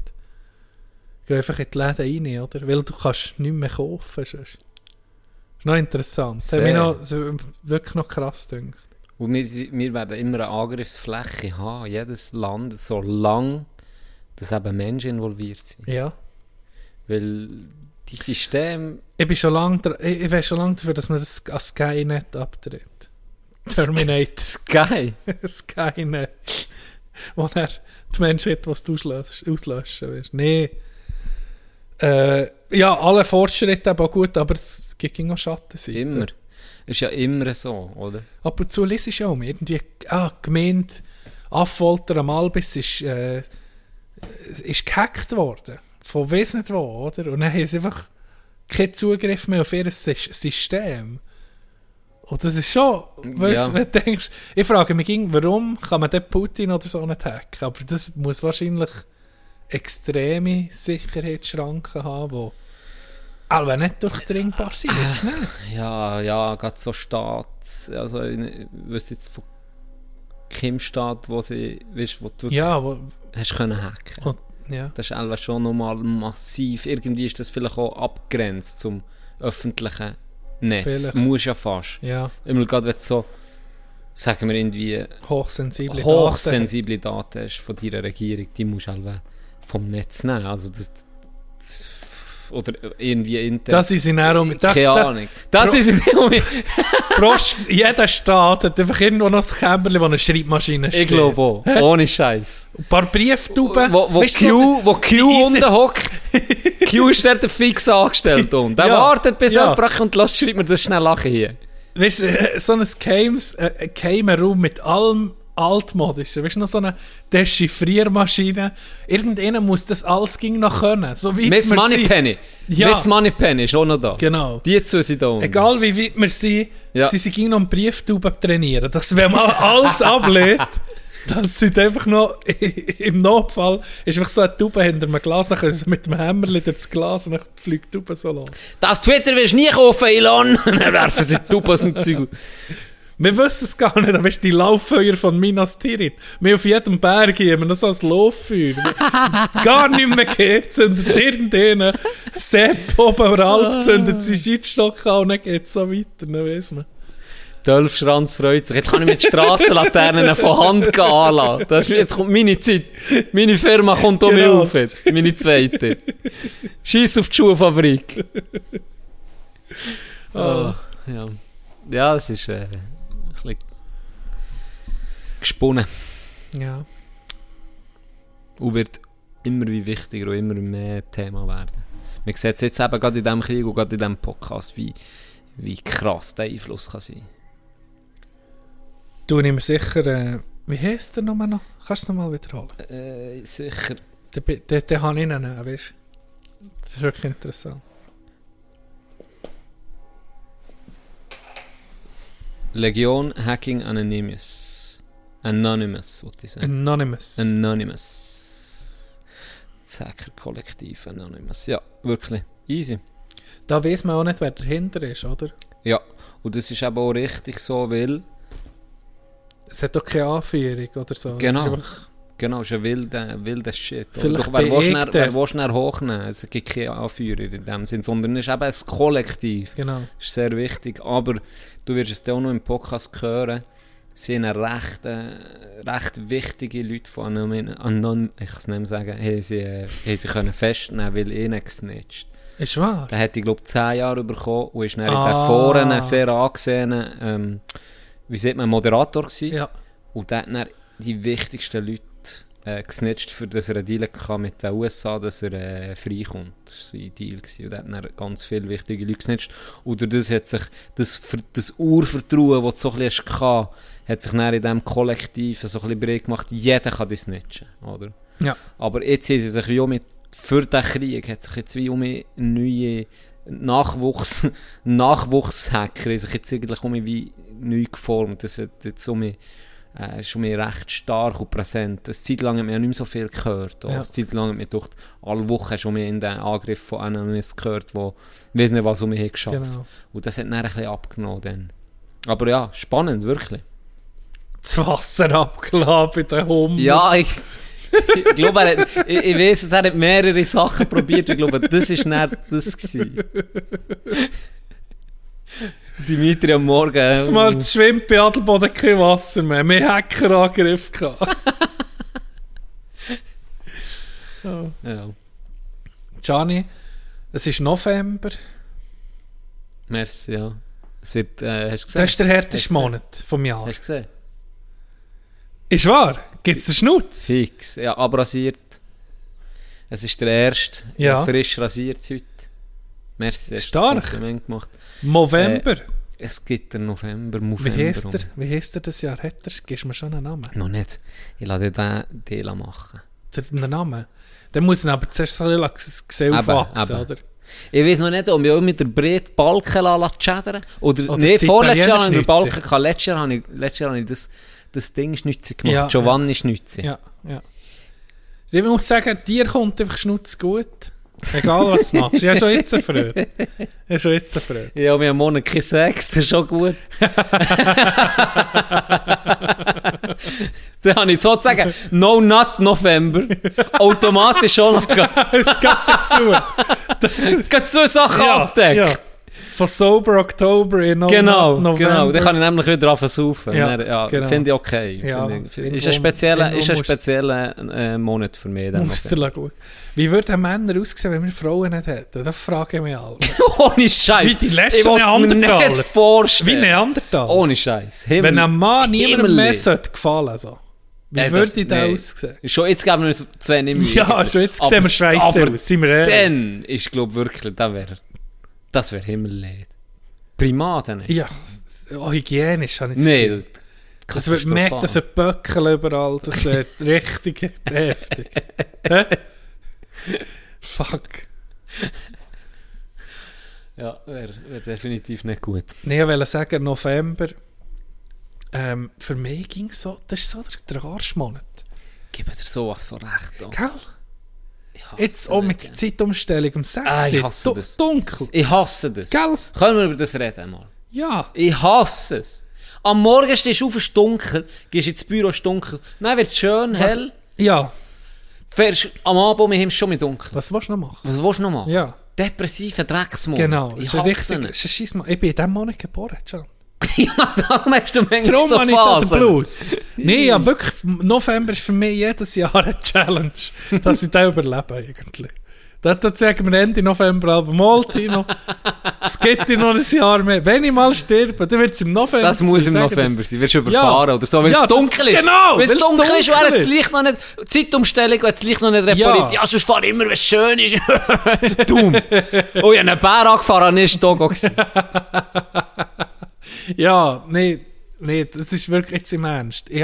Gehen einfach in die Läden rein, oder? Weil du kannst nichts mehr kaufen sonst. Noch interessant. Das hat mich Sehr. noch, wirklich noch krass gedacht. Und wir, wir werden immer eine Angriffsfläche haben, jedes Land, solange dass eben Menschen involviert sind. Ja. Weil die Systeme, Ich bin schon lange, ich, ich weiß schon lange dafür, dass man das an Skynet abtritt. Terminator. Sky, Skynet. Wo er die Menschheit was auslöschen, auslöschen willst. Nee. Äh, ja, alle Fortschritte auch gut, aber es gibt auch Schattenseiten. immer. Ist ja immer so, oder? Ab und zu lese ich auch irgendwie, ah, gemeint, Affolter am Albis ist, äh, ist gehackt worden. Von weiss nicht wo, oder? Und dann haben sie einfach keinen Zugriff mehr auf ihr Sys- System. Und das ist schon, weißt, Ja. wenn du denkst, ich frage mich, warum kann man den Putin oder so nicht hacken? Aber das muss wahrscheinlich extreme Sicherheitsschranken haben, die alle nicht durchdringbar sind. Ist nicht? Ja, ja, gerade so Staat, also ich wüsste jetzt von keinem Staat, wo sie, weißt, wo du Ja, wo, hast können hacken. und, ja. Das ist einfach schon nochmal massiv. Irgendwie ist das vielleicht auch abgrenzt zum öffentlichen Netz. Vielleicht. Muss ja fast. Ja, Immer gerade, wenn du so, sagen wir irgendwie, hochsensible Daten. hochsensible Daten hast von deiner Regierung, die musst du halt vom Netz nehmen. Also das, das oder irgendwie intern. Das ist in auch mit Keine Ahnung. Das Pro- ist in dem Prost, jeder Staat hat einfach irgendwo noch ein Kämmerchen, wo eine Schreibmaschine steht. Ich glaube auch. Ohne Scheiß. Ein paar Brieftauben. Wo, wo, Weißt Q, wo Q unten hockt. Q ist dort fix angestellt und der Ja. wartet bis Ja. kommt und lasst schreibt mir das schnell lachen hier. Weißt du, äh, so ein geheimes, äh, geheimer Raum mit allem altmodischen. Weißt du, noch so eine Dechiffriermaschine. Irgendjemand muss das alles ging noch können. So weit Miss. Moneypenny. Ja. Miss Moneypenny ist auch noch da. Genau. Die zwei sind da unten. Egal wie weit wir sind, Ja. sie sind noch einen Brieftauben trainieren. Dass wenn man alles ablehnt, dass sie einfach noch im Notfall ist einfach so eine Taube hinter einem Glas, dann können sie mit dem Hämmerchen durch das Glas und dann fliegt die Taube so los. Das Twitter wirst du nie kaufen, Elon. dann werfen sie die Tube aus dem Zeug. Wir wissen es gar nicht, aber weißt, du, die Lauffeuer von Minas Tirith. Wir auf jedem Berg haben wir noch so ein Lauffeuer. gar nicht mehr geht, zündet irgendeinen Sepp oben oder Alp, zündet sie Scheitstock an und dann geht es so weiter, dann weiss man. Dolf freut sich. Jetzt kann ich mit Strassenlaternen von Hand gehen anlassen. Das ist, jetzt kommt meine Zeit. Meine Firma kommt um mich Genau. auf jetzt. Meine zweite. Scheiß auf die Schuhfabrik. Oh, ja. ja, es ist äh, gesponnen. Ja. Und wird immer wie wichtiger und immer mehr Thema werden. Man sieht es jetzt eben gerade in diesem Krieg und gerade in diesem Podcast, wie, wie krass der Einfluss kann sein. Du nimmst sicher, äh, wie heisst der nochmal noch? Kannst du es nochmal wiederholen? Äh, sicher. Den, den, den habe ich ihn nehmen, weißt du? Das ist wirklich interessant. Legion Hacking Anonymous. Anonymous, wollte ich sagen. Anonymous. Anonymous. Das Hacker-Kollektiv Anonymous. Ja, wirklich. Easy. da weiß man auch nicht, wer dahinter ist, oder? Ja, und das ist eben auch richtig so, weil... Es hat auch keine Anführung oder so. Es Genau. Genau, ist ein wilder, wilder Shit. Vielleicht Doch, wer willst du hochnehmen? Es gibt keine Anführer in dem Sinn, sondern es ist eben ein Kollektiv. Genau. Das ist sehr wichtig. Aber du wirst es dann auch noch im Podcast hören. Sind recht, äh, recht wichtige Leute von Anon, Anon ich kann es nicht mehr sagen, haben sie, äh, haben sie können festnehmen, weil eh nicht gesnitcht. Ist wahr? Der hat, ich glaube, 10 Jahre bekommen und ist dann in Ah. den Foren ein sehr angesehener, ähm, wie sieht man, Moderator gewesen. Ja. Und der hat dann die wichtigsten Leute äh, gesnitcht, für dass er einen Deal hatte mit den USA, dass er äh, freikommt. Das war sein Deal. Gewesen. Und er hat dann ganz viele wichtige Leute gesnitcht. Und durch das hat sich das, das Urvertrauen, das du so ein bisschen hast, hat sich dann in diesem Kollektiv so ein bisschen breit gemacht, jeder kann das snitchen, oder? Ja. Aber jetzt sie sich wie mit, für den Krieg, hat sich jetzt wie um neue Nachwuchs, Nachwuchshacker, haben sich jetzt eigentlich um wie neu geformt. Das hat jetzt um äh, ist um recht stark und präsent. Eine Zeit lang hat man ja nicht mehr so viel gehört. Auch. Ja. Eine Zeit lang hat man gedacht, alle Wochen schon in den Angriff von Anonymous gehört, wo, ich weiß nicht, was um mich geschafft. Genau. Und das hat dann ein bisschen abgenommen dann. Aber ja, spannend, wirklich. Das Wasser abgeladen bei den Hunden. Ja, ich, ich glaube, er hat, ich, ich weiß, es, er hat mehrere Sachen probiert. Ich glaube, das war nicht das. Gewesen. Dimitri am Morgen. äh, Das Mal schwimmt bei Adelboden kein Wasser mehr. Wir haben Hackerangriff gehabt. Ja. Gianni, es ist November. Merci, ja. Es wird, äh, hast du Das gesehen? ist der härteste? Monat vom Jahr. Hast du gesehen? Ist wahr? Gibt es den Schnutz? Six. Ja, abrasiert. Es ist der erste. Ja. Frisch rasiert heute. Merci, Stark. gemacht. November. Es gibt den November, Wie November. heisst er? Wie heisst er das Jahr? Hat er? Gibst du mir schon einen Namen? Noch nicht. Ich lasse den Deal machen. Den Namen? Dann muss er aber zuerst ein bisschen aufwachsen, oder? Ich weiß noch nicht, ob ich auch mit der Brett Balken schädern Oder, Oder nee, vorletztes Jahr habe ich den Balken gehabt. Letztes Jahr habe ich, letztes Jahr habe ich das, das Ding schnitzig gemacht. Ja, Giovanni schnitzig. Ja, ja. Ich muss sagen, dir kommt einfach Schnutz gut. Egal was du machst. Ich habe schon jetzt eine Freude. Ich habe schon jetzt eine Freude. Ja, wir haben Monat kein Sex, das ist schon gut. Dann habe ich sozusagen No Nut November automatisch auch noch gehabt. Es geht dazu. Es gibt zwei Sachen abdeckt. ja. Von Sober Oktober in No Genau, November. genau. Dann kann ich nämlich wieder anfangen saufen. Ja, ja genau. Finde ich okay. Ja, Finde ich, ist ein spezieller, ist ein musst- spezieller äh, Monat für mich. dann Muss November. dir gut. Wie würden Männer aussehen, wenn wir Frauen nicht hätten? Das frage ich mich alle. Ohne Scheiß. Wie die letzten Neandertaler. nicht vorstellen. Wie Neandertal. Ohne Scheiß. Wenn ein Mann niemandem mehr sollte gefallen so. Wie Äh, würde ich da nee. aussehen? Schon jetzt geben wir uns zwei nicht mehr. Ja, schon jetzt Aber- sehen wir scheiße aus, sind wir ehrlich. Dann ist, glaube ich, wirklich, das wäre das wär Himmelleid. Primaten nicht. Ja, oh, hygienisch habe ich Gefühl. das, wird merkt, das wird Böckel überall, das wird richtig heftig. Fuck. Ja, wäre wär definitiv nicht gut. Nee, ich wollte sagen, November, ähm, für mich ging es so, das ist so der, der Arschmonat. Gib dir sowas von recht. oh. Gell? Jetzt auch mit der. Zeitumstellung um 6 Ah, ich hasse du- das. dunkel. Ich hasse das. Gell? Können wir über das reden mal? Ja. Ich hasse es. Am Morgen stehst du auf, es ist dunkel, gehst ins Büro, es ist dunkel. Dann wird es schön, Was- hell. Ja. Fährst am Abend, haben es schon mit dunkel. Was willst du noch machen? Was willst du noch machen? Ja. Depressiver Drecksmonat. Genau. Ich hasse richtig, das ist. Ich bin in diesem Monat geboren, schon. ja, darum hast du manchmal Darum so habe ich da den Phasen. Blues. Nein, ja, wirklich, November ist für mich jedes Jahr eine Challenge, dass ich den überlebe eigentlich. Dort sagen wir Ende November aber mal, Tino, es geht dir noch ein Jahr mehr. Wenn ich mal sterbe, dann wird es im November Das muss im sein, sagen November sein. Wirst du überfahren Ja. oder so, wenn Ja, es das- dunkel ist. genau, wenn es dunkel ist, dunkel wäre das ist. Licht noch nicht, Zeitumstellung, wenn das Licht noch nicht repariert. Ja. Ja, sonst fahr immer, wenn es schön ist. Dumm. Oh, ich habe einen Bär angefahren, ist Togo gewesen. Ja, nee, nee, das ist wirklich jetzt im Ernst. Ich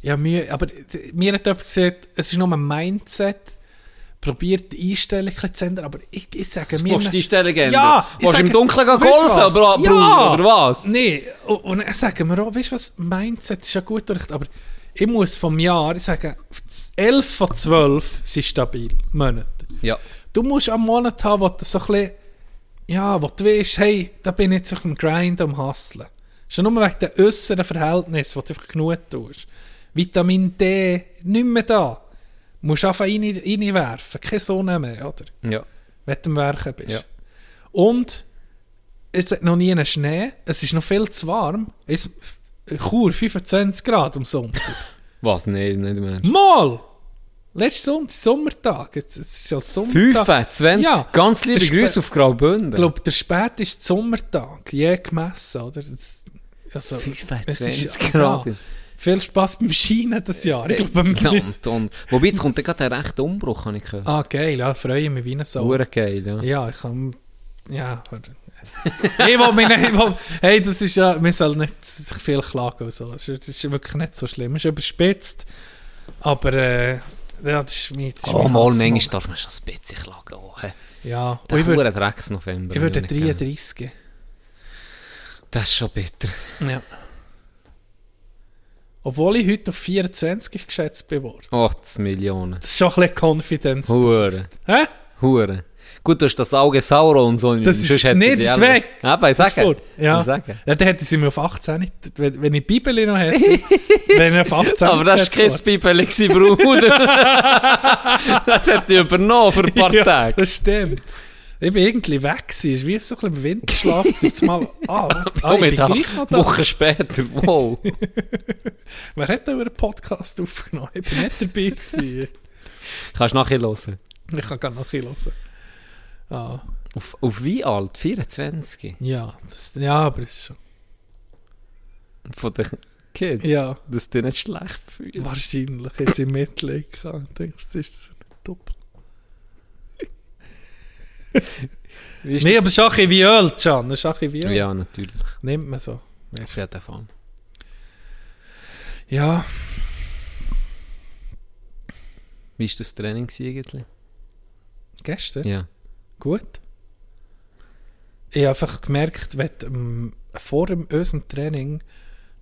ich habe Mühe, aber mir hat jemand gesagt, es ist nur ein Mindset, probiert die Einstellung zu ändern, aber ich, ich sage Du mir... musst die Einstellung ändern. Ja, ich Willst du im sage- Dunkeln gehen du golfen, was? oder, Ja. Oder was? Nee, und, und dann sagen wir auch, weißt du was, Mindset ist ja gut aber ich muss vom Jahr, ich sage, 11 von 12 sind stabil, Monate. Ja. Du musst am Monat haben, wo du so ein bisschen, ja, wo du weißt, hey, da bin ich jetzt auf dem Grind am Hustlen. Schon nur wegen den äußeren Verhältnissen, wo du einfach genug tust. Vitamin D, nicht mehr da. Du musst einfach rein, reinwerfen, keine Sonne mehr, oder? Ja. Wenn du am Werken bist. Ja. Und es hat noch nie einen Schnee, es ist noch viel zu warm. Es, Chur, 25 Grad am Sonntag. Was? Nein, nicht mehr. Mal! Letzten Sonntag, Sommertag. Es, ist ja Sommertag. 25? Ja. Ganz liebe Der Grüße auf Graubünden. Ich glaube, der späteste Sommertag je gemessen, oder? Das, also, es 25 ist- Grad. Ja, viel Spaß beim Schienen das Jahr. Ich glaube, Ja, müssen- Anton. Wobei, jetzt kommt ja gerade ein rechter Umbruch, habe ich gehört. Ah, geil, ja, freue mich wie eine Sau. Hure geil, ja. Ja, ich kann. Ja, ich will mich nicht. ich will- Hey, das ist ja. Wir sollen nicht sich viel klagen und so. Das ist, das ist wirklich nicht so schlimm. Es ist überspitzt. Aber, äh, ja, das ist mein. Das ist Oh, mal, manchmal darf man schon ein bisschen klagen. Oh, hey. Ja, Der ich würde hure Drecks-November. ich würde habe nicht gern. 33 geben. Das ist schon bitter. Ja. Obwohl ich heute auf 24 geschätzt bin worden. 8 Millionen. Das ist schon ein bisschen Confidence. Hure. Hä? Hure. Gut, du hast das Auge Sauron und so. Das ist- hätte nee, das ist weg. Ja. Ja. Ich sage. Ja, dann hätte sie mir auf 18 nicht. Wenn, wenn ich die Bibel noch hätte, wenn ich auf 18 Aber das war kein Bibel, Bruder. das hat die übernommen für ein paar ja, Tage. Das stimmt. Ich bin irgendwie weg gewesen. Es war wie so ein bisschen im Winterschlaf. Jetzt mal, ah, ah, Oh, ich bin gleich noch da. Woche später. Wow. Wer hat da einen Podcast aufgenommen? Ich bin nicht dabei gewesen. Kannst du nachher hören. Ich kann gar noch hören. Ah, Auf, auf wie alt? 24? ja, das, ja, aber ist schon. Von den Kids? Ja. Dass du nicht schlecht fühlst. Wahrscheinlich ist sie Mitleid gehabt. Ich denke, das ist so doppelt. Wie ist Nee, das? aber bisschen wie Öl, Can. Ein bisschen wie Öl. Ja, natürlich. Nimmt man so. Auf jeden Fall. Ja, Wie war das Training eigentlich? gestern. Ja. Gut. Ich habe einfach gemerkt, wenn du ähm, vor dem, unserem Training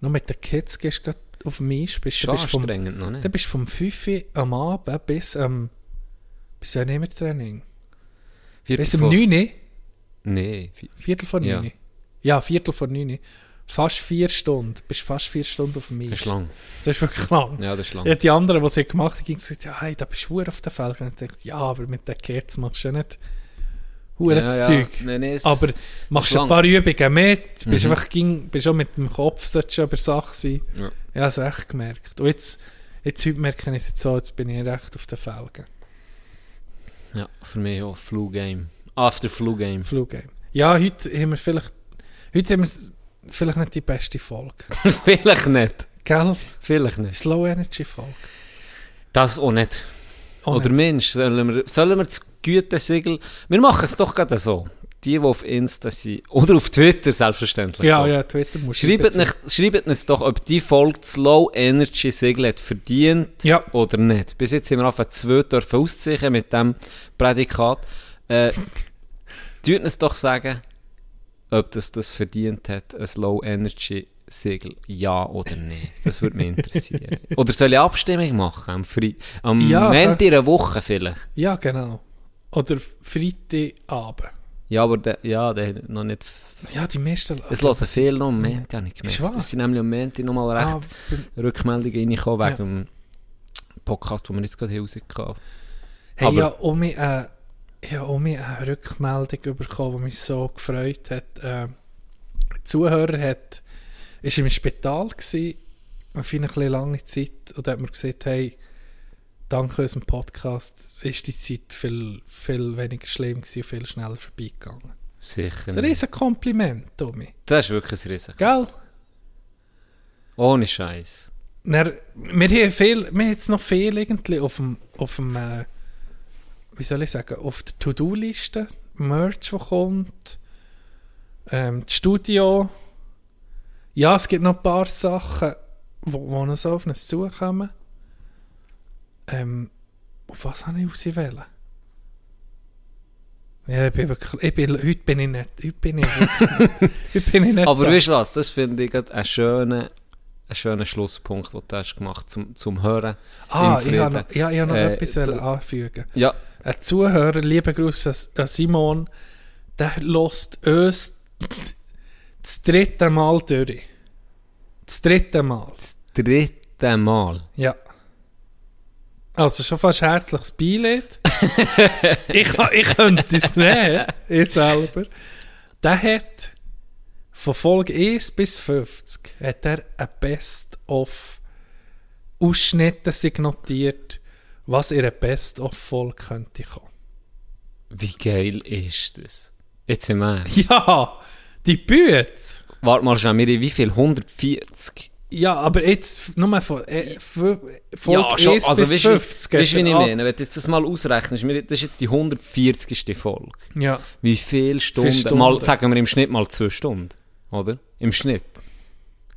noch mit den Kids gehst, auf dem Eis bist, Schon dann bist du vom, noch dann nicht. bist du vom 5 Uhr am Abend bis, ähm, bis ja nicht mehr Training. Viertel Bis um vor- 9 Uhr, Nee. vi- Viertel vor 9 Ja. Ja, Viertel vor 9 Uhr. Fast vier Stunden. Bist fast vier Stunden auf dem Eis. Das ist lang. Das ist wirklich lang. Ja, das ist lang. Ja, die anderen, die sie gemacht haben, haben gesagt, ja, hey, da bist du auf den Felgen. Und ich dachte, ja, aber mit den Kerzen machst du ja nicht Das Zeug. Nee, nee, es- Aber machst ein paar Übungen mit, bist Mhm. einfach ging, bist auch mit dem Kopf solltest über Sachen sein. Ja. Ich habe es recht gemerkt. Und jetzt, jetzt heute merke ich es jetzt so, jetzt bin ich recht auf den Felgen. Ja, für mich auch Flu Game. After Flu Game. Fluggame. Ja, heute haben wir vielleicht, heute haben wir vielleicht nicht die beste Folge. Vielleicht nicht. Gell? Vielleicht nicht. Slow Energy Folge. Das auch nicht. Oder. Mensch, sollen wir, sollen wir das Gütesiegel... Wir machen es doch gerade so. Die, die auf Insta sind. Oder auf Twitter selbstverständlich. Ja, doch. ja, Twitter muss Schreibt, nicht, schreibt uns doch, ob die Folge das Low Energy Siegel hat verdient Ja. oder nicht. Bis jetzt sind wir einfach zwei dürfen auszeichnen mit dem Prädikat. Äh, tut uns doch sagen, ob das das verdient hat, ein Low Energy Siegel, ja oder nein. Das würde mich interessieren. oder soll ich Abstimmung machen? Am, Fre am Ja, Moment in einer Woche vielleicht? Ja, genau. Oder Freitagabend. Ja, aber der, ja, der hat noch nicht... Ja, die meisten... Es hören viel noch am Montag, habe ich gemerkt. Wahr? Es sind nämlich am Montag noch mal Ah, recht beim- Rückmeldungen reingekommen Ja. wegen dem Podcast, den wir jetzt gerade rausgekommen Hey, Aber- ja, um mich, äh, ich habe um mich eine Rückmeldung bekommen, die mich so gefreut hat. Äh, Zuhörer hat, ist im Spital gsi für eine bisschen lange Zeit und hat mir gesagt, hey, dank unserem Podcast ist die Zeit viel, viel weniger schlimm gewesen und viel schneller vorbeigegangen. Sicher. Das ist ein riesen Kompliment, Tommy. Das ist wirklich ein Risiko. Gell? Ohne Scheiß. Wir haben viel, wir haben jetzt noch viel irgendwie auf dem, auf dem äh, wie soll ich sagen, auf der To-Do-Liste. Merch, der kommt. Ähm, das Studio. Ja, es gibt noch ein paar Sachen, wo, wo noch so auf uns zukommen. Ähm, auf was habe ich ausgewählt? Ja, ich bin wirklich, ich bin, heute bin ich nicht, heute bin ich wirklich, heute bin ich nicht Aber da. weißt du was, das finde ich einen schönen, einen schönen Schlusspunkt, den du hast gemacht zum, zum Hören. Ah, ich habe noch, ja, ich habe noch Äh, etwas das- anfügen. Ja, Ein Zuhörer, liebe Grüße an- an Simon, der lässt uns das dritte Mal durch. Das dritte Mal. dritte Mal. Ja. Also schon fast herzliches Beileid. ich, ich könnte es nehmen, ich selber. Der hat von Folge 1 bis 50 hat er ein Best-of Ausschnitte sich notiert, was in einer Best-of-Folge könnte kommen. Wie geil ist das? Jetzt im Ernst. Ja, die Büte. Warte mal schnell, wir haben wie viel? 140? Ja, aber jetzt nur von äh, Folge ja, schon. 1 Also, bis weißt du, 50. weißt du, wie ich meine? Wenn du jetzt das mal ausrechnest, das ist jetzt die 140. Folge. Ja. Wie viele Stunden? Stunden? Mal, sagen wir im Schnitt mal zwei Stunden. Oder? Im Schnitt.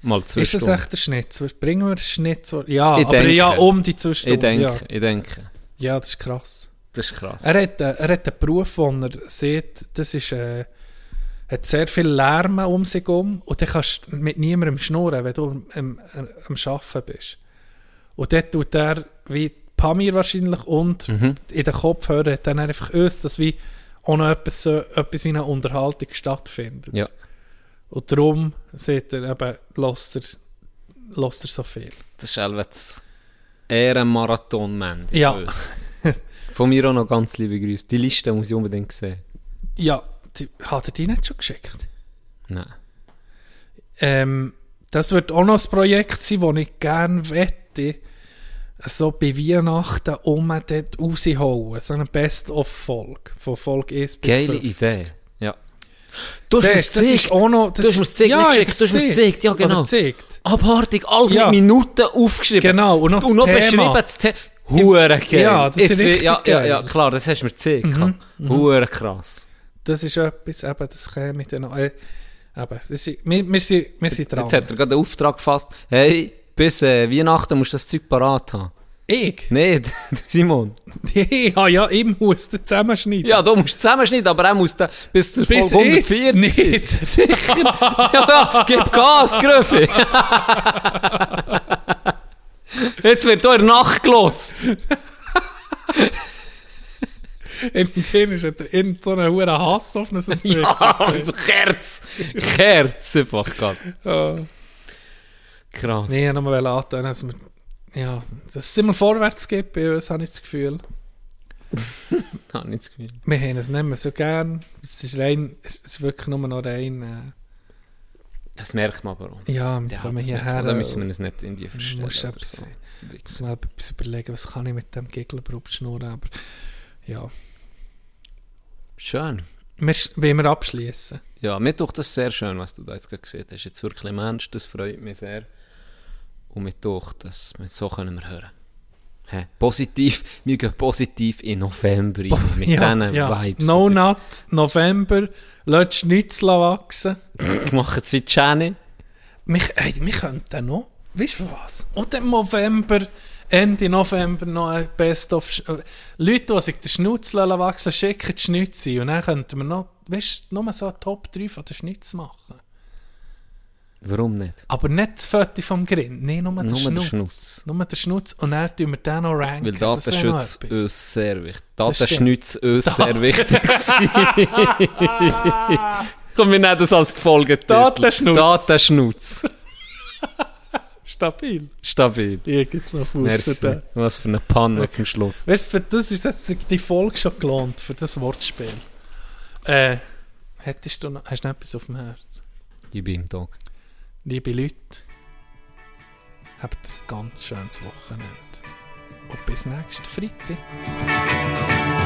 Mal zwei Ist das Stunden. echt der Schnitt? Bringen wir den Schnitt so? Ja, Ich aber denke. ja, um die zwei Stunden. ich denke, ja. ich denke. ja, das ist krass. Das ist krass. Er hat, äh, er hat einen Beruf, wo er sieht, das ist, äh, hat sehr viel Lärm um sich um und dann kannst du mit niemandem schnurren, wenn du am, am, am Arbeiten bist. Und dort tut er, wie Pamir wahrscheinlich und Mhm. in den Kopfhörern hat dann einfach uns, dass wie auch noch etwas, so, etwas wie eine Unterhaltung stattfindet. Ja. Und darum sieht er eben, lässt er, lässt er so viel. Das ist einfach das Ehrenmarathon-Man. Ja. Von mir auch noch ganz liebe Grüße. Die Liste muss ich unbedingt sehen. Ja, die, hat er die nicht schon geschickt? Nein. Ähm, das wird auch noch ein Projekt sein, das ich gerne wette, so bei Weihnachten um dort rausholen. So eine Best-of-Folge. Von Folge 1 bis Geile 50. Idee. Ja. Du hast mir das ist gezeigt. auch noch... Das Du hast mir das gezeigt, nicht ich geschickt, du hast mir das gezeigt, ja, genau. gezeigt. Abartig, alles Ja. mit Minuten aufgeschrieben. Genau, und noch Und noch das Thema. beschrieben, das Thema. Hure geil. Ja, das ist richtig ja, ja, ja, klar, das hast du mir gezeigt. Mhm. Hure krass. Das ist etwas, eben, das käme dann noch... Äh, eben, ist, wir, wir, sind, wir sind dran. Jetzt hat er gerade den Auftrag gefasst. Hey, bis äh, Weihnachten musst du das Zeug parat haben. ich? Nee, Simon. ja, ja, ich muss das zusammenschneiden. Ja, du musst zusammenschneiden, aber er muss dann bis zur Bis Folge jetzt 140. nicht. Sicher. ja, ja, gib Gas, Gröffi. Jetzt wird hier in der Nacht gelost. In dem ist er irgend so ein hoher Hass auf uns entwickelt. Ja, so Kerz. Kerz einfach gerade. Ja. Krass. Nee, ich nochmal antönen, dass wir, ja, dass es immer vorwärts geht bei uns, habe ich das Gefühl. Hab nicht das Gefühl. Wir haben es nicht mehr so gern. Es ist, rein, es ist wirklich nur noch rein, Das merkt man aber auch. äh, ja, wir Ja, kommen hierher. Da müssen wir und uns nicht in die verstehen. etwas- so. muss mal etwas überlegen, was kann ich mit dem Giggelbrub schnurren, aber ja. Schön. Wir, wollen wir abschließen? Ja, mir tut das sehr schön, was du da jetzt gesehen hast. Jetzt wirklich Mensch, das freut mich sehr. Und mir tut das, so können wir hören. Hä? Positiv, wir gehen positiv in November rein, mit diesen Vibes. No Nut, November, lass Schnitzel wachsen. Machen es wie Jenny. Wir, hey, wir könnten noch, weißt du was? Und im November, Ende November noch ein Best of. Sch- äh, Leute, die sich den Schnutzel wachsen, schicken die Schnitzel. Und dann könnten wir noch, weißt du, nur so Top 3 von den Schnitzel machen. Warum nicht? Aber nicht das Foto vom Grind, nein, nur, Nur der der Schnutz. Schnutz. Nur der Schnutz. Und dann tun wir den noch ranken. Weil Datenschutz uns sehr wichtig. Datenschutz uns sehr wichtig Komm, wir nennen das als die Folge. Datenschnutz. Datenschnutz. Stabil. Stabil. Hier gibt es noch Fußball. Was für eine Panne zum Schluss. Weißt du, für das ist jetzt die Folge schon gelohnt, für das Wortspiel. Äh, hättest du noch, hast du noch etwas auf dem Herz? Liebe im Tag. Liebe Leute, habt ein ganz schönes Wochenende. Und bis nächsten Freitag.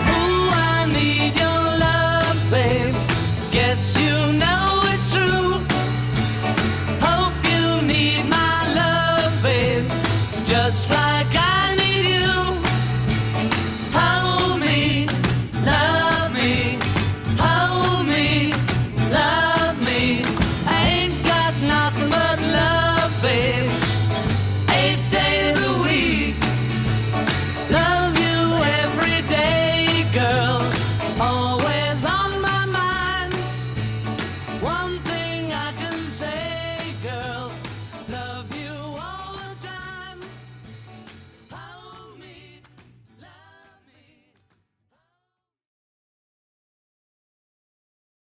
Ooh, I need your love, babe. Guess you know